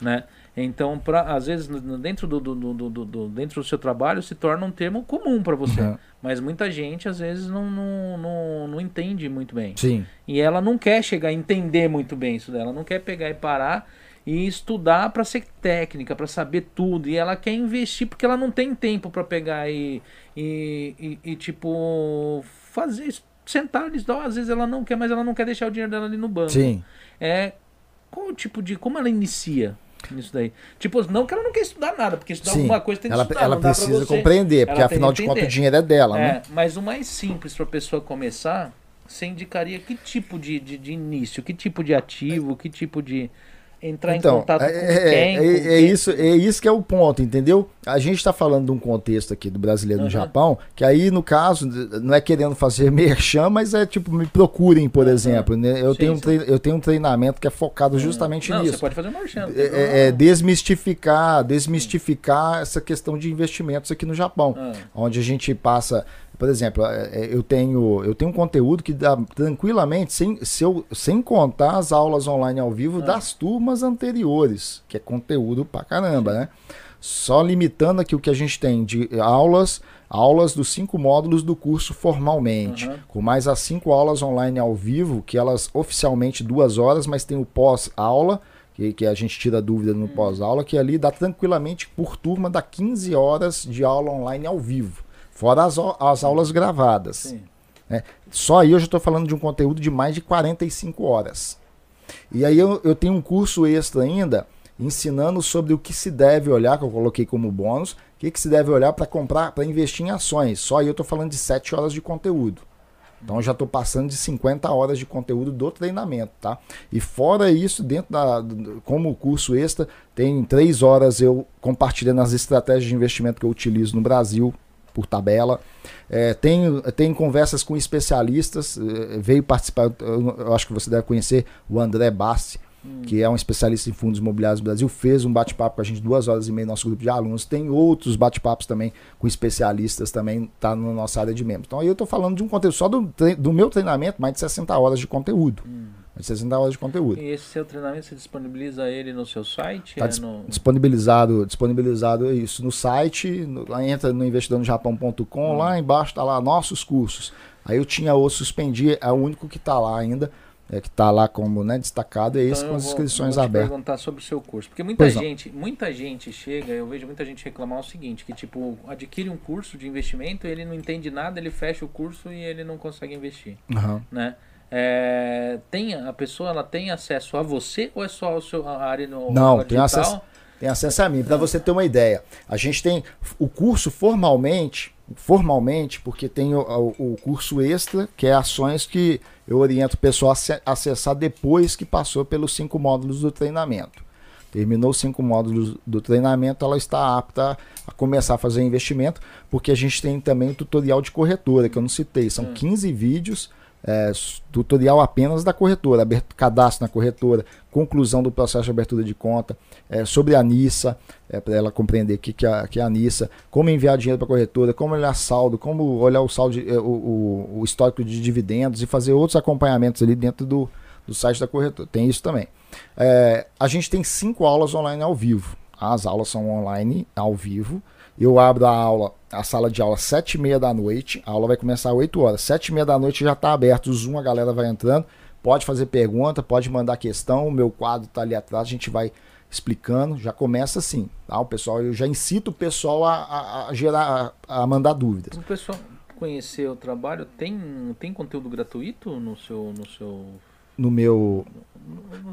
né? Então, pra, às vezes, dentro do, do, do, do- dentro do seu trabalho, se torna um termo comum para você. Uhum. Mas muita gente, às vezes, não, não, não, não entende muito bem. Sim. E ela não quer chegar a entender muito bem isso dela. Não quer pegar e parar e estudar para ser técnica, para saber tudo. E ela quer investir porque ela não tem tempo para pegar e, e, e, e, tipo fazer isso, sentar Às vezes ela não quer, mas ela não quer deixar o dinheiro dela ali no banco. Sim. É qual o tipo de como ela inicia nisso daí? Tipo, não que ela não quer estudar nada, porque estudar Sim. alguma coisa tem que Ela, estudar. ela precisa compreender, porque ela afinal de contas o dinheiro é dela, né? É, mas o mais simples para a pessoa começar, você indicaria que tipo de, de, de início, que tipo de ativo, que tipo de entrar em Então, contato é, com é- quem? é- com é quem? isso, é isso que é o ponto, entendeu? A gente está falando de um contexto aqui do brasileiro no Aham. Japão, que aí, no caso, não é querendo fazer merchan, mas é tipo, me procurem, por Aham. exemplo. né? Eu, Sim, tenho um sim. eu tenho um treinamento que é focado justamente não, nisso. Você pode fazer um marchando. É, é desmistificar, desmistificar essa questão de investimentos aqui no Japão Ah, onde a gente passa, por exemplo, é, é, eu tenho eu tenho um conteúdo que dá tranquilamente, sem, se eu, sem contar as aulas online ao vivo Ah. das turmas anteriores, que é conteúdo pra caramba, né? Só limitando aqui o que a gente tem de aulas, aulas dos cinco módulos do curso formalmente, Aham. com mais as cinco aulas online ao vivo, que elas oficialmente duas horas, mas tem o pós-aula, que, que a gente tira dúvida no pós-aula, que ali dá tranquilamente por turma, dá 15 horas de aula online ao vivo. Fora as, as aulas gravadas. sim. Só aí eu já estou falando de um conteúdo de mais de 45 horas. E aí eu, eu tenho um curso extra ainda, ensinando sobre o que se deve olhar, que eu coloquei como bônus, o que, que se deve olhar para comprar, para investir em ações. Só aí eu estou falando de 7 horas de conteúdo. Então eu já estou passando de 50 horas de conteúdo do treinamento, tá? E fora isso, dentro da. Como curso extra, tem 3 horas eu compartilhando as estratégias de investimento que eu utilizo no Brasil, por tabela. É, tem, tem conversas com especialistas, eh, veio participar, eu, eu acho que você deve conhecer o André Bassi, que é um especialista em fundos imobiliários do Brasil, fez um bate-papo com a gente duas horas e meia no nosso grupo de alunos. Tem outros bate-papos também com especialistas também, tá na nossa área de membros. Então aí eu estou falando de um conteúdo só do, do meu treinamento, mais de 60 horas de conteúdo. Mais de 60 horas de conteúdo. E esse seu treinamento, você disponibiliza ele no seu site? Tá É no... disponibilizado, disponibilizado isso no site, no, lá entra no investidornojapão.com, Hum. lá embaixo tá lá nossos cursos. Aí eu tinha outro suspendi, é o único que tá lá ainda, é que tá lá como, né, destacado, é esse Então com eu as vou- inscrições vou te abertas. perguntar sobre o seu curso. Porque muita Pois não. gente, muita gente chega, eu vejo muita gente reclamar o seguinte, que tipo, adquire um curso de investimento, ele não entende nada, ele fecha o curso e ele não consegue investir, Aham. né? É, tem a pessoa ela tem acesso a você ou é só o seu, a área no Não, tem acesso- Tem acesso a mim, para você ter uma ideia. A gente tem o curso formalmente, formalmente, porque tem o, o- curso extra, que é ações que eu oriento o pessoal a ace- acessar depois que passou pelos cinco módulos do treinamento. Terminou os cinco módulos do treinamento, ela está apta a começar a fazer investimento, porque a gente tem também o tutorial de corretora, que eu não citei. São Hum. 15 vídeos, é, tutorial apenas da corretora, cadastro na corretora, conclusão do processo de abertura de conta, é, sobre a NISA, para ela compreender o que, que, é, a- que é a NISA, como enviar dinheiro para a corretora, como olhar saldo, como olhar o saldo, de- é, o, o- o histórico de dividendos e fazer outros acompanhamentos ali dentro do, do site da corretora. Tem isso também. É, a gente tem cinco aulas online ao vivo. As aulas são online, ao vivo. Eu abro a aula, a sala de aula às sete e meia da noite. A aula vai começar às 8 horas. Sete e meia da noite já está aberto o Zoom, a galera vai entrando pode fazer pergunta, pode mandar questão, o meu quadro tá ali atrás, a gente vai explicando, já começa assim, tá? O pessoal, eu já incito o pessoal a, a, a gerar, a, a mandar dúvidas. O pessoal conhecer o trabalho, tem, tem conteúdo gratuito no seu, no seu no meu.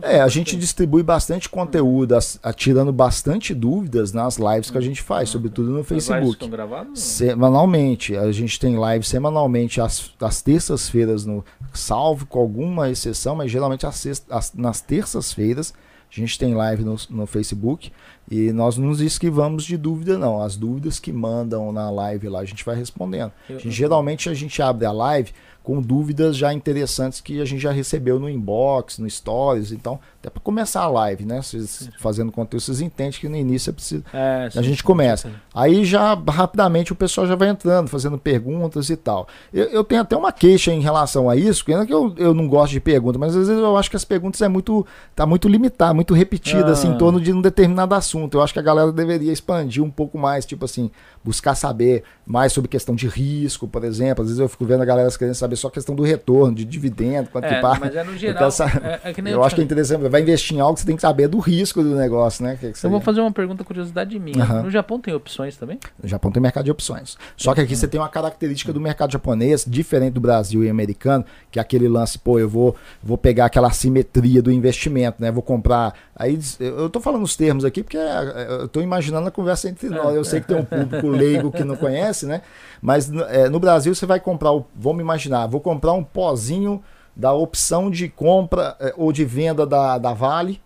É, a gente distribui bastante conteúdo, as- a- tirando bastante dúvidas nas lives que a gente faz, sobretudo no As lives Facebook. estão gravadas? Semanalmente, a gente tem live semanalmente às, às terças-feiras, no salvo com alguma exceção, mas geralmente às às- nas terças-feiras a gente tem live no, no Facebook e nós não nos esquivamos de dúvida, não. As dúvidas que mandam na live lá a gente vai respondendo. A Eu- gente- geralmente a gente abre a live com dúvidas já interessantes que a gente já recebeu no inbox, no stories, então até para começar a live, né? Vocês fazendo conteúdo, vocês entendem que no início é preciso É, a sim, gente sim, começa. sim. Aí já rapidamente o pessoal já vai entrando, fazendo perguntas e tal. Eu, eu tenho até uma queixa em relação a isso, que ainda que eu, eu não gosto de pergunta, mas às vezes eu acho que as perguntas é muito tá muito limitado, muito repetida assim, Ah. em torno de um determinado assunto. Eu acho que a galera deveria expandir um pouco mais, tipo assim, buscar saber mais sobre questão de risco, por exemplo. Às vezes eu fico vendo a galera querendo saber só a questão do retorno, de dividendo, quanto que É, paga. mas é no Eu, geral. quero saber- é, é que eu eu acho que é interessante, vai investir em algo que você tem que saber do risco do negócio, né? Que que Eu vou fazer uma pergunta, curiosidade minha. Aham. No Japão tem opções também? No Japão tem mercado de opções. Só que aqui você tem uma característica do mercado japonês, diferente do Brasil e americano, que é aquele lance, pô, eu vou, vou pegar aquela simetria do investimento, né? Vou comprar. Aí eu tô falando os termos aqui porque é, eu tô imaginando a conversa entre nós. Eu sei que tem um público leigo que não conhece, né? Mas é, no Brasil você vai comprar, o, vamos imaginar, vou comprar um pozinho da opção de compra é, ou de venda da, da Vale,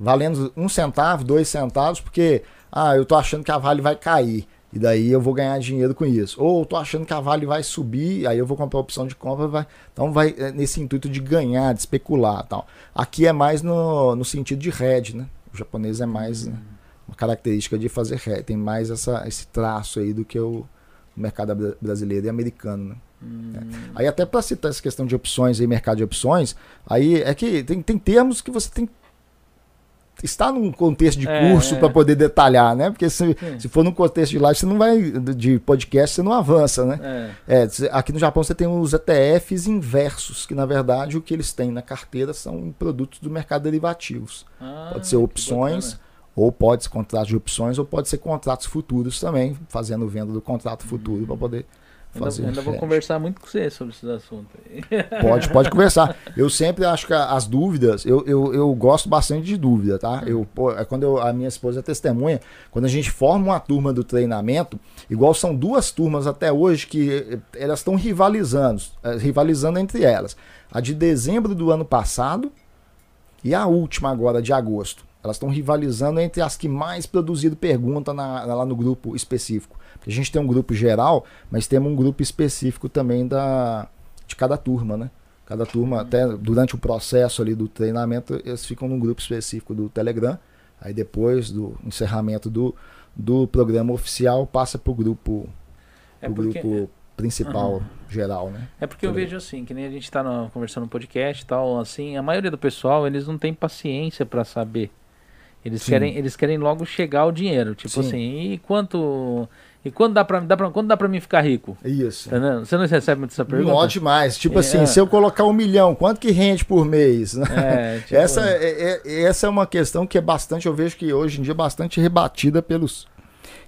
valendo um centavo, dois centavos, porque ah, eu tô achando que a Vale vai cair. E daí eu vou ganhar dinheiro com isso. Ou eu tô achando que a Vale vai subir, aí eu vou comprar a opção de compra, vai. Então vai é, nesse intuito de ganhar, de especular tal. Aqui é mais no, no sentido de hedge, né? O japonês é mais né, uma característica de fazer hedge, tem mais essa, esse traço aí do que o mercado bra- brasileiro e americano, né? Hum, Aí até para citar essa questão de opções e mercado de opções, aí é que tem, tem termos que você tem está num contexto de É, curso é. para poder detalhar, né? Porque se, Sim. se for num contexto de live, você não vai de podcast, você não avança, né? É. É, aqui no Japão você tem os ETFs inversos, que na verdade o que eles têm na carteira são produtos do mercado derivativos. Ah, Pode ser opções, ou pode ser contratos de opções, ou pode ser contratos futuros também, fazendo venda do contrato futuro para poder Ainda, ainda vou conversar muito com você sobre esses assuntos. aí. Pode, pode conversar. Eu sempre acho que as dúvidas, eu, eu, eu gosto bastante de dúvida, tá? Eu, pô, é quando eu- a minha esposa é testemunha, quando a gente forma uma turma do treinamento, igual são duas turmas até hoje que eh, elas estão rivalizando, eh, rivalizando entre elas. A de dezembro do ano passado e a última agora de agosto. Elas estão rivalizando entre as que mais produziram pergunta na- lá no grupo específico. Porque a gente tem um grupo geral, mas temos um grupo específico também da, de cada turma, né? Cada turma, até durante o processo ali do treinamento, eles ficam num grupo específico do Telegram. Aí depois do encerramento do, do programa oficial, passa para o grupo, É pro porque, grupo principal geral, né? é porque eu vejo assim, que nem a gente tá no- conversando no podcast e tal, assim, a maioria do pessoal, eles não tem paciência pra saber. Eles Sim. querem, eles querem logo chegar ao dinheiro, tipo Sim. assim, e quanto e quando dá para dá pra, quando dá para mim ficar rico? Isso. Tá? Você não recebe muito essa pergunta? Nó demais. Tipo É. assim, se eu colocar um milhão, quanto que rende por mês? né? É, tipo, Essa, é, é- essa é uma questão que é bastante, eu vejo que hoje em dia é bastante rebatida pelos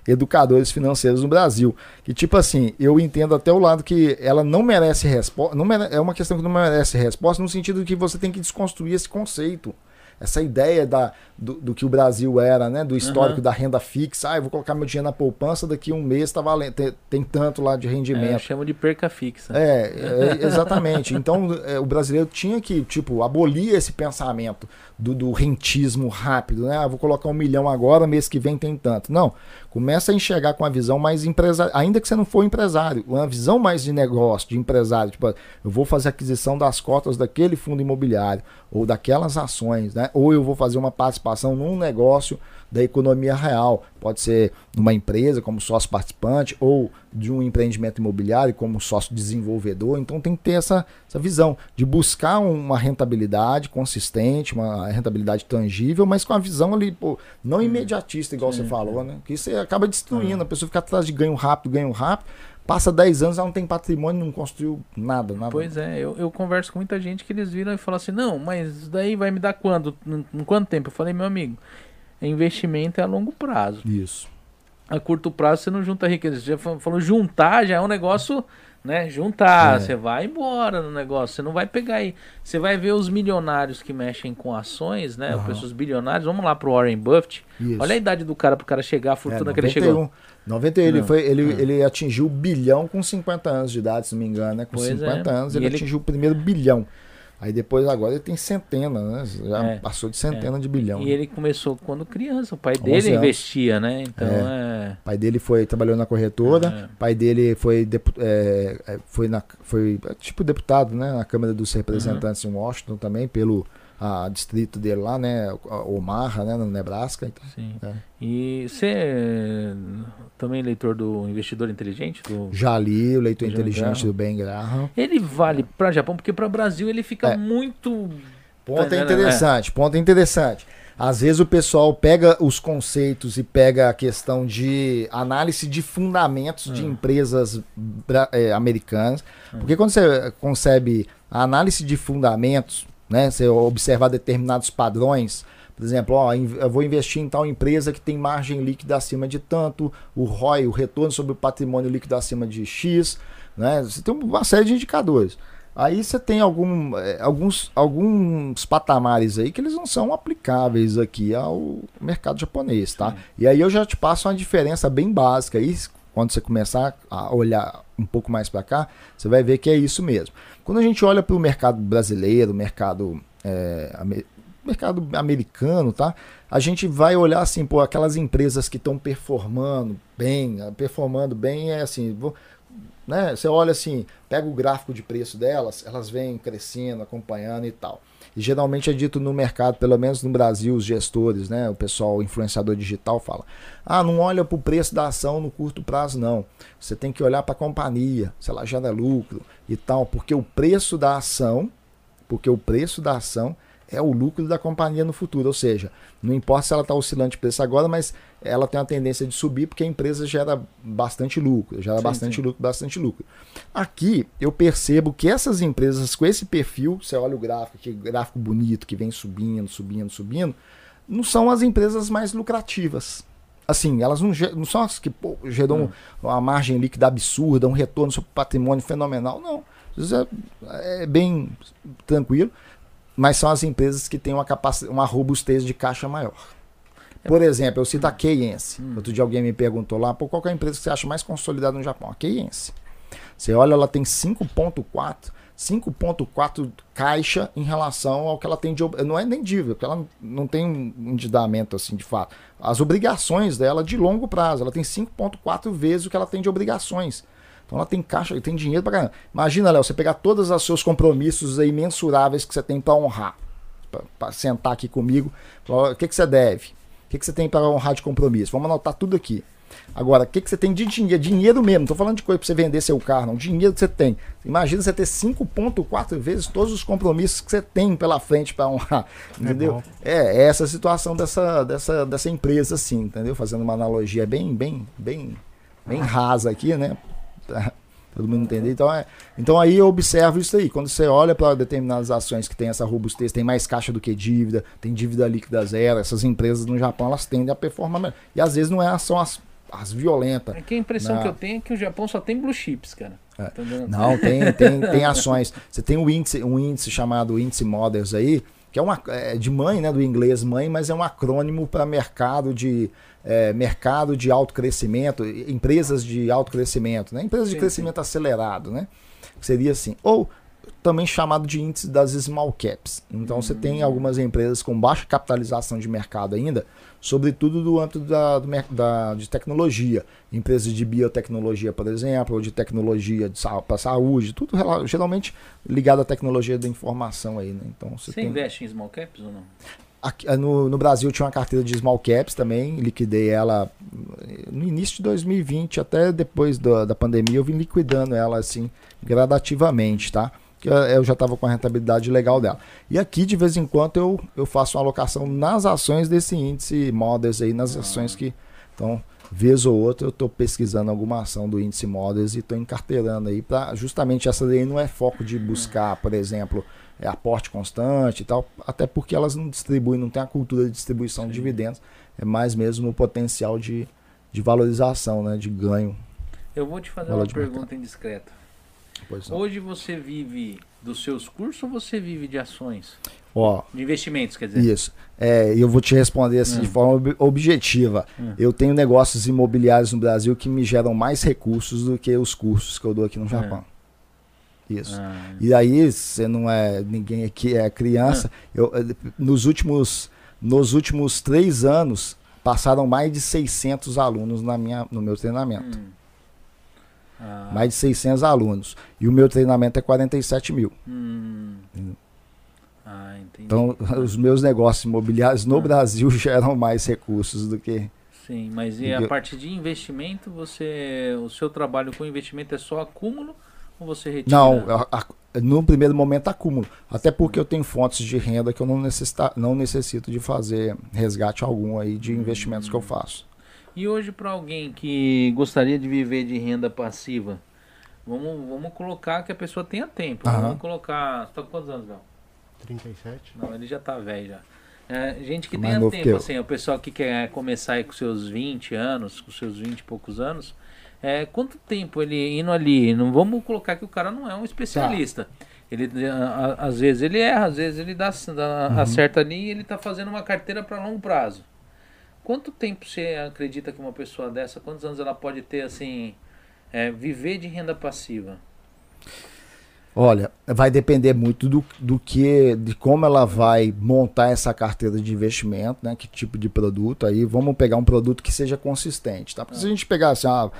educadores financeiros no Brasil. Que tipo assim, eu entendo até o lado que ela não merece resposta. Não mere- é uma questão que não merece resposta no sentido que você tem que desconstruir esse conceito. Essa ideia da, do, do que o Brasil era, né? Do histórico Aham. da renda fixa. Ah, eu vou colocar meu dinheiro na poupança, daqui um mês tá valendo, tem, tem tanto lá de é, eu rendimento. chamo de perca fixa. É, é, exatamente. Então, é, o brasileiro tinha que, tipo, abolir esse pensamento do, do rentismo rápido, né? Ah, vou colocar um milhão agora, mês que vem tem tanto. Não. Começa a enxergar com a visão mais empresária, ainda que você não for empresário, uma visão mais de negócio, de empresário. Tipo, eu vou fazer aquisição das cotas daquele fundo imobiliário, ou daquelas ações, né? Ou eu vou fazer uma participação num negócio da economia real. Pode ser numa empresa como sócio participante ou de um empreendimento imobiliário como sócio desenvolvedor. Então tem que ter essa, essa visão de buscar uma rentabilidade consistente, uma rentabilidade tangível, mas com a visão ali, pô, não imediatista, igual Sim, você falou, né? Que isso acaba destruindo, a pessoa fica atrás de ganho rápido, ganho rápido, Passa 10 anos, ela não tem patrimônio, não construiu nada, nada. Pois é, eu, eu converso com muita gente que eles viram e falam assim, não, mas isso daí vai me dar quando? Em, quanto tempo? Eu falei, meu amigo, investimento é a longo prazo. Isso. A curto prazo você não junta riqueza. Você já fa- falou juntar, já é um negócio, né? Juntar, É. você vai embora no negócio, você não vai pegar aí. Você vai ver os milionários que mexem com ações, né? Aham. Os bilionários, vamos lá pro Warren Buffett. Isso. Olha a idade do cara pro cara chegar, a fortuna É, que ele chegou. 91, ele, Não. foi, ele, Hum. ele atingiu o bilhão com 50 anos de idade, se não me engano, né? Com Pois 50 é. anos ele, ele- atingiu o primeiro bilhão. Aí depois agora ele tem centena, né? Já É, passou de centena de bilhão. E né? ele começou quando criança, o pai 11 dele anos. investia, né? Então é. O pai dele foi trabalhou na corretora, É. pai dele foi é, é, foi na foi é, tipo deputado, né, na Câmara dos Representantes em Washington também pelo a distrito dele lá, né, Omaha, né, no Nebraska. Então, Sim. É. E você é também leitor do Investidor Inteligente? Do... já li o Leitor Já Inteligente Graham. do Ben Graham. Ele vale para Japão, porque para Brasil ele fica É. muito. Ponto Tá, é né, interessante, ponto é interessante. Às vezes o pessoal pega os conceitos e pega a questão de análise de fundamentos de Hum. empresas eh, americanas. Porque quando você concebe a análise de fundamentos, né, você observar determinados padrões, por exemplo, ó, eu vou investir em tal empresa que tem margem líquida acima de tanto, o ROI, o retorno sobre o patrimônio líquido acima de X, né? Você tem uma série de indicadores. Aí você tem algum, eh, alguns, alguns patamares aí que eles não são aplicáveis aqui ao mercado japonês, tá? Sim. E aí eu já te passo uma diferença bem básica aí, quando você começar a olhar um pouco mais para cá, você vai ver que é isso mesmo. Quando a gente olha para o mercado brasileiro, mercado, ame- mercado americano, tá? A gente vai olhar assim, pô, aquelas empresas que estão performando bem, ah, performando bem é assim, vou- né? Você olha assim, pega o gráfico de preço delas, elas vêm crescendo, acompanhando e tal. E geralmente é dito no mercado, pelo menos no Brasil, os gestores, né, o pessoal influenciador digital fala: "Ah, não olha para o preço da ação no curto prazo não. Você tem que olhar para a companhia, se ela gera lucro e tal, porque o preço da ação, porque o preço da ação é o lucro da companhia no futuro, ou seja, não importa se ela está oscilando de preço agora, mas ela tem a tendência de subir porque a empresa gera bastante lucro, gera Sim, bastante sim. lucro, bastante lucro. Aqui eu percebo que essas empresas com esse perfil, você olha o gráfico, que gráfico bonito que vem subindo, subindo, subindo, não são as empresas mais lucrativas. Assim, elas não, não são as que pô, geram uma margem líquida absurda, um retorno sobre patrimônio fenomenal. Não. Vezes é, é bem tranquilo, mas são as empresas que têm uma, capacidade, uma robustez de caixa maior. Por exemplo, eu cito a Keiense. Hum. Outro dia alguém me perguntou lá, pô, qual que é a empresa que você acha mais consolidada no Japão? A Keiense. Você olha, ela tem 5.4, 5.4 caixa em relação ao que ela tem de não é nem dívida, porque ela não- não tem um endividamento assim de fato. As obrigações dela de longo prazo, ela tem 5.4 vezes o que ela tem de obrigações. Então ela tem caixa, tem dinheiro pra caramba. Imagina, Léo, você pegar todos os seus compromissos aí mensuráveis que você tem para honrar, para sentar aqui comigo, falar, o que, que você deve? O que, que você tem para honrar de compromisso? Vamos anotar tudo aqui. Agora, o que, que você tem de dinheiro? Dinheiro mesmo, não tô falando de coisa para você vender seu carro, não. Dinheiro que você tem. Imagina você ter 5,4 vezes todos os compromissos que você tem pela frente para honrar. Entendeu? bom. É, é essa a situação dessa, dessa, dessa empresa, assim, entendeu? Fazendo uma analogia bem, bem, bem, bem rasa aqui, né? Pra todo mundo entender. Então, é, então aí eu observo isso aí. Quando você olha para determinadas ações que tem essa robustez, tem mais caixa do que dívida, tem dívida líquida zero, essas empresas no Japão elas tendem a performar melhor. E às vezes não é, são as, as violentas. É que a impressão Não. que eu tenho é que o Japão só tem blue chips, cara. É. Tá? Não, tem, tem, tem ações. Você tem um índice, um índice chamado índice Models aí, que é uma é de mãe, né, do inglês mãe, mas é um acrônimo para mercado de é, mercado de alto crescimento, empresas de alto crescimento, né? Empresas de Sim, crescimento acelerado, né? Seria assim. Ou também chamado de índice das small caps. Então você tem algumas empresas com baixa capitalização de mercado ainda, sobretudo do âmbito da, do da- de tecnologia. Empresas de biotecnologia, por exemplo, ou de tecnologia para saúde, tudo geralmente ligado à tecnologia da informação aí, né? Então você, Você tem... investe em small caps ou não? Aqui, eh, no, no Brasil tinha uma carteira de small caps também, liquidei ela eh, no início de 2020, até depois da, da pandemia, eu vim liquidando ela assim gradativamente, tá? Eu, eu já estava com a rentabilidade legal dela. E aqui, de vez em quando, eu, eu faço uma alocação nas ações desse índice Models aí, nas ações que. Então, vez ou outra eu estou pesquisando alguma ação do índice Models e estou encarteirando aí para justamente essa lei não é foco de buscar, por exemplo, é, aporte constante e tal, até porque elas não distribuem, não tem a cultura de distribuição Sim. de dividendos, é mais mesmo no potencial de, de valorização, né, de ganho. Eu vou te fazer uma de pergunta indiscreta. Hoje você vive dos seus cursos ou você vive de ações? Ó, De investimentos, quer dizer? Isso. É, e eu vou te responder assim de Hum. forma ob- objetiva. Hum. Eu tenho negócios imobiliários no Brasil que me geram mais recursos do que os cursos que eu dou aqui no Japão. Isso. Ah, E aí, você não é. Ninguém aqui é criança. Eu, eh, nos, últimos, nos últimos três anos, passaram mais de 600 alunos na minha, no meu treinamento. hum. Ah, Mais de 600 alunos. E o meu treinamento é 47 mil. hum. Hum. Ah, entendi. Então, os meus negócios imobiliários no Ah. Brasil geram mais recursos do que. Sim, mas e a Eu- parte de investimento, você. O seu trabalho com investimento é só acúmulo ou você retira? Não, a- a- no primeiro momento acúmulo. Até porque eu tenho fontes de renda que eu não, necessita, não necessito de fazer resgate algum aí de investimentos que eu faço. E hoje para alguém que gostaria de viver de renda passiva, vamos, vamos colocar que a pessoa tenha tempo. Aham. Vamos colocar. Você tá com quantos anos, Gal? 37. Não, ele já tá velho já. É, gente que Mais tenha que tempo, eu. assim, o pessoal que quer começar aí com seus 20 anos, com seus 20 e poucos anos, é, quanto tempo ele indo ali? Não vamos colocar que o cara não é um especialista. Ele, a- a- às vezes ele erra, às vezes ele dá, dá- Uhum. acerta ali e ele tá fazendo uma carteira para longo prazo. Quanto tempo você acredita que uma pessoa dessa, quantos anos ela pode ter assim, é, viver de renda passiva? Olha, vai depender muito do, do que, de como ela vai montar essa carteira de investimento, né? Que tipo de produto. Aí vamos pegar um produto que seja consistente, tá? Porque se a gente pegar assim, ah,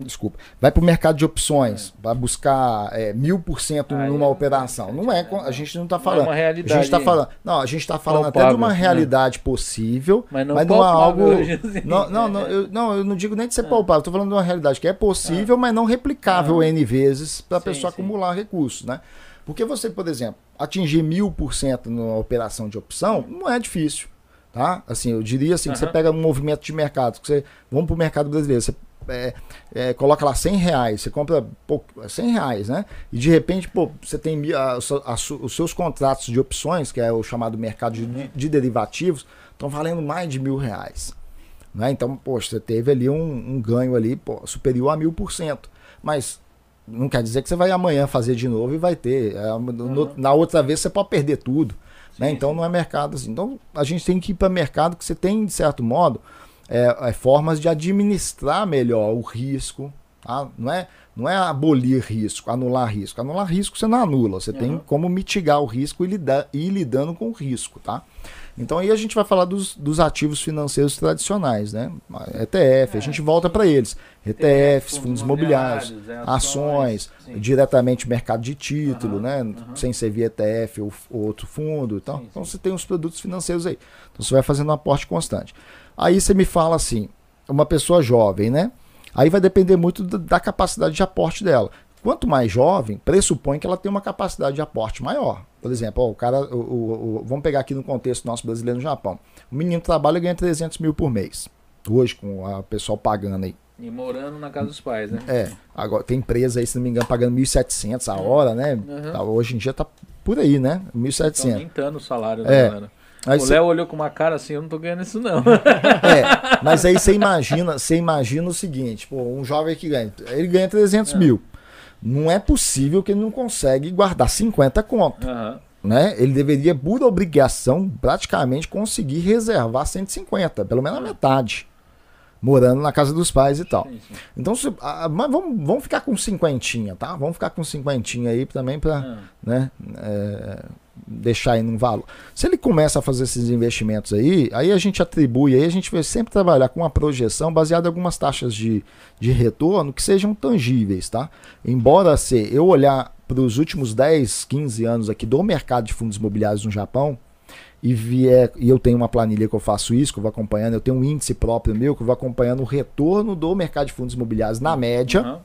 desculpa, vai para o mercado de opções, vai buscar é, mil por cento numa é operação. Não é, a gente não está é falando. uma A realidade. gente está falando, não, a gente está falando até de uma né? realidade possível, Mas não, mas não é algo. assim. Não, não, não, eu, não, eu não digo nem de ser palpável, estou falando de uma realidade que é possível, mas não replicável Ah. N vezes para a pessoa sim. acumular recursos, né? Porque você, por exemplo, atingir mil por cento numa operação de opção não é difícil, tá? Assim, eu diria assim, que você pega um movimento de mercado, que você, vamos para o mercado brasileiro, você é, é, coloca lá 100 reais, você compra pô, 100 reais, né? E de repente, pô, você tem a- a su- os seus contratos de opções, que é o chamado mercado de, de derivativos, estão valendo mais de mil reais. Né? Então, poxa, você teve ali um, um ganho ali pô, superior a mil por cento. Mas não quer dizer que você vai amanhã fazer de novo e vai ter. É, no- na outra vez você pode perder tudo. né? Então não é mercado assim. Então a gente tem que ir para mercado que você tem, de certo modo, é, é, formas de administrar melhor o risco. tá? Não, é, não é abolir risco, anular risco. Anular risco você não anula. Você tem Uhum. como mitigar o risco e lidar, ir lidando com o risco. Tá? Então aí a gente vai falar dos, dos ativos financeiros tradicionais, né? ETF, a gente volta para eles. ETFs, fundos imobiliários, é, ações, sim. diretamente mercado de título, Aham, né? aham. Sem ser via ETF ou, ou outro fundo. Então, Sim, então sim. você tem os produtos financeiros aí. Então você vai fazendo um aporte constante. Aí você me fala assim, uma pessoa jovem, né? Aí vai depender muito da, da capacidade de aporte dela. Quanto mais jovem, pressupõe que ela tem uma capacidade de aporte maior. Por exemplo, ó, o cara, o, o- o- vamos pegar aqui no contexto nosso brasileiro no Japão. O menino trabalha e ganha 300 mil por mês. Hoje, com o pessoal pagando aí. E morando na casa dos pais, né? É, agora tem empresa aí, se não me engano, pagando 1.700 a hora, né? Uhum. Tá, Hoje em dia tá por aí, né? Estão 1.700. aumentando o salário da É. galera. Aí o cê- Léo olhou com uma cara assim, eu não tô ganhando isso não. É, mas aí você imagina, você imagina o seguinte, pô, um jovem que ganha, ele ganha 300 É. mil. Não é possível que ele não consegue guardar 50 conto, Aham. né? Ele deveria, por obrigação, praticamente conseguir reservar 150, pelo menos a metade, morando na casa dos pais e tal. Sim, sim. Então, se- ah, mas vamos, vamos ficar com cinquentinha, tá? Vamos ficar com cinquentinha aí também para Ah, né, é, deixar aí num valor. Se ele começa a fazer esses investimentos aí, aí a gente atribui, aí a gente vai sempre trabalhar com uma projeção baseada em algumas taxas de, de retorno que sejam tangíveis, tá? Embora se eu olhar para os últimos 10, 15 anos aqui do mercado de fundos imobiliários no Japão, e vier, e eu tenho uma planilha que eu faço isso, que eu vou acompanhando, eu tenho um índice próprio meu que eu vou acompanhando o retorno do mercado de fundos imobiliários na média, aham.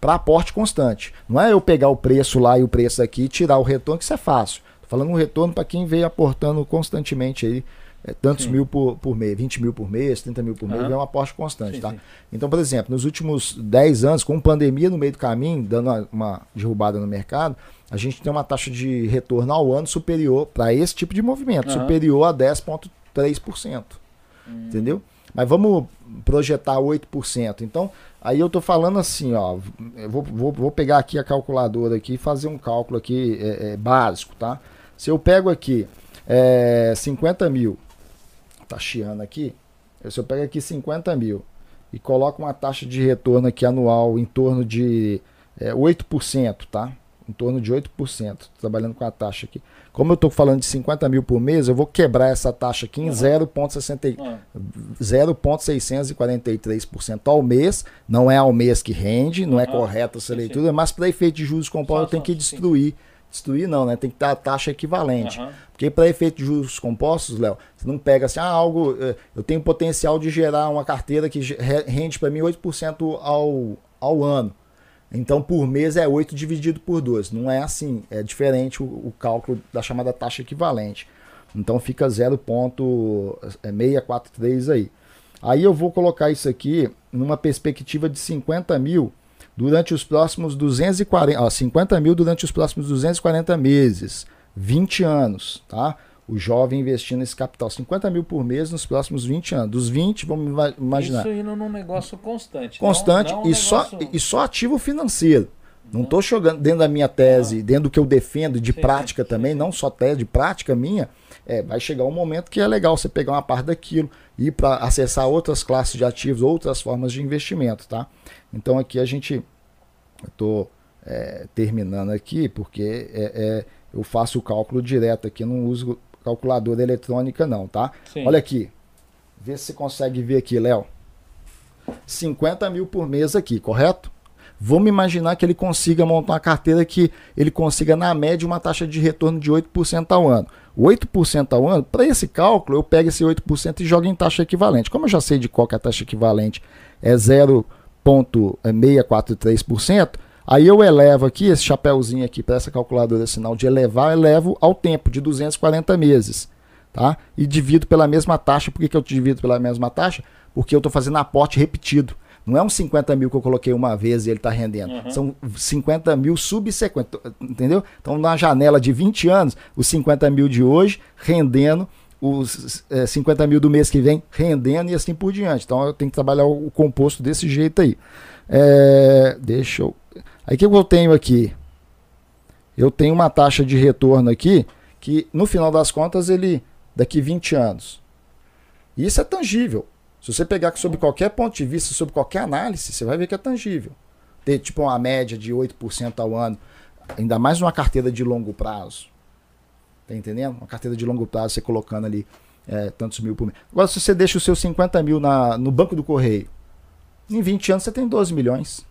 para aporte constante. Não é eu pegar o preço lá e o preço aqui e tirar o retorno, que isso é fácil. Falando um retorno para quem veio aportando constantemente aí é, tantos Sim. mil por, por mês, 20 mil por mês, 30 mil por mês, Aham. é um aporte constante, Sim, tá? sim. Então, por exemplo, nos últimos 10 anos, com pandemia no meio do caminho, dando uma, uma derrubada no mercado, a gente tem uma taxa de retorno ao ano superior, para esse tipo de movimento, Aham. superior a 10,3%. Entendeu? Mas vamos projetar 8%. Então, aí eu tô falando assim, ó. Eu vou, vou, vou pegar aqui a calculadora aqui e fazer um cálculo aqui é, é, básico, tá? Se eu pego aqui é, 50 mil, tá chiando aqui. Se eu pego aqui 50 mil e coloco uma taxa de retorno aqui anual em torno de é, 8%, tá? Em torno de 8%, tô trabalhando com a taxa aqui. Como eu estou falando de 50 mil por mês, eu vou quebrar essa taxa aqui em Uhum. 0,60 Ah, 0,643% ao mês. Não é ao mês que rende, não é Aham. correta essa leitura, mas para efeito de juros compostos eu tenho que sim. Destruir. Não, né? Tem que dar a taxa equivalente. aham. Porque para efeito de juros compostos, Léo, você não pega assim, ah, algo. eh, Eu tenho potencial de gerar uma carteira que rende para mim 8% ao, ao ano. Então, por mês é 8 dividido por 12. Não é assim. É diferente o, o cálculo da chamada taxa equivalente. Então, fica 0,643 aí. Aí eu vou colocar isso aqui numa perspectiva de 50 mil durante os próximos 240, ó, 50 mil durante os próximos 240 meses, 20 anos, tá? O jovem investindo esse capital, 50 mil por mês nos próximos 20 anos. Dos 20, vamos ima- imaginar, Isso indo num negócio constante. constante não- não um e, só, negócio- e só ativo financeiro. Não estou jogando dentro da minha tese, dentro do que eu defendo, de Sim, prática sim, também, sim. não só tese, de prática minha. É, vai chegar um momento que é legal você pegar uma parte daquilo e ir para acessar outras classes de ativos, outras formas de investimento, tá? Então aqui a gente estou terminando aqui porque é, é, eu faço o cálculo direto aqui, não uso calculadora eletrônica não, tá? Sim. Olha aqui, vê se você consegue ver aqui, Léo. 50 mil por mês aqui, correto? Vamos imaginar que ele consiga montar uma carteira que ele consiga, na média, uma taxa de retorno de 8% ao ano. 8% ao ano, para esse cálculo, eu pego esse 8% e jogo em taxa equivalente. Como eu já sei de qual que é a taxa equivalente é 0,643%, aí eu elevo aqui, esse chapéuzinho aqui, para essa calculadora sinal de elevar, elevo ao tempo de 240 meses. Tá? E divido pela mesma taxa. Por que, que eu divido pela mesma taxa? Porque eu estou fazendo aporte repetido. Não é uns 50 mil que eu coloquei uma vez e ele está rendendo. Uhum. São 50 mil subsequentes. Entendeu? Então, na janela de 20 anos, os 50 mil de hoje rendendo, os eh, 50 mil do mês que vem rendendo e assim por diante. Então, eu tenho que trabalhar o, composto desse jeito aí. É, deixa eu. Aí o que eu tenho aqui? Eu tenho uma taxa de retorno aqui que, no final das contas, ele daqui 20 anos. Isso é tangível. Se você pegar sob qualquer ponto de vista, sob qualquer análise, você vai ver que é tangível. Ter tipo uma média de 8% ao ano, ainda mais numa carteira de longo prazo. Tá entendendo? Uma carteira de longo prazo, você colocando ali é, tantos mil por mês. Agora, se você deixa os seus 50 mil na, no banco do correio, em 20 anos você tem 12 milhões.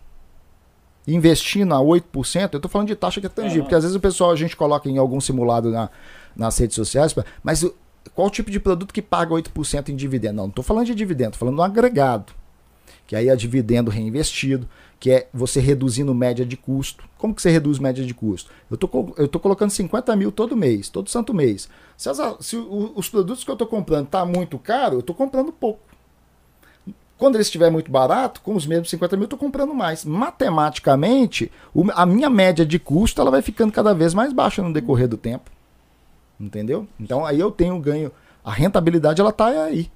Investindo a 8%, eu estou falando de taxa que é tangível, porque às vezes o pessoal, a gente coloca em algum simulado na, nas redes sociais, mas qual tipo de produto que paga 8% em dividendo? Não, não estou falando de dividendo, estou falando do agregado. Que aí é dividendo reinvestido, que é você reduzindo média de custo. Como que você reduz média de custo? Eu tô, tô colocando 50 mil todo mês, todo santo mês. Se, as- se os produtos que eu estou comprando tá muito caro, eu estou comprando pouco. Quando ele estiver muito barato, com os mesmos 50 mil, eu estou comprando mais. Matematicamente, a minha média de custo ela vai ficando cada vez mais baixa no decorrer do tempo. Entendeu? Então aí eu tenho ganho. A rentabilidade ela tá aí.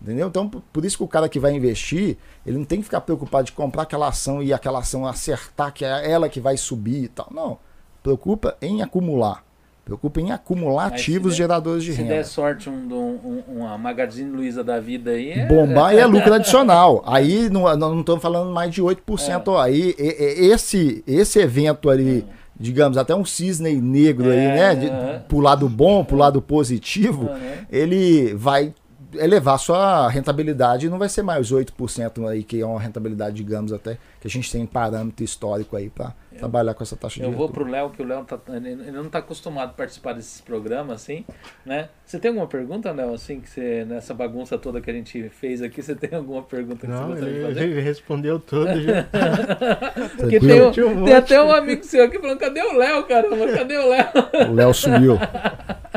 Entendeu? Então, por isso que o cara que vai investir, ele não tem que ficar preocupado de comprar aquela ação e aquela ação acertar, que é ela que vai subir e tal. Não. Preocupa em acumular. Preocupa em acumular Mas se ativos der- geradores de Se renda. der sorte um, um, um- uma Magazine Luiza da vida aí. É... Bombar é lucro adicional. Aí não, não estamos falando mais de 8%. Ó. Aí esse, esse evento ali, digamos, até um cisne negro aí, É, né? De, aham. pro lado bom, pro lado positivo, Aham. ele vai elevar sua rentabilidade não vai ser mais 8% aí, que é uma rentabilidade, digamos, até que a gente tem parâmetro histórico aí para trabalhar com essa taxa de Eu vou pro Léo, que o Léo tá, ele não tá acostumado a participar desses programas, assim, né? Você tem alguma pergunta, Léo, assim, que você, nessa bagunça toda que a gente fez aqui, você tem alguma pergunta que você Não, gostaria de ele, fazer? ele respondeu tudo já. Porque tem, um- tem monte. até um amigo seu aqui falando, cadê o Léo, caramba? Cadê o Léo? O Léo sumiu.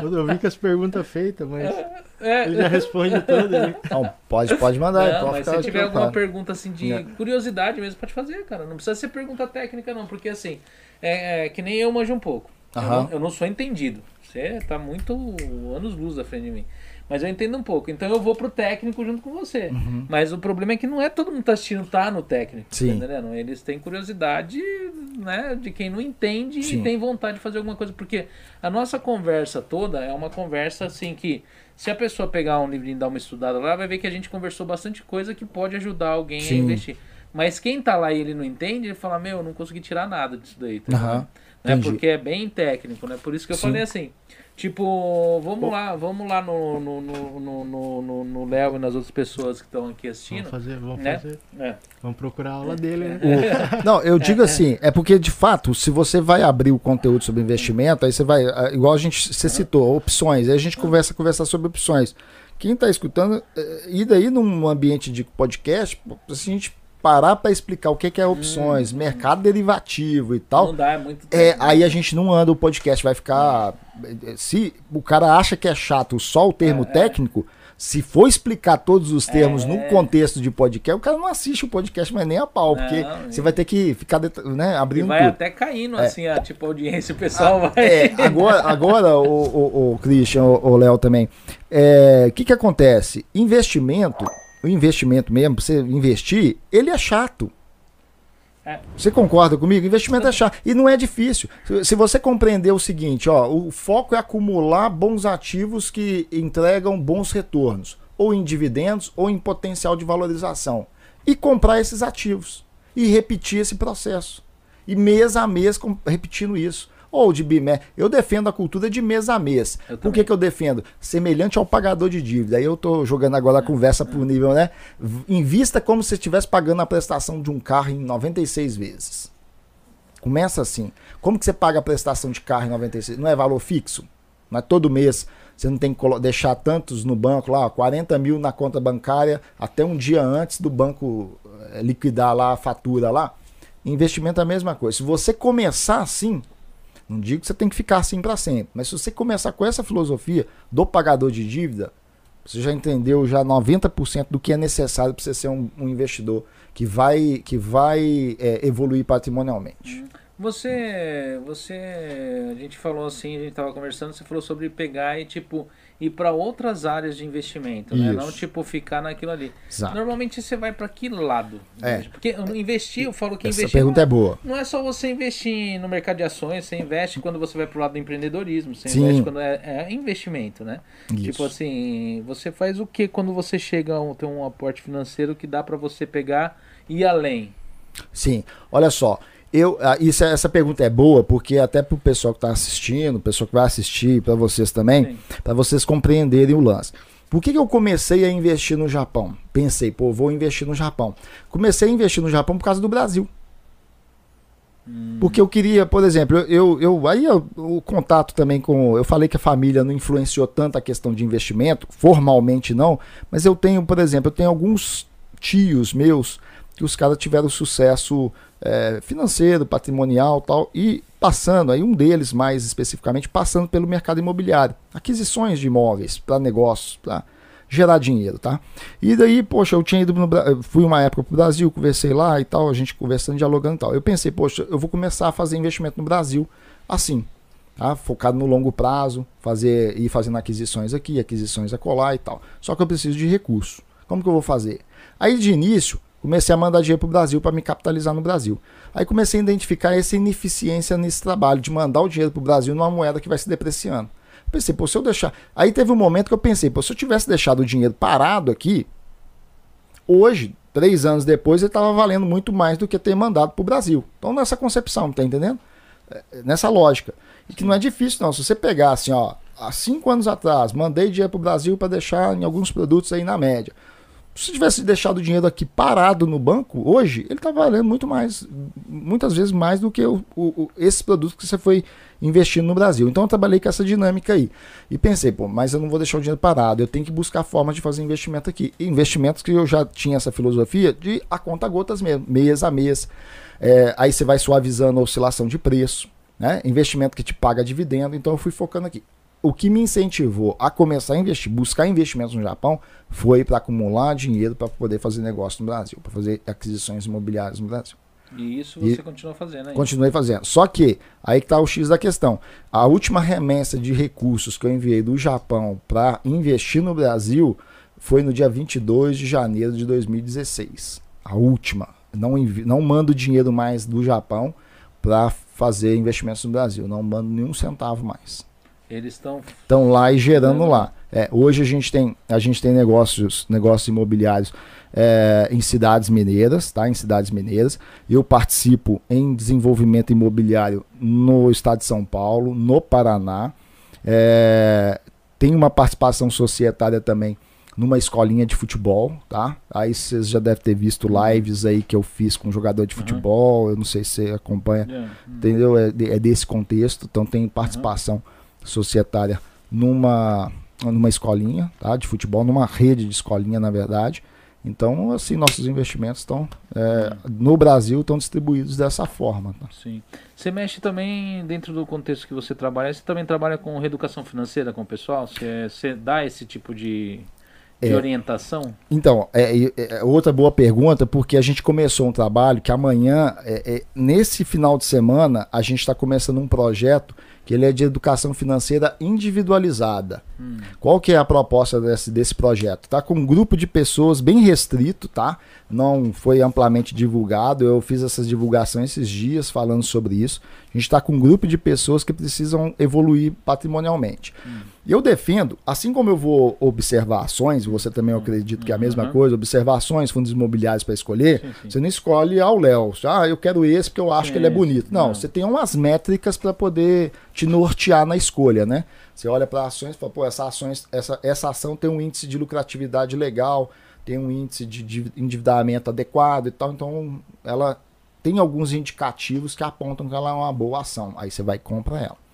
Eu vi com as perguntas feitas, mas É. ele já responde tudo. né? Não, pode, pode mandar. Não, pode mas ficar se tiver alguma pergunta assim de É. curiosidade mesmo, pode fazer, cara. Não precisa ser pergunta técnica, não, porque assim, é, é que nem eu manjo um pouco. Eu Aham. não, eu não sou entendido. Você tá muito anos-luz à frente de mim. Mas eu entendo um pouco. Então eu vou pro técnico junto com você. Mas o problema é que não é todo mundo que tá assistindo tá no técnico. Sim. Tá entendendo? Eles têm curiosidade, né, de quem não entende Sim. e tem vontade de fazer alguma coisa. Porque a nossa conversa toda é uma conversa assim que. Se a pessoa pegar um livrinho e dar uma estudada lá, vai ver que a gente conversou bastante coisa que pode ajudar alguém Sim. a investir. Mas quem tá lá e ele não entende, ele fala, meu, eu não consegui tirar nada disso daí. Tá entendendo? né? Porque é bem técnico, né? Por isso que eu Sim. falei assim. Tipo, vamos lá, vamos lá no no no no- no no- no Léo e nas outras pessoas que estão aqui assistindo. Vamos fazer, vamos né? fazer. É. Vamos procurar a aula dele, né? O- Não, eu digo assim, é porque de fato, se você vai abrir o conteúdo sobre investimento, aí você vai, ah, igual a gente, você citou, opções, aí a gente conversa, conversar sobre opções. Quem está escutando, eh, e daí num ambiente de podcast, se a gente parar para explicar o que que é opções, mercado derivativo e tal, Não dá, é muito é, tempo. aí a gente não anda o podcast, vai ficar. Se o cara acha que é chato só o termo É, é. técnico, se for explicar todos os termos É. no contexto de podcast, o cara não assiste o podcast, mas nem a pau, porque Não, você e- vai ter que ficar né, E abrindo vai tudo. até caindo, assim, a, tipo, audiência, o pessoal vai. É, agora, agora o, o, o Christian, o, Léo também. é, O que, que acontece? Investimento, o investimento mesmo, você investir, ele é chato. É. Você concorda comigo? Investimento é chato. E não é difícil. Se- você compreender o seguinte, ó, o foco é acumular bons ativos que entregam bons retornos, ou em dividendos, ou em potencial de valorização. E comprar esses ativos. E repetir esse processo. E mês a mês repetindo isso. Ou de bimé. Eu defendo a cultura de mês a mês. Por que, que eu defendo? Semelhante ao pagador de dívida. Aí eu tô jogando agora a conversa pro nível, né? Invista como se estivesse pagando a prestação de um carro em 96 vezes. Começa assim. Como que você paga a prestação de carro em 96? Não é valor fixo? Não é todo mês. Você não tem que deixar tantos no banco lá, 40 mil na conta bancária até um dia antes do banco eh, liquidar lá a fatura lá. Investimento é a mesma coisa. Se você começar assim, não digo que você tem que ficar assim para sempre, mas se você começar com essa filosofia do pagador de dívida, você já entendeu já 90% do que é necessário para você ser um, um investidor que vai, que vai eh, evoluir patrimonialmente. Você, você, a gente falou assim, a gente tava conversando, você falou sobre pegar e tipo ir para outras áreas de investimento, né? Não tipo ficar naquilo ali. Exato. Normalmente você vai para que lado? É. Porque investir, eu falo que Essa investir pergunta é boa. não é só você investir no mercado de ações, você investe quando você vai pro lado do empreendedorismo, você Sim. investe quando é, é investimento, né? Isso. Tipo assim, você faz o que quando você chega a ter um aporte financeiro que dá para você pegar e ir além? Sim, olha só. Eu, ah, isso, é- essa pergunta é boa porque até para o pessoal que está assistindo, o pessoal que vai assistir, para vocês também, para vocês compreenderem o lance. Por que, que eu comecei a investir no Japão? Pensei, pô, vou investir no Japão. Comecei a investir no Japão por causa do Brasil. Porque eu queria, por exemplo, eu, eu, eu- aí eu- o contato também com. Eu falei que a família não influenciou tanto a questão de investimento, formalmente não, mas eu tenho, por exemplo, eu tenho alguns tios meus que os caras tiveram sucesso eh, financeiro, patrimonial tal, e passando, aí um deles mais especificamente, passando pelo mercado imobiliário. Aquisições de imóveis para negócios, para gerar dinheiro, tá? E daí, poxa, eu tinha ido no fui uma época pro Brasil, conversei lá e tal, a gente conversando, dialogando e tal. Eu pensei, poxa, eu vou começar a fazer investimento no Brasil assim, tá? Focado no longo prazo, fazer ir fazendo aquisições aqui, aquisições acolá e tal. Só que eu preciso de recurso. Como que eu vou fazer? Aí de início, comecei a mandar dinheiro pro Brasil para me capitalizar no Brasil. Aí comecei a identificar essa ineficiência nesse trabalho de mandar o dinheiro pro Brasil numa moeda que vai se depreciando. Pensei, pô, se eu deixar. Aí teve um momento que eu pensei, pô, se eu tivesse deixado o dinheiro parado aqui, hoje, três anos depois, ele estava valendo muito mais do que ter mandado para o Brasil. Então, nessa concepção, tá entendendo? É, é, Nessa lógica. E que não é difícil, não. Se você pegar assim, ó, há cinco anos atrás, mandei dinheiro para o Brasil para deixar em alguns produtos aí na média. Se tivesse deixado o dinheiro aqui parado no banco, hoje, ele está valendo muito mais, muitas vezes mais do que o, o, esse produto que você foi investindo no Brasil. Então eu trabalhei com essa dinâmica aí. E pensei, pô, mas eu não vou deixar o dinheiro parado, eu tenho que buscar formas de fazer investimento aqui. Investimentos que eu já tinha essa filosofia de a conta gotas mesmo, mês a mês. É, aí você vai suavizando a oscilação de preço, né? Investimento que te paga dividendo. Então eu fui focando aqui o que me incentivou a começar a investir, buscar investimentos no Japão, foi para acumular dinheiro para poder fazer negócio no Brasil, para fazer aquisições imobiliárias no Brasil. E isso você e continua fazendo aí? Continuei fazendo. Só que, aí que está o X da questão. A última remessa de recursos que eu enviei do Japão para investir no Brasil foi no dia 22 de janeiro de 2016. A última. Não, envi... não mando dinheiro mais do Japão para fazer investimentos no Brasil. Não mando nenhum centavo mais. Eles estão estão lá e gerando uhum. lá. É, hoje a gente tem a gente tem negócios negócios imobiliários é, em cidades mineiras, tá? Em cidades mineiras. Eu participo em desenvolvimento imobiliário no estado de São Paulo, no Paraná. É, tem uma participação societária também numa escolinha de futebol, tá? Aí vocês já devem ter visto lives aí que eu fiz com jogador de futebol, uhum. eu não sei se você acompanha, yeah. entendeu? É, é, desse contexto, então tem participação uhum societária numa, numa escolinha tá, de futebol, numa rede de escolinha, na verdade. Então, assim, nossos investimentos estão é, no Brasil estão distribuídos dessa forma. Tá? Sim. Você mexe também dentro do contexto que você trabalha. Você também trabalha com reeducação financeira com o pessoal. Você, você dá esse tipo de, de é, orientação? Então, é, é, outra boa pergunta, porque a gente começou um trabalho que amanhã, é, é, nesse final de semana, a gente está começando um projeto que ele é de educação financeira individualizada. Hum. Qual que é a proposta desse, desse projeto? Tá com um grupo de pessoas bem restrito, tá? Não foi amplamente divulgado. Eu fiz essas divulgações esses dias falando sobre isso. A gente está com um grupo de pessoas que precisam evoluir patrimonialmente. Hum. E eu defendo, assim como eu vou observar ações, você também eu acredito que é a mesma uhum. coisa, observações, fundos imobiliários para escolher, sim, sim. você não escolhe ao Léo. Ah, eu quero esse porque eu acho sim, que ele é bonito. Não, não, você tem umas métricas para poder te nortear na escolha, né? Você olha para ações e fala, pô, essa, ações, essa, essa ação tem um índice de lucratividade legal, tem um índice de endividamento adequado e tal, então ela tem alguns indicativos que apontam que ela é uma boa ação. Aí você vai e compra ela.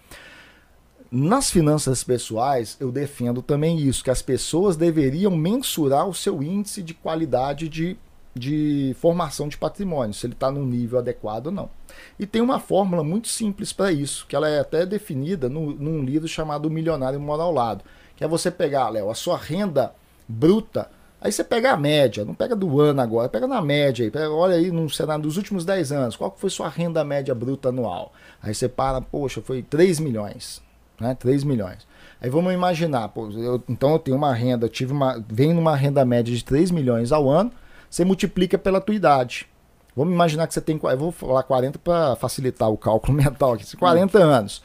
Nas finanças pessoais, eu defendo também isso, que as pessoas deveriam mensurar o seu índice de qualidade de, de formação de patrimônio, se ele está no nível adequado ou não. E tem uma fórmula muito simples para isso, que ela é até definida no, num livro chamado O Milionário Mora ao Lado, que é você pegar, Léo, a sua renda bruta, aí você pega a média, não pega do ano agora, pega na média aí, olha aí no cenário dos últimos 10 anos, qual foi sua renda média bruta anual? Aí você para, poxa, foi 3 milhões né? 3 milhões. Aí vamos imaginar, pô, eu, então eu tenho uma renda, eu tive uma, venho numa renda média de 3 milhões ao ano, você multiplica pela tua idade. Vamos imaginar que você tem, eu vou falar 40 para facilitar o cálculo mental aqui, 40 hum. anos.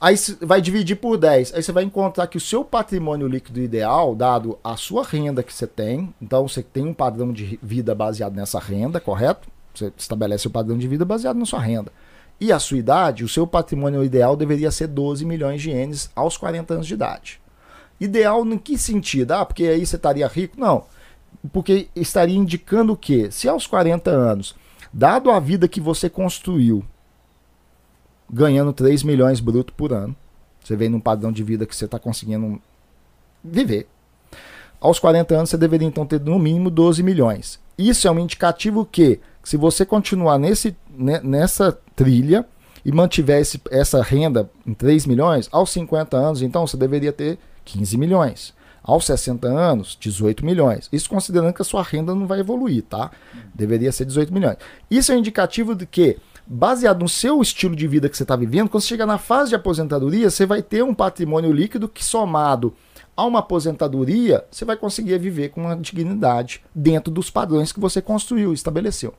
Aí vai dividir por 10. Aí você vai encontrar que o seu patrimônio líquido ideal, dado a sua renda que você tem, então você tem um padrão de vida baseado nessa renda, correto? Você estabelece o padrão de vida baseado na sua renda e a sua idade, o seu patrimônio ideal deveria ser 12 milhões de ienes aos 40 anos de idade. Ideal em que sentido? Ah, porque aí você estaria rico? Não. Porque estaria indicando o? Se aos 40 anos, dado a vida que você construiu, ganhando 3 milhões bruto por ano, você vem num padrão de vida que você está conseguindo viver. Aos 40 anos, você deveria então ter no mínimo 12 milhões. Isso é um indicativo que, se você continuar nesse, nessa trilha e mantiver esse, essa renda em 3 milhões, aos 50 anos, então você deveria ter 15 milhões. Aos 60 anos, 18 milhões. Isso considerando que a sua renda não vai evoluir, tá? Deveria ser 18 milhões. Isso é um indicativo de que, baseado no seu estilo de vida que você está vivendo, quando você chegar na fase de aposentadoria, você vai ter um patrimônio líquido que, somado a uma aposentadoria, você vai conseguir viver com uma dignidade dentro dos padrões que você construiu, estabeleceu.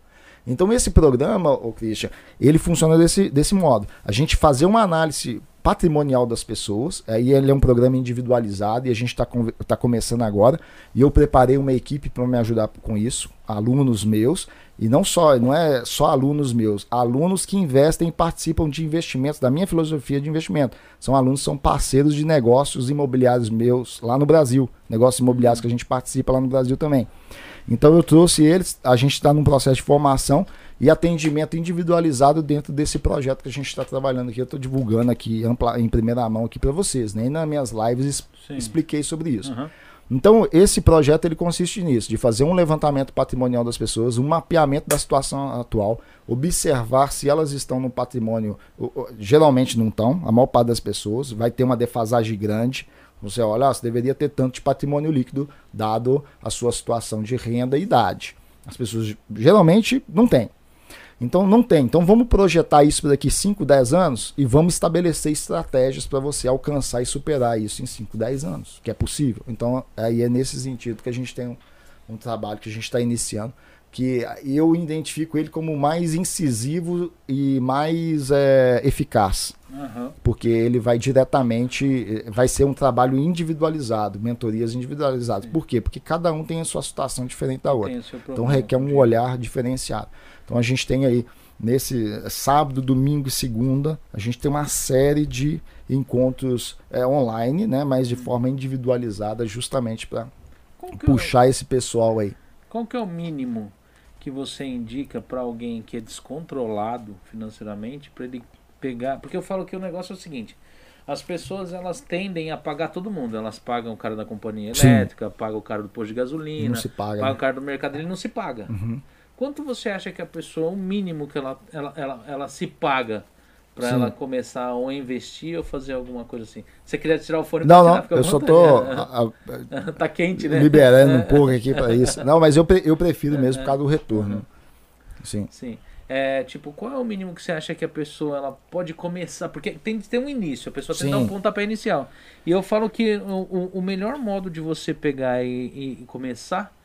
Então esse programa, o Christian, ele funciona desse, desse modo. A gente fazer uma análise patrimonial das pessoas, aí ele é um programa individualizado e a gente está tá começando agora, e eu preparei uma equipe para me ajudar com isso, alunos meus, E não só, não é só alunos meus, alunos que investem e participam de investimentos, da minha filosofia de investimento. São alunos são parceiros de negócios imobiliários meus lá no Brasil, negócios imobiliários que a gente participa lá no Brasil também. Então eu trouxe eles, a gente está num processo de formação e atendimento individualizado dentro desse projeto que a gente está trabalhando aqui. Eu estou divulgando aqui ampla, em primeira mão aqui para vocês. Nem nas minhas lives es- Sim. expliquei sobre isso. Aham. Então, esse projeto ele consiste nisso, de fazer um levantamento patrimonial das pessoas, um mapeamento da situação atual, observar se elas estão no patrimônio, geralmente não estão, a maior parte das pessoas, vai ter uma defasagem grande. Você olha, ah, você deveria ter tanto de patrimônio líquido, dado a sua situação de renda e idade. As pessoas geralmente não têm. Então não tem. Então vamos projetar isso para daqui 5, 10 anos e vamos estabelecer estratégias para você alcançar e superar isso em 5, 10 anos, que é possível. Então aí é nesse sentido que a gente tem um, um trabalho que a gente está iniciando, que eu identifico ele como mais incisivo e mais é, eficaz, Aham. porque ele vai diretamente, eh, vai ser um trabalho individualizado, mentorias individualizadas. Por quê? Porque cada um tem a sua situação diferente da outra. Então requer um olhar diferenciado. Então a gente tem aí, nesse sábado, domingo e segunda, a gente tem uma série de encontros é, online, né? Mas de forma individualizada, justamente para é puxar esse pessoal aí. Qual que é o mínimo que você indica para alguém que é descontrolado financeiramente para ele pegar? Porque eu falo que o negócio é o seguinte: as pessoas elas tendem a pagar todo mundo. Elas pagam o cara da companhia Sim. elétrica, pagam o cara do posto de gasolina, Não se paga. paga o né? cara do mercado, ele não se paga. Uhum. Quanto você acha que a pessoa, o mínimo que ela, ela, ela, ela se paga para ela começar ou investir ou fazer alguma coisa assim? Você queria tirar o fone Não, não, eu só tô a- a- tá quente, né? liberando um pouco aqui para isso. Não, mas eu, eu prefiro mesmo por causa do retorno. Sim. Sim. É, tipo, qual é o mínimo que você acha que a pessoa ela pode começar? Porque tem que ter um início, a pessoa tem que dar um pontapé inicial. E eu falo que o, o, melhor modo de você pegar e- e começar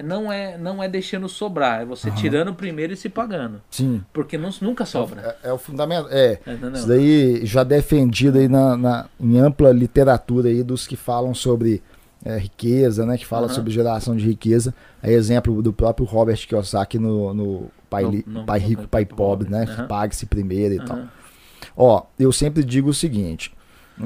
não é, não é deixando sobrar, é você Aham. tirando primeiro e se pagando. Sim. Porque não, nunca sobra. É, é o fundamento. É. É, não, não. Isso daí já defendido aí na, na- em ampla literatura aí dos que falam sobre é, riqueza, né? Que fala Aham. sobre geração de riqueza. É exemplo do próprio Robert Kiyosaki no, no Pai, pai Rico, Pai Pobre, né? Aham. Pague-se primeiro e tal. Ó, eu sempre digo o seguinte: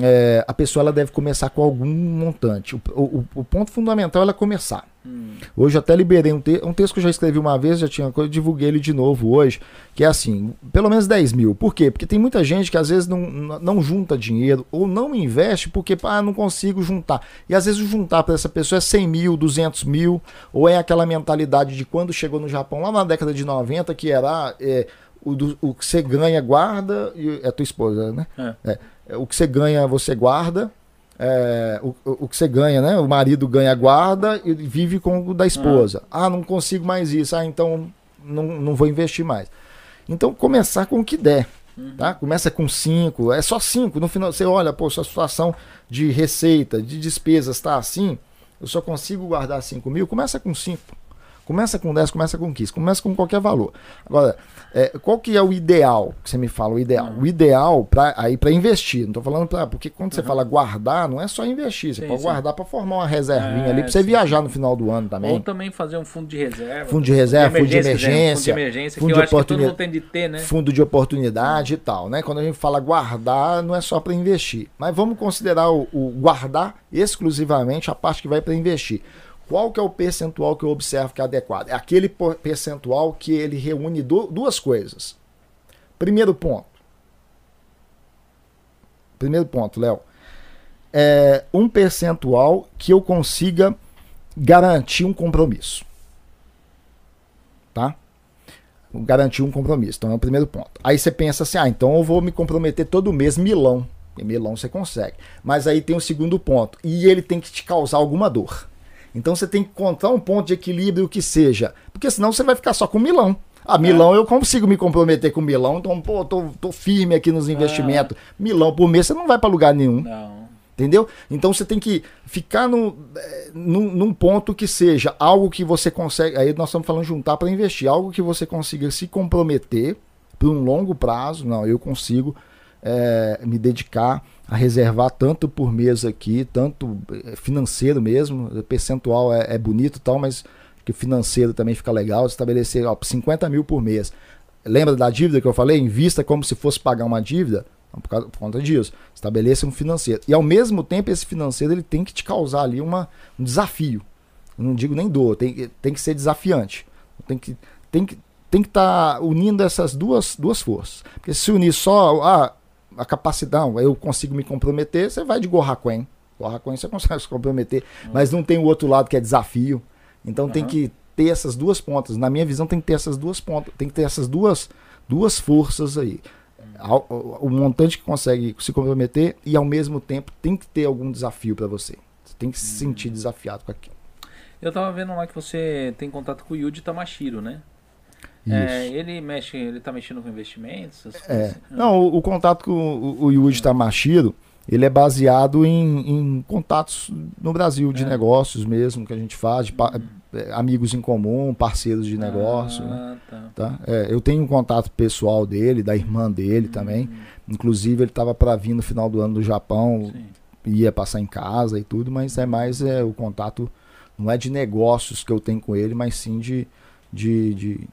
é, a pessoa ela deve começar com algum montante. O, o- o ponto fundamental é ela começar. Hum, Hoje eu até liberei um, te um texto que eu já escrevi uma vez, já tinha coisa, divulguei ele de novo hoje, que é assim, pelo menos 10 mil. Por quê? Porque tem muita gente que às vezes não, não não junta dinheiro ou não investe porque, ah, não consigo juntar. E às vezes o juntar para essa pessoa é 100 mil, 200 mil, ou é aquela mentalidade de quando chegou no Japão, lá na década de 90, que era é, o, do- o que você ganha, guarda, e é tua esposa, né? É. É, o que você ganha, você guarda. É, o, o que você ganha, né? O marido ganha guarda e vive com o da esposa. Ah, não consigo mais isso. Ah, então não, não vou investir mais. Então começar com o que der. Tá? Começa com 5, é só 5. No final você olha, pô, sua situação de receita, de despesas tá assim, eu só consigo guardar 5 mil. Começa com 5. Começa com 10, começa com 15, começa com qualquer valor. Agora, é, qual que é o ideal que você me fala? O ideal. Uhum. O ideal para aí para investir. Não estou falando para. Porque quando você Uhum. fala guardar, não é só investir. Você Sim, pode sim. guardar para formar uma reservinha É, ali, para você sim, viajar no final do ano Ou também. também fazer um fundo de reserva. Fundo de reserva, fundo de emergência, Fundo de emergência, fundo de oportunidade. mundo tem de ter, né? Fundo de oportunidade e tal, né? Quando a gente fala guardar, não é só para investir. Mas vamos considerar o, o guardar exclusivamente a parte que vai para investir. Qual que é o percentual que eu observo que é adequado? É aquele percentual que ele reúne du- duas coisas. Primeiro ponto. Primeiro ponto, Léo. É um percentual que eu consiga garantir um compromisso. Tá? Garantir um compromisso. Então é o primeiro ponto. Aí você pensa assim: ah, então eu vou me comprometer todo mês milão. E milão você consegue. Mas aí tem o segundo ponto. E ele tem que te causar alguma dor. Então você tem que encontrar um ponto de equilíbrio que seja. Porque senão você vai ficar só com milão. Ah, milão eu consigo me comprometer com milão, então, pô, tô, tô firme aqui nos investimentos. Milão por mês você não vai para lugar nenhum. Não. Entendeu? Então você tem que ficar no, eh, num, num ponto que seja algo que você consegue. Aí nós estamos falando juntar para investir, algo que você consiga se comprometer por um longo prazo. Não, eu consigo eh, me dedicar a reservar tanto por mês aqui, tanto eh, financeiro mesmo. Percentual é, é bonito e tal, mas que financeiro também fica legal, estabelecer ó, 50 mil por mês. Lembra da dívida que eu falei? Invista como se fosse pagar uma dívida. Então, por, causa, por conta disso, estabeleça um financeiro. E ao mesmo tempo, esse financeiro ele tem que te causar ali uma, um desafio. Eu não digo nem dor, tem, tem que ser desafiante. Tem que tem que tem que estar tá unindo essas duas, duas forças. Porque se unir só ah, a capacidade, eu consigo me comprometer, você vai de Gorraquém. Gorraquém você consegue se comprometer, uhum. mas não tem o outro lado que é desafio. Então uhum. tem que ter essas duas pontas. Na minha visão tem que ter essas duas pontas, tem que ter essas duas, duas forças aí. O, montante que consegue se comprometer e ao mesmo tempo tem que ter algum desafio para você. Você tem que se uhum. sentir desafiado com aquilo. Eu tava vendo lá que você tem contato com o Yuji Tamashiro, né? É, ele mexe, ele tá mexendo com investimentos? É. Assim? Não, o, o, contato com o, o Yuji Tamashiro, ele é baseado em, em contatos no Brasil de é. negócios mesmo que a gente faz, de é, amigos em comum, parceiros de negócio. Ah, né? tá. tá? É, eu tenho um contato pessoal dele, da irmã dele hum. também. Inclusive ele estava para vir no final do ano do Japão, Sim. ia passar em casa e tudo, mas é mais é, o contato não é de negócios que eu tenho com ele, mas sim de, de, de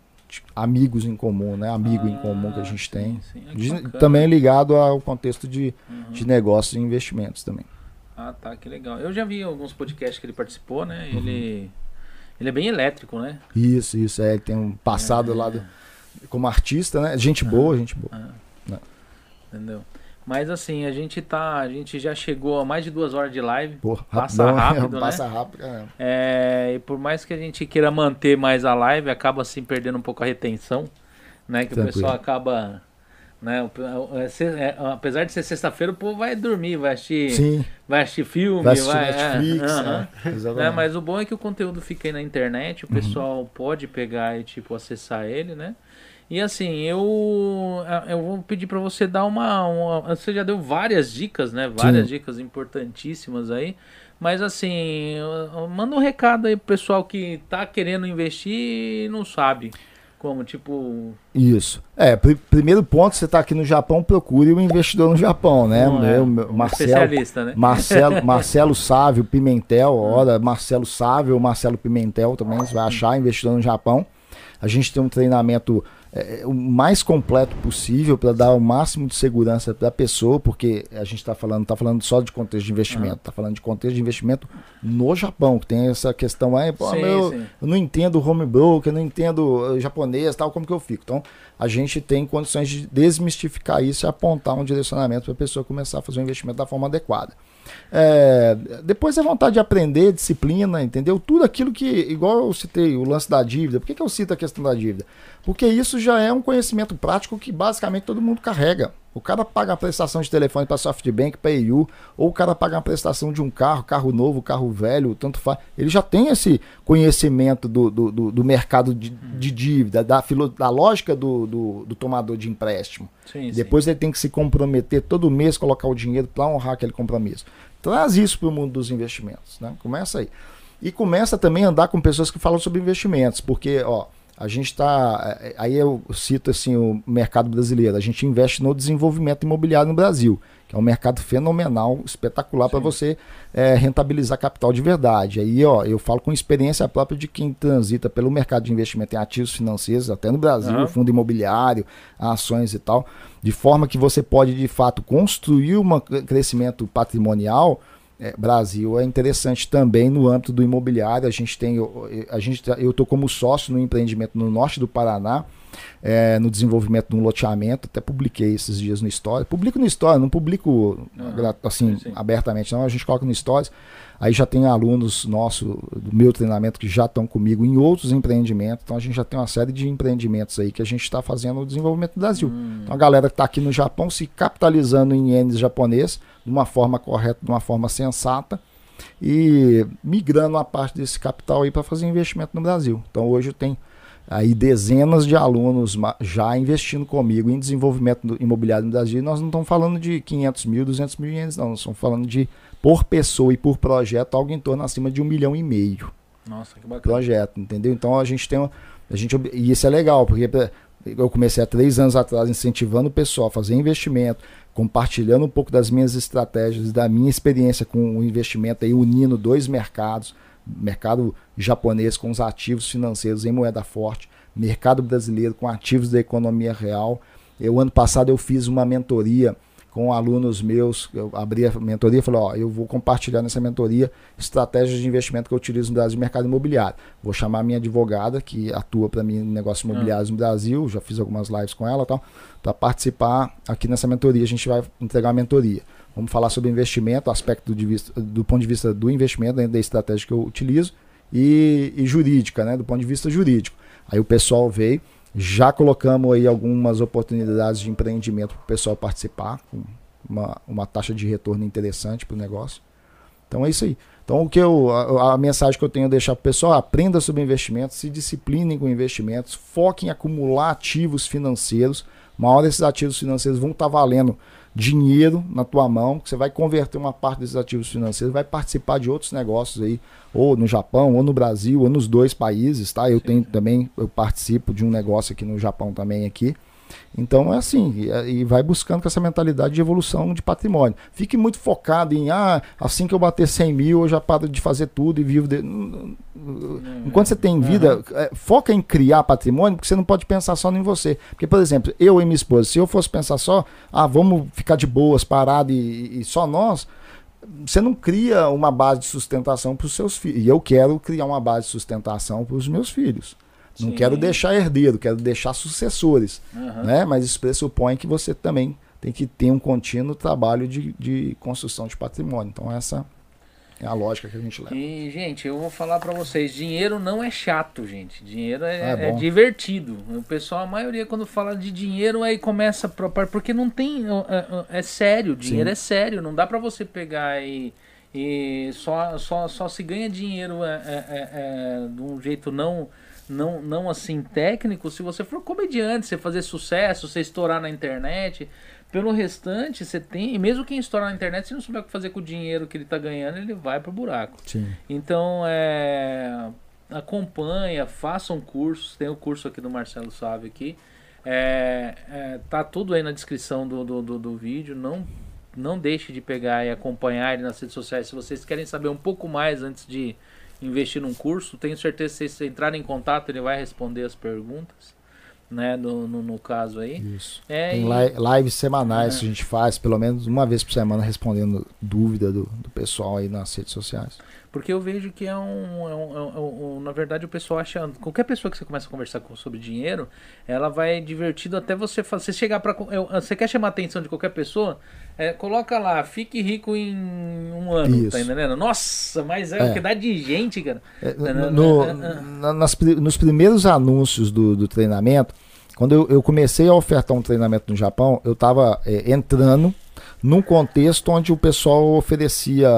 amigos em comum, né? Amigo ah, em comum que a gente tem. Sim, sim. também ligado ao contexto de, uhum. de negócios e investimentos também. Ah, tá, que legal. Eu já vi alguns podcasts que ele participou, né? Uhum. Ele, ele é bem elétrico, né? Isso, isso. É, ele tem um passado é, lá do, como artista, né? Gente boa, gente boa. Ah. Né? Entendeu? Mas assim, a gente tá. A gente já chegou a mais de duas horas de live. Porra, passa rápido, né? Passa rápido, é. é. E por mais que a gente queira manter mais a live, acaba assim perdendo um pouco a retenção. Né? Que Tranquilo. o pessoal acaba. Né? É, é, apesar de ser sexta-feira, o povo vai dormir, vai assistir, Sim. vai assistir filme, vai assistir vai, Netflix, é, uh -huh. é, mas o bom é que o conteúdo fica aí na internet, o uhum. pessoal uhum. pode pegar e tipo acessar ele, né? E assim, eu eu vou pedir para você dar uma, uma, Você já deu várias dicas, né? Várias Sim. dicas importantíssimas aí. Mas assim, manda um recado aí pro pessoal que tá querendo investir e não sabe. Como, tipo. Isso. É, pr primeiro ponto, você está aqui no Japão, procure o um investidor no Japão, né? Não, é, meu, Marcelo, especialista, né? Marcelo, Marcelo Sávio Pimentel, ora, Marcelo Sávio, Marcelo Pimentel também, você vai achar investidor no Japão. A gente tem um treinamento é, o mais completo possível para dar o máximo de segurança para a pessoa, porque a gente está falando, tá falando só de contexto de investimento, está falando de contexto de investimento no Japão, que tem essa questão aí, sim, meu, eu não entendo home broker, eu não entendo eh, japonês, tal, como que eu fico. Então, a gente tem condições de desmistificar isso e apontar um direcionamento para a pessoa começar a fazer o investimento da forma adequada. É, depois é vontade de aprender, disciplina, entendeu? Tudo aquilo que, igual eu citei, o lance da dívida. Por que, que eu cito a questão da dívida? Porque isso já é um conhecimento prático que basicamente todo mundo carrega. O cara paga a prestação de telefone para SoftBank, para EU, ou o cara paga a prestação de um carro, carro novo, carro velho, tanto faz. Ele já tem esse conhecimento do, do, do, do mercado de, de, dívida, da, filo, da lógica do, do, do tomador de empréstimo. Sim, Depois sim. ele tem que se comprometer todo mês, colocar o dinheiro para honrar aquele compromisso. Traz isso para o mundo dos investimentos. Né? Começa aí. E começa também a andar com pessoas que falam sobre investimentos, porque, ó a gente está. É, aí eu cito assim o mercado brasileiro. A gente investe no desenvolvimento imobiliário no Brasil, que é um mercado fenomenal, espetacular para você é, rentabilizar capital de verdade. Aí, ó, eu falo com experiência própria de quem transita pelo mercado de investimento em ativos financeiros, até no Brasil, uhum. fundo imobiliário, ações e tal, de forma que você pode de fato construir um crescimento patrimonial é, Brasil é interessante também no âmbito do imobiliário. A gente tem, a gente, eu estou como sócio no empreendimento no norte do Paraná, é, no desenvolvimento de um loteamento. Até publiquei esses dias no Story. Publico no Story, não publico assim sim, abertamente, não. A gente coloca no Stories. Aí já tem alunos nossos do meu treinamento que já estão comigo em outros empreendimentos. Então a gente já tem uma série de empreendimentos aí que a gente está fazendo o desenvolvimento do Brasil. Hum. Então a galera que está aqui no Japão se capitalizando em ienes japonês de uma forma correta, de uma forma sensata e migrando uma parte desse capital aí para fazer investimento no Brasil. Então hoje eu tenho aí dezenas de alunos já investindo comigo em desenvolvimento imobiliário no Brasil. E nós não estamos falando de 500 mil, 200 mil ienes, não. Nós estamos falando de por pessoa e por projeto algo em torno acima de um milhão e meio. Nossa, que bacana. Projeto, entendeu? Então a gente tem uma, a gente e isso é legal porque eu comecei há três anos atrás incentivando o pessoal a fazer investimento, compartilhando um pouco das minhas estratégias, da minha experiência com o investimento aí unindo dois mercados, mercado japonês com os ativos financeiros em moeda forte, mercado brasileiro com ativos da economia real. Eu ano passado eu fiz uma mentoria com alunos meus, eu abri a mentoria e falei, ó, eu vou compartilhar nessa mentoria estratégias de investimento que eu utilizo no Brasil mercado imobiliário. Vou chamar minha advogada, que atua para mim em negócios imobiliários no Brasil, já fiz algumas lives com ela tal, para participar aqui nessa mentoria. A gente vai entregar a mentoria. Vamos falar sobre investimento, aspecto de vista, do ponto de vista do investimento, dentro da estratégia que eu utilizo, e, e jurídica, né, do ponto de vista jurídico. Aí o pessoal veio, já colocamos aí algumas oportunidades de empreendimento para o pessoal participar, com uma, uma taxa de retorno interessante para o negócio. Então é isso aí. Então o que eu, a, a mensagem que eu tenho a deixar para o pessoal, aprenda sobre investimentos, se disciplinem com investimentos, foquem em acumular ativos financeiros. Uma hora esses ativos financeiros vão estar tá valendo dinheiro na tua mão, que você vai converter uma parte desses ativos financeiros, vai participar de outros negócios aí, ou no Japão, ou no Brasil, ou nos dois países, tá? Eu tenho também, eu participo de um negócio aqui no Japão também aqui. Então é assim, e, vai buscando com essa mentalidade de evolução de patrimônio. Fique muito focado em, ah, assim que eu bater 100 mil, eu já paro de fazer tudo e vivo. De... Enquanto você tem vida, é, foca em criar patrimônio, porque você não pode pensar só em você. Porque, por exemplo, eu e minha esposa, se eu fosse pensar só, ah, vamos ficar de boas, parado e, e só nós, você não cria uma base de sustentação para os seus filhos. E eu quero criar uma base de sustentação para os meus filhos. Não Sim. quero deixar herdeiro, quero deixar sucessores. Uhum. Né? Mas isso pressupõe que você também tem que ter um contínuo trabalho de, de construção de patrimônio. Então, essa é a lógica que a gente leva. E, gente, eu vou falar para vocês: dinheiro não é chato, gente. Dinheiro é, é, é, divertido. O pessoal, a maioria, quando fala de dinheiro, aí começa a. Porque não tem. É, é, é sério, dinheiro Sim. é sério. Não dá para você pegar e. E só, só, só se ganha dinheiro é, é, é, de um jeito não não, não assim técnico, se você for comediante, você fazer sucesso, você estourar na internet, pelo restante você tem, e mesmo quem estourar na internet, se não souber o que fazer com o dinheiro que ele está ganhando, ele vai pro buraco. Sim. Então, é, acompanha, façam cursos, tem o curso aqui do Marcelo Sávio aqui, é, é, tá tudo aí na descrição do, do, do, do vídeo, não não deixe de pegar e acompanhar ele nas redes sociais se vocês querem saber um pouco mais antes de investir num curso, tenho certeza que se você entrar em contato, ele vai responder as perguntas. Né, no, no, no caso aí. Isso. É, Tem e... lives semanais é. que a gente faz, pelo menos uma vez por semana, respondendo dúvida do, do pessoal aí nas redes sociais. Porque eu vejo que é um, é um, é um, Na verdade, o pessoal acha. Qualquer pessoa que você começa a conversar com, sobre dinheiro, ela vai divertido até você fazer. Você chegar para. Você quer chamar a atenção de qualquer pessoa? É, coloca lá, fique rico em um ano, tá Isso. tá entendendo? Nossa, mas é, é. o que dá de gente, cara. É, no, no, nas, nos primeiros anúncios do, do treinamento, quando eu, eu, comecei a ofertar um treinamento no Japão, eu estava é, entrando num contexto onde o pessoal oferecia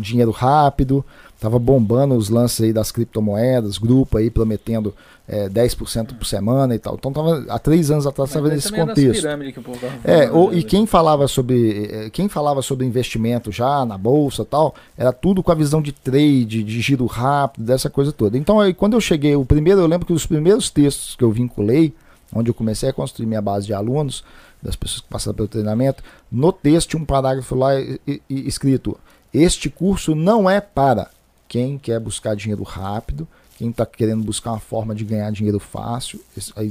dinheiro rápido, estava bombando os lances aí das criptomoedas, grupo aí prometendo é, 10% por semana e tal. Então tava, há três anos atrás estava nesse contexto. é, ou, e quem falava sobre é, quem falava sobre investimento já na bolsa tal, era tudo com a visão de trade, de giro rápido, dessa coisa toda. Então aí, quando eu cheguei, o primeiro, eu lembro que os primeiros textos que eu vinculei, onde eu comecei a construir minha base de alunos, das pessoas que passaram pelo treinamento, no texto um parágrafo lá escrito: Este curso não é para quem quer buscar dinheiro rápido, quem está querendo buscar uma forma de ganhar dinheiro fácil.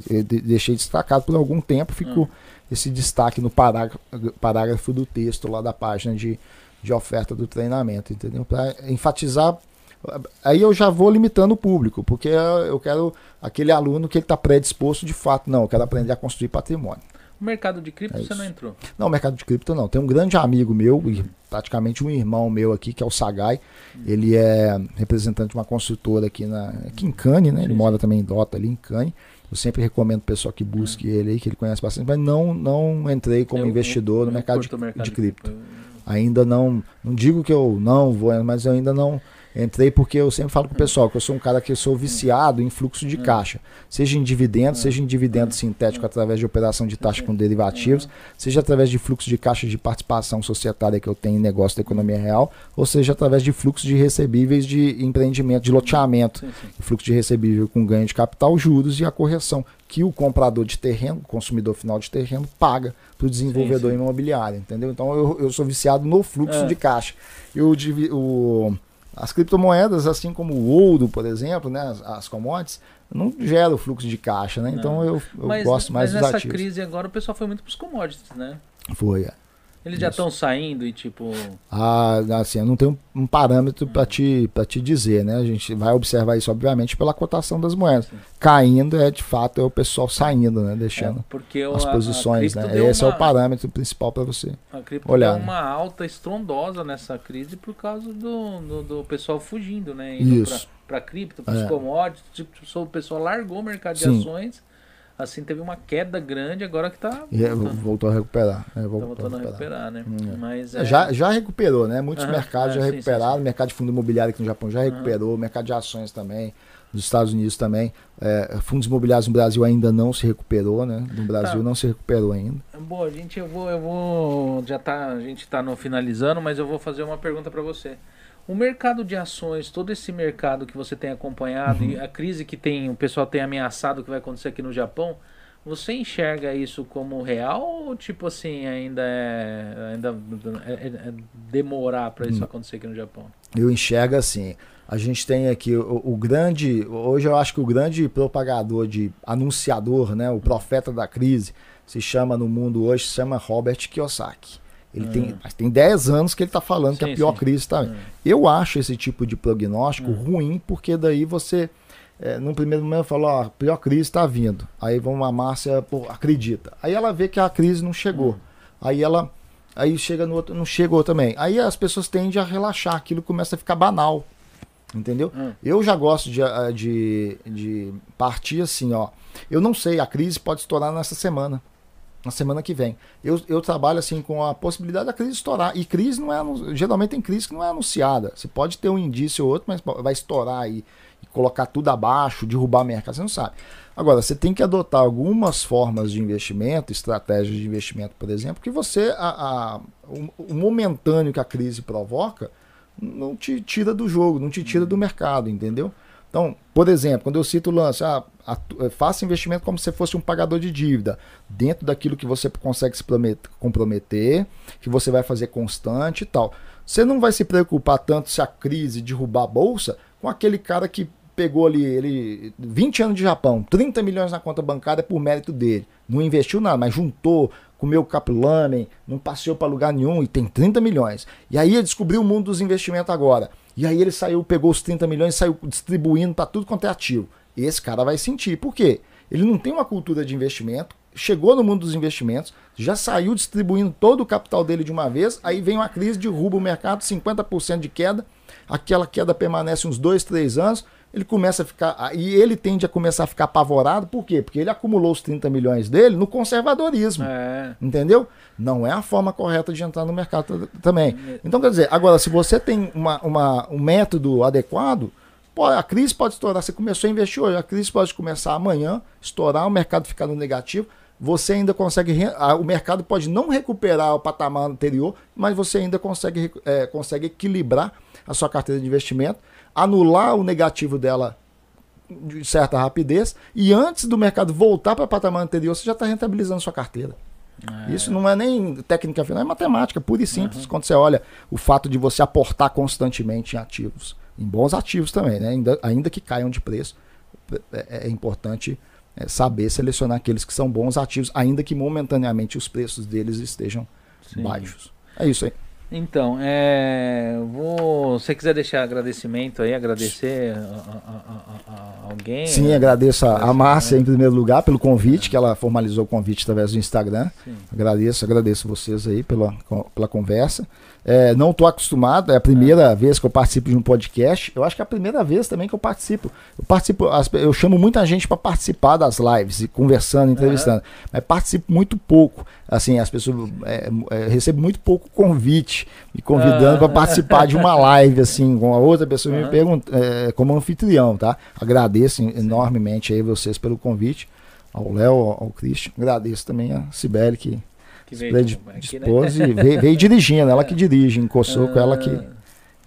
Eu deixei destacado por algum tempo, ficou hum. esse destaque no parágrafo, parágrafo do texto lá da página de, de oferta do treinamento, entendeu? Para enfatizar aí eu já vou limitando o público, porque eu quero aquele aluno que ele está predisposto de fato, não, eu quero aprender a construir patrimônio. O mercado de cripto é você não entrou? Não, o mercado de cripto não. Tem um grande amigo meu, praticamente um irmão meu aqui, que é o Sagai. Ele é representante de uma construtora aqui, na, aqui em Cane, né? Ele mora também em Dota, ali em Cane. Eu sempre recomendo o pessoal que busque uhum. ele aí, que ele conhece bastante, mas não, não entrei como eu, investidor eu, no mercado, de, mercado de, de cripto. cripto. Ainda não, não digo que eu não vou, mas eu ainda não Entrei porque eu sempre falo pro pessoal que eu sou um cara que sou viciado em fluxo de caixa, seja em dividendos, seja em dividendo sintético através de operação de taxa com derivativos, seja através de fluxo de caixa de participação societária que eu tenho em negócio da economia real, ou seja através de fluxo de recebíveis de empreendimento, de loteamento, fluxo de recebível com ganho de capital, juros e a correção que o comprador de terreno, o consumidor final de terreno, paga para o desenvolvedor sim, sim. imobiliário, entendeu? Então eu, eu sou viciado no fluxo é. de caixa. Eu, o, As criptomoedas, assim como o ouro, por exemplo, né, as, as commodities, não geram fluxo de caixa, né? Então eu, eu Mas, gosto mais mas dos nessa ativos. crise agora o pessoal foi muito pros commodities, né? Foi. É. Eles já estão saindo e tipo. Ah, assim, eu não tenho um parâmetro para te, pra te dizer, né? A gente vai observar isso, obviamente, pela cotação das moedas. Sim. Caindo é de fato é o pessoal saindo, né? Deixando é, as a- a posições, cripto né? Esse é uma- o parâmetro principal para você. A cripto olhar, deu né? uma alta estrondosa nessa crise por causa do, do, do pessoal fugindo, né? Indo Isso. Pra, pra cripto, pros É. commodities. Tipo, o pessoal largou o mercado de Sim. ações. Assim, teve uma queda grande agora que tá é, voltando, voltou a recuperar. É, tá voltou voltando a recuperar. recuperar, né? Hum, é. Mas É, é, Já, já recuperou, né? Muitos Aham, mercados já sim, recuperaram. sim, sim. mercado de fundo imobiliário aqui no Japão já recuperou, mercado de ações também, nos Estados Unidos também. Fundos imobiliários no Brasil ainda não se recuperou, né? No Brasil Tá. não se recuperou ainda. Bom, a gente, eu vou, eu vou, já tá, a gente tá no finalizando, mas eu vou fazer uma pergunta para você. O mercado de ações, todo esse mercado que você tem acompanhado Uhum. e a crise que tem, o pessoal tem ameaçado que vai acontecer aqui no Japão, você enxerga isso como real ou tipo assim ainda é, ainda é, é- é demorar para Hum. isso acontecer aqui no Japão? Eu enxergo assim. A gente tem aqui o, o grande. Hoje eu acho que o grande propagador de anunciador, né? O profeta da crise, se chama no mundo hoje, se chama Robert Kiyosaki. Ele tem, mas tem 10 anos que ele está falando que Sim, a pior sim. crise está. Hum. Eu acho esse tipo de prognóstico Hum. ruim, porque daí você, é, num primeiro momento, falou: ó, a pior crise está vindo. Aí vamos, a Márcia pô, acredita. Aí ela vê que a crise não chegou. Hum. Aí ela. Aí chega no outro, não chegou também. Aí as pessoas tendem a relaxar, aquilo começa a ficar banal. Entendeu? Hum. Eu já gosto de, ah, de, de partir assim, ó. Eu não sei, a crise pode estourar nessa semana. Na semana que vem. Eu, eu trabalho assim com a possibilidade da crise estourar. E crise não é. Geralmente tem crise que não é anunciada. Você pode ter um indício ou outro, mas vai estourar aí e colocar tudo abaixo, derrubar mercado, você não sabe. Agora, você tem que adotar algumas formas de investimento, estratégias de investimento, por exemplo, que você, a, a- o, o momentâneo que a crise provoca, não te tira do jogo, não te tira do mercado, entendeu? Então, por exemplo, quando eu cito o lance, ah, faça investimento como se fosse um pagador de dívida, dentro daquilo que você consegue se promet- comprometer, que você vai fazer constante e tal. Você não vai se preocupar tanto se a crise derrubar a bolsa com aquele cara que pegou ali ele 20 anos de Japão, 30 milhões na conta bancária por mérito dele. Não investiu nada, mas juntou, comeu capulamen, não passeou para lugar nenhum e tem 30 milhões. E aí ele descobriu o mundo dos investimentos agora. E aí ele saiu, pegou os 30 milhões e saiu distribuindo para tudo quanto é ativo. Esse cara vai sentir. Por quê? Ele não tem uma cultura de investimento, chegou no mundo dos investimentos, já saiu distribuindo todo o capital dele de uma vez, aí vem uma crise, derruba o mercado, 50% de queda, aquela queda permanece uns 2, 3 anos, ele começa a ficar. E ele tende a começar a ficar apavorado, por quê? Porque ele acumulou os 30 milhões dele no conservadorismo. É. Entendeu? Não é a forma correta de entrar no mercado também. Então, quer dizer, agora, se você tem uma, uma- um método adequado, a crise pode estourar. Você começou a investir hoje, a crise pode começar amanhã, estourar, o mercado ficar no negativo. Você ainda consegue. O mercado pode não recuperar o patamar anterior, mas você ainda consegue, eh, consegue equilibrar a sua carteira de investimento, anular o negativo dela de certa rapidez, e antes do mercado voltar para o patamar anterior, você já está rentabilizando sua carteira. Isso não é nem técnica final, é matemática, pura e simples. Quando você olha o fato de você aportar constantemente em ativos, em bons ativos também, né? ainda, ainda que caiam de preço, é, é importante é, saber selecionar aqueles que são bons ativos, ainda que momentaneamente os preços deles estejam Sim. baixos. É isso aí. Então, é, vou, se você quiser deixar agradecimento aí, agradecer a, a- a- a- alguém. Sim, né? agradeço a, Márcia né? em primeiro lugar pelo convite, que ela formalizou o convite através do Instagram. Sim. Agradeço, agradeço vocês aí pela, pela conversa. É, não estou acostumado, é a primeira vez que eu participo de um podcast. Eu acho que é a primeira vez também que eu participo. Eu participo, eu chamo muita gente para participar das lives, e conversando, entrevistando, mas participo muito pouco. Assim, as pessoas é, é, recebo muito pouco convite, me convidando para participar de uma live, assim, com a outra pessoa me pergunta, é, como anfitrião, tá? Agradeço enormemente aí vocês pelo convite. Ao Léo, ao ao Christian. Agradeço também a Sibeli que Que veio de, aqui, né? e veio, veio dirigindo, ela que dirige, em Coçoco, ela que, Ah,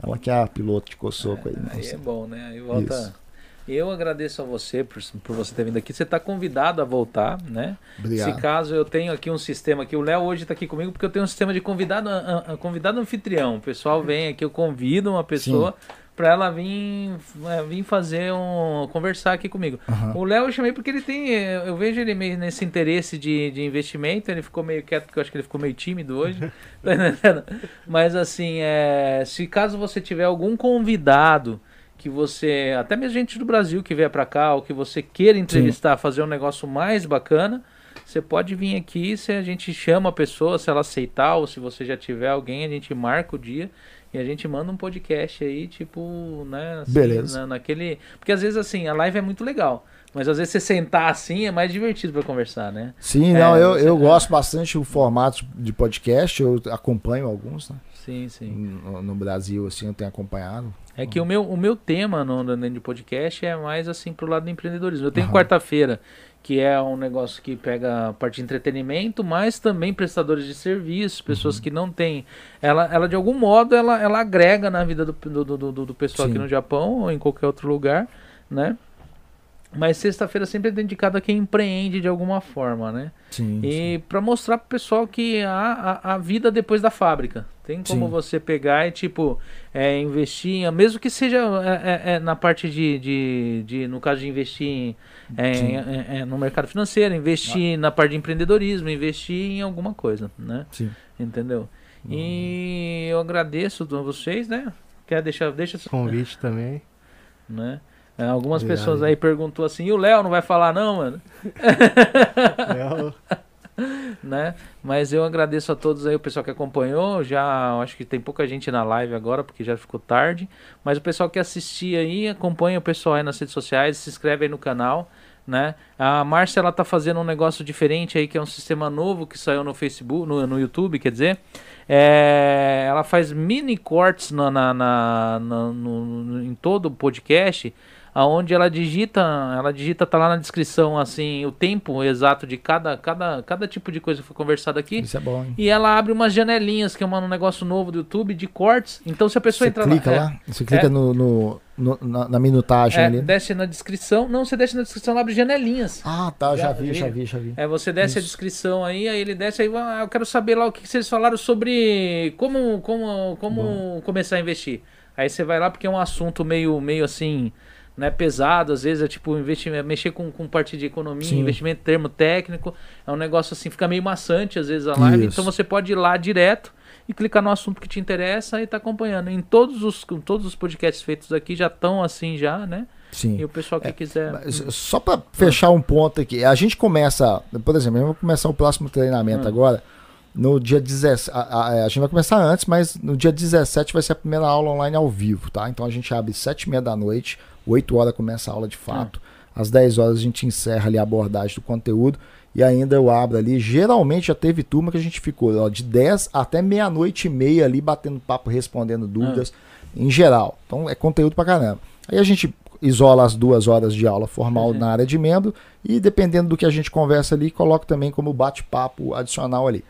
ela que é a piloto de Coçoco aí. Aí nossa. é bom, né? Aí volta. Isso. Eu agradeço a você por, por você ter vindo aqui. Você está convidado a voltar, né? Obrigado. Se caso eu tenho aqui um sistema aqui, o Léo hoje está aqui comigo porque eu tenho um sistema de convidado, convidado anfitrião. O pessoal vem aqui, eu convido uma pessoa pra ela vir, é, vir fazer um. conversar aqui comigo. Aham. O Léo eu chamei porque ele tem. Eu vejo ele meio nesse interesse de, de investimento. Ele ficou meio quieto, porque eu acho que ele ficou meio tímido hoje. Tá entendendo? Mas assim, é, se caso você tiver algum convidado que você. Até mesmo gente do Brasil que vier pra cá, ou que você queira entrevistar, fazer um negócio mais bacana. Você pode vir aqui, se a gente chama a pessoa, se ela aceitar, ou se você já tiver alguém, a gente marca o dia e a gente manda um podcast aí, tipo, né? assim, Beleza. na- naquele. Porque às vezes assim, a live é muito legal. Mas às vezes você sentar assim é mais divertido pra conversar, né? Sim, É, não, eu, você- eu é. gosto bastante do formato de podcast, eu acompanho alguns, né? Sim, sim. No, no Brasil, assim, eu tenho acompanhado. É que o meu, o meu tema no, dentro de podcast é mais assim pro lado do empreendedorismo. Eu tenho Aham. quarta-feira, que é um negócio que pega a parte de entretenimento, mas também prestadores de serviços, pessoas Uhum. que não têm. Ela, ela de algum modo, ela, ela agrega na vida do, do, do, do- do pessoal Sim. aqui no Japão ou em qualquer outro lugar, né? Mas sexta-feira sempre é dedicada a quem empreende de alguma forma, né? Sim. E para mostrar pro pessoal que há a, a vida depois da fábrica. Tem como Sim. você pegar e, tipo, é, investir, em- mesmo que seja é, é, é, na parte de, de, de, no caso de investir em, é, Sim. é, no mercado financeiro, investir na parte de empreendedorismo, investir em alguma coisa, né? Sim. Entendeu? E eu agradeço a vocês, né? Quer deixar, deixa, Convite também. né? É, Algumas pessoas aí perguntou assim, e o Léo não vai falar não, mano? Léo, né? Mas eu agradeço a todos aí, o pessoal que acompanhou. Já acho que tem pouca gente na live agora, porque já ficou tarde. Mas o pessoal que assistia aí, acompanha o pessoal aí nas redes sociais, se inscreve aí no canal. Né? A Márcia ela tá fazendo um negócio diferente aí, que é um sistema novo que saiu no Facebook, no, no YouTube, quer dizer. É, ela faz mini cortes na, na, na- na- no- no- em todo o podcast, aonde ela digita, ela digita, tá lá na descrição assim, o tempo exato de cada, cada, cada tipo de coisa que foi conversado aqui. Isso é bom, hein? E ela abre umas janelinhas, que é um negócio novo do YouTube, de cortes. Então se a pessoa Você entrar clica lá, lá, você clica É. no, no- no- na, na minutagem é, ali. desce na descrição. Não, você desce na descrição, ela abre janelinhas. Ah, tá, já, Já vi, já vi, já vi. É, você desce a Isso. descrição aí, aí ele desce aí, ah, eu quero saber lá o que que vocês falaram sobre como, como, como começar a investir. Aí você vai lá porque é um assunto meio, meio assim, né, pesado, às vezes é tipo investimento, mexer com, com parte de economia, Sim. investimento termo técnico, é um negócio assim, fica meio maçante às vezes a live, Isso. então você pode ir lá direto e clicar no assunto que te interessa e tá acompanhando. Em todos os, todos os podcasts feitos aqui já estão assim já, né? Sim. E o pessoal que quiser... Mas, Só para fechar um ponto aqui, a gente começa, por exemplo, eu vou começar o próximo treinamento Hum. agora. No dia 17, a, a- a gente vai começar antes, mas no dia 17 vai ser a primeira aula online ao vivo, tá? Então a gente abre 7 e meia da noite, 8 horas começa a aula de fato, às 10 horas a gente encerra ali a abordagem do conteúdo e ainda eu abro ali. Geralmente já teve turma que a gente ficou ó, de 10 até meia-noite e meia ali batendo papo, respondendo dúvidas, em geral. Então é conteúdo pra caramba. Aí a gente isola as duas horas de aula formal Uhum. na área de membro e dependendo do que a gente conversa ali, coloca também como bate-papo adicional ali.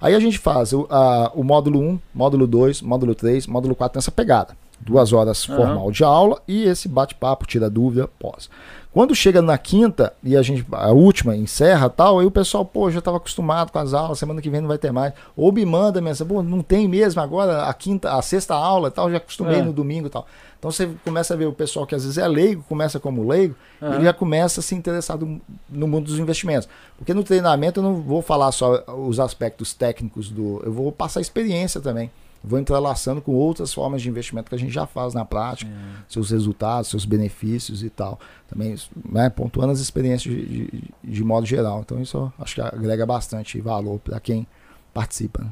Aí a gente faz o, a- o módulo 1, módulo 2, módulo 3, módulo 4 nessa pegada. Duas horas formal de aula e esse bate-papo, tira dúvida, pós. Quando chega na quinta e a gente, a última, encerra tal, aí o pessoal, pô, já estava acostumado com as aulas, semana que vem não vai ter mais. Ou me manda mensagem, pô, não tem mesmo agora a quinta, a sexta aula e tal, já acostumei É. no domingo e tal. Então você começa a ver o pessoal que às vezes é leigo, começa como leigo, ele já começa a se interessar do- no mundo dos investimentos. Porque no treinamento eu não vou falar só os aspectos técnicos do. Eu vou passar experiência também. Vou entrelaçando com outras formas de investimento que a gente já faz na prática, seus resultados, seus benefícios e tal. Também né, pontuando as experiências de, de, de modo geral. Então isso acho que agrega bastante valor para quem participa. né?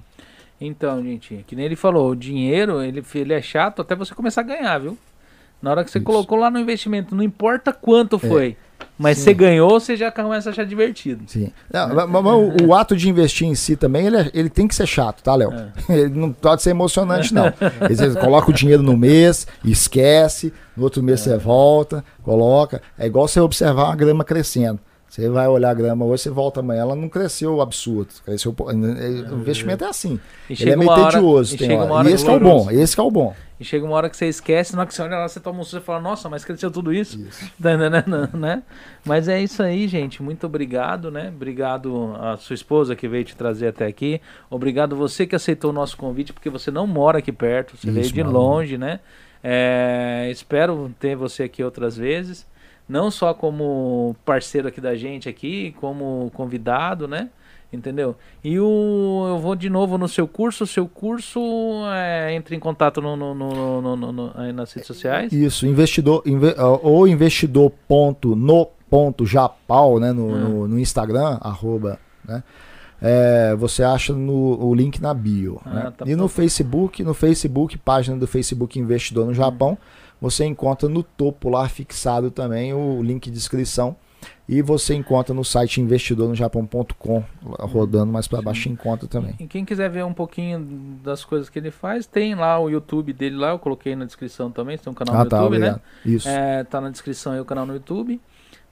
Então, gente, que nem ele falou, o dinheiro, ele, ele é chato até você começar a ganhar, viu? Na hora que você Isso. colocou lá no investimento, não importa quanto foi, mas Sim. você ganhou, você já começa a achar divertido. Sim. Não, mas- o, o ato de investir em si também, ele, é- ele tem que ser chato, tá, Léo? É. Ele não pode ser emocionante, não. Às vezes você coloca o dinheiro no mês, esquece, no outro mês você volta, coloca. É igual você observar uma grama crescendo. Você vai olhar a grama hoje, você volta amanhã, ela não cresceu absurdo. Cresceu, po- o investimento é assim. Ele é meio tedioso. e chega hora. hora E esse que é o bom, esse que é o bom. E chega uma hora que você esquece, na hora que você olha lá, você toma um susto e fala, nossa, mas cresceu tudo isso? Tá entendendo, né? Mas é isso aí, gente. Muito obrigado, né? Obrigado a sua esposa que veio te trazer até aqui. Obrigado você que aceitou o nosso convite, porque você não mora aqui perto, você veio Isso, de mano. longe, né? É, espero ter você aqui outras vezes, não só como parceiro aqui da gente aqui, como convidado, né? Entendeu? E o, eu vou de novo no seu curso. O seu curso é, entre em contato no, no, no, aí nas redes sociais. Isso, investidor, inve, ou investidor ponto no ponto japal, né, no, no, no Instagram, arroba, né? É, você acha no, o link na bio. Ah, né? tá e no. Facebook, no Facebook, página do Facebook Investidor no Japão, você encontra no topo lá fixado também o link de inscrição. E você encontra no site investidornojapão.com, rodando mais para baixo, encontra também. E quem quiser ver um pouquinho das coisas que ele faz, tem lá o YouTube dele lá, eu coloquei na descrição também, tem um canal Ah, no tá, YouTube, né? obrigado. Isso. É, tá na descrição aí o canal no YouTube,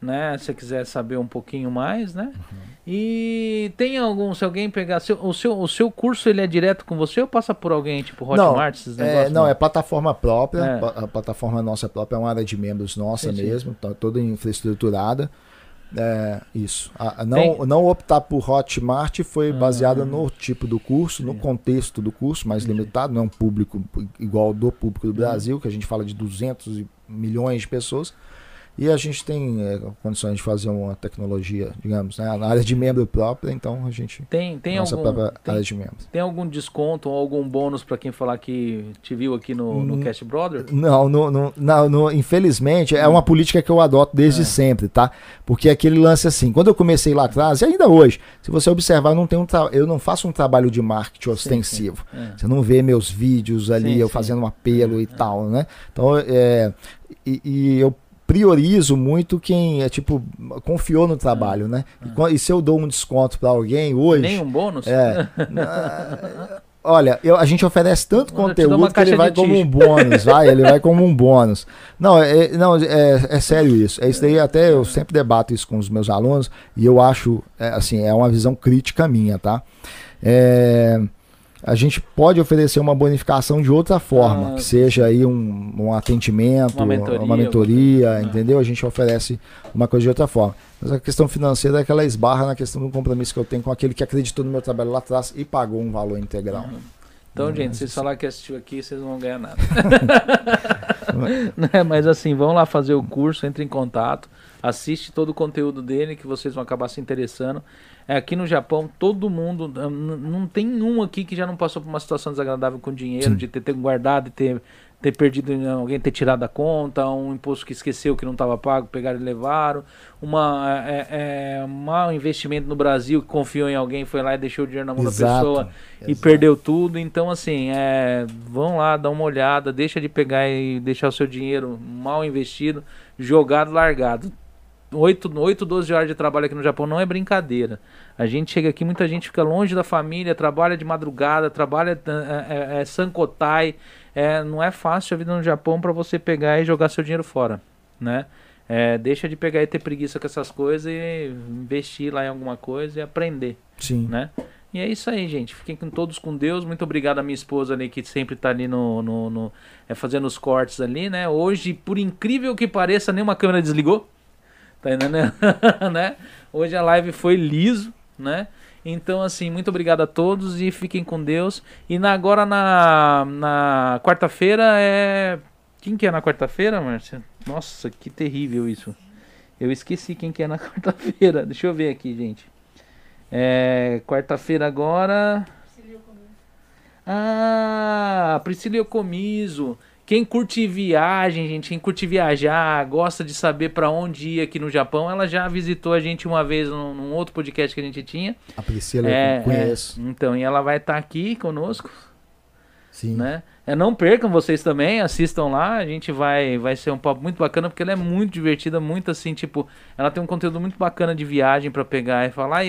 né? Se você quiser saber um pouquinho mais, né? Uhum. E tem algum, se alguém pegar, seu, o, seu, o seu curso ele é direto com você ou passa por alguém, tipo Hotmart, esses É, negócios? não, é plataforma própria. É. A plataforma nossa própria é uma área de membros nossa sim. mesmo, tá toda infraestruturada. É, isso. Não, Tem- não optar por Hotmart foi Ah. baseada no tipo do curso, no Sim. contexto do curso, mais Entendi. limitado, não é um público igual ao do público do Uhum. Brasil, que a gente fala de 200 e milhões de pessoas. E a gente tem é, condições de fazer uma tecnologia, digamos, né, na área de membro própria, então a gente. Tem, tem nossa algum, própria tem, área de membros. tem algum desconto ou algum bônus pra quem falar que te viu aqui no, no Hum, Cast Brother? Não, no, no, não, no- infelizmente é uma política que eu adoto desde É. sempre, tá? Porque aquele lance assim, quando eu comecei lá atrás, e ainda hoje, se você observar, eu não, tenho um eu não faço um trabalho de marketing ostensivo. É. Você não vê meus vídeos ali, Sim, eu sim. fazendo um apelo e tal, né? Então, é, e, e eu priorizo muito quem é tipo confiou no trabalho, né? E, quan- e se eu dou um desconto para alguém hoje, Nenhum bônus? é. na- Olha, eu- a gente oferece tanto conteúdo que ele vai como um bônus, vai, ele vai como um bônus. Não, é, não é, é sério isso. É isso daí, até eu sempre debato isso com os meus alunos e eu acho, é, assim, é uma visão crítica minha, tá? É, a gente pode oferecer uma bonificação de outra forma, Ah, que seja aí um, um atendimento, Uma mentoria, uma mentoria, entendeu? A gente oferece uma coisa de outra forma. Mas a questão financeira é que ela esbarra na questão do compromisso que eu tenho com aquele que acreditou no meu trabalho lá atrás e pagou um valor integral. Então, Não, gente, mas vocês falar que assistiu aqui, vocês não vão ganhar nada. Né, Mas assim, vão lá fazer o curso, entre em contato, assiste todo o conteúdo dele que vocês vão acabar se interessando. É, aqui no Japão, todo mundo, não tem um aqui que já não passou por uma situação desagradável com dinheiro, Sim. de ter, ter guardado e ter, ter perdido, alguém ter tirado a conta, um imposto que esqueceu que não estava pago, pegaram e levaram, uma, é, é, um mau investimento no Brasil que confiou em alguém, foi lá e deixou o dinheiro na mão da pessoa e exato. perdeu tudo. Então, assim, é, vão lá, dá uma olhada, deixa de pegar e deixar o seu dinheiro mal investido, jogado, largado. 8, 8, 12 horas de trabalho aqui no Japão não é brincadeira. A gente chega aqui, muita gente fica longe da família, trabalha de madrugada, trabalha é, é, é, sankotai. É, não é fácil a vida no Japão para você pegar e jogar seu dinheiro fora, né? É, deixa de pegar e ter preguiça com essas coisas e investir lá em alguma coisa e aprender Sim. né? E é isso aí, gente. Fiquem com todos com Deus. Muito obrigado à minha esposa ali que sempre tá ali no, no, no- é, fazendo os cortes ali, né? Hoje, por incrível que pareça, nenhuma câmera desligou. Tá entendendo? né? Hoje a live foi liso, né? Então, assim, muito obrigado a todos e fiquem com Deus. E na- agora na, na quarta-feira é. Quem que é na quarta-feira, Márcia? Nossa, que terrível isso. Eu esqueci quem que é na quarta-feira. Deixa eu ver aqui, gente. É, quarta-feira agora. Ah, Priscila Yocomiso. Quem curte viagem, gente, quem curte viajar, gosta de saber pra onde ir aqui no Japão, ela já visitou a gente uma vez num, num outro podcast que a gente tinha. A Priscila É, eu conheço. é. então, e ela vai estar aqui conosco, Sim. né? É, não percam vocês também, assistam lá, a gente vai vai ser um papo muito bacana porque ela é muito divertida, muito assim, tipo, ela tem um conteúdo muito bacana de viagem pra pegar e falar.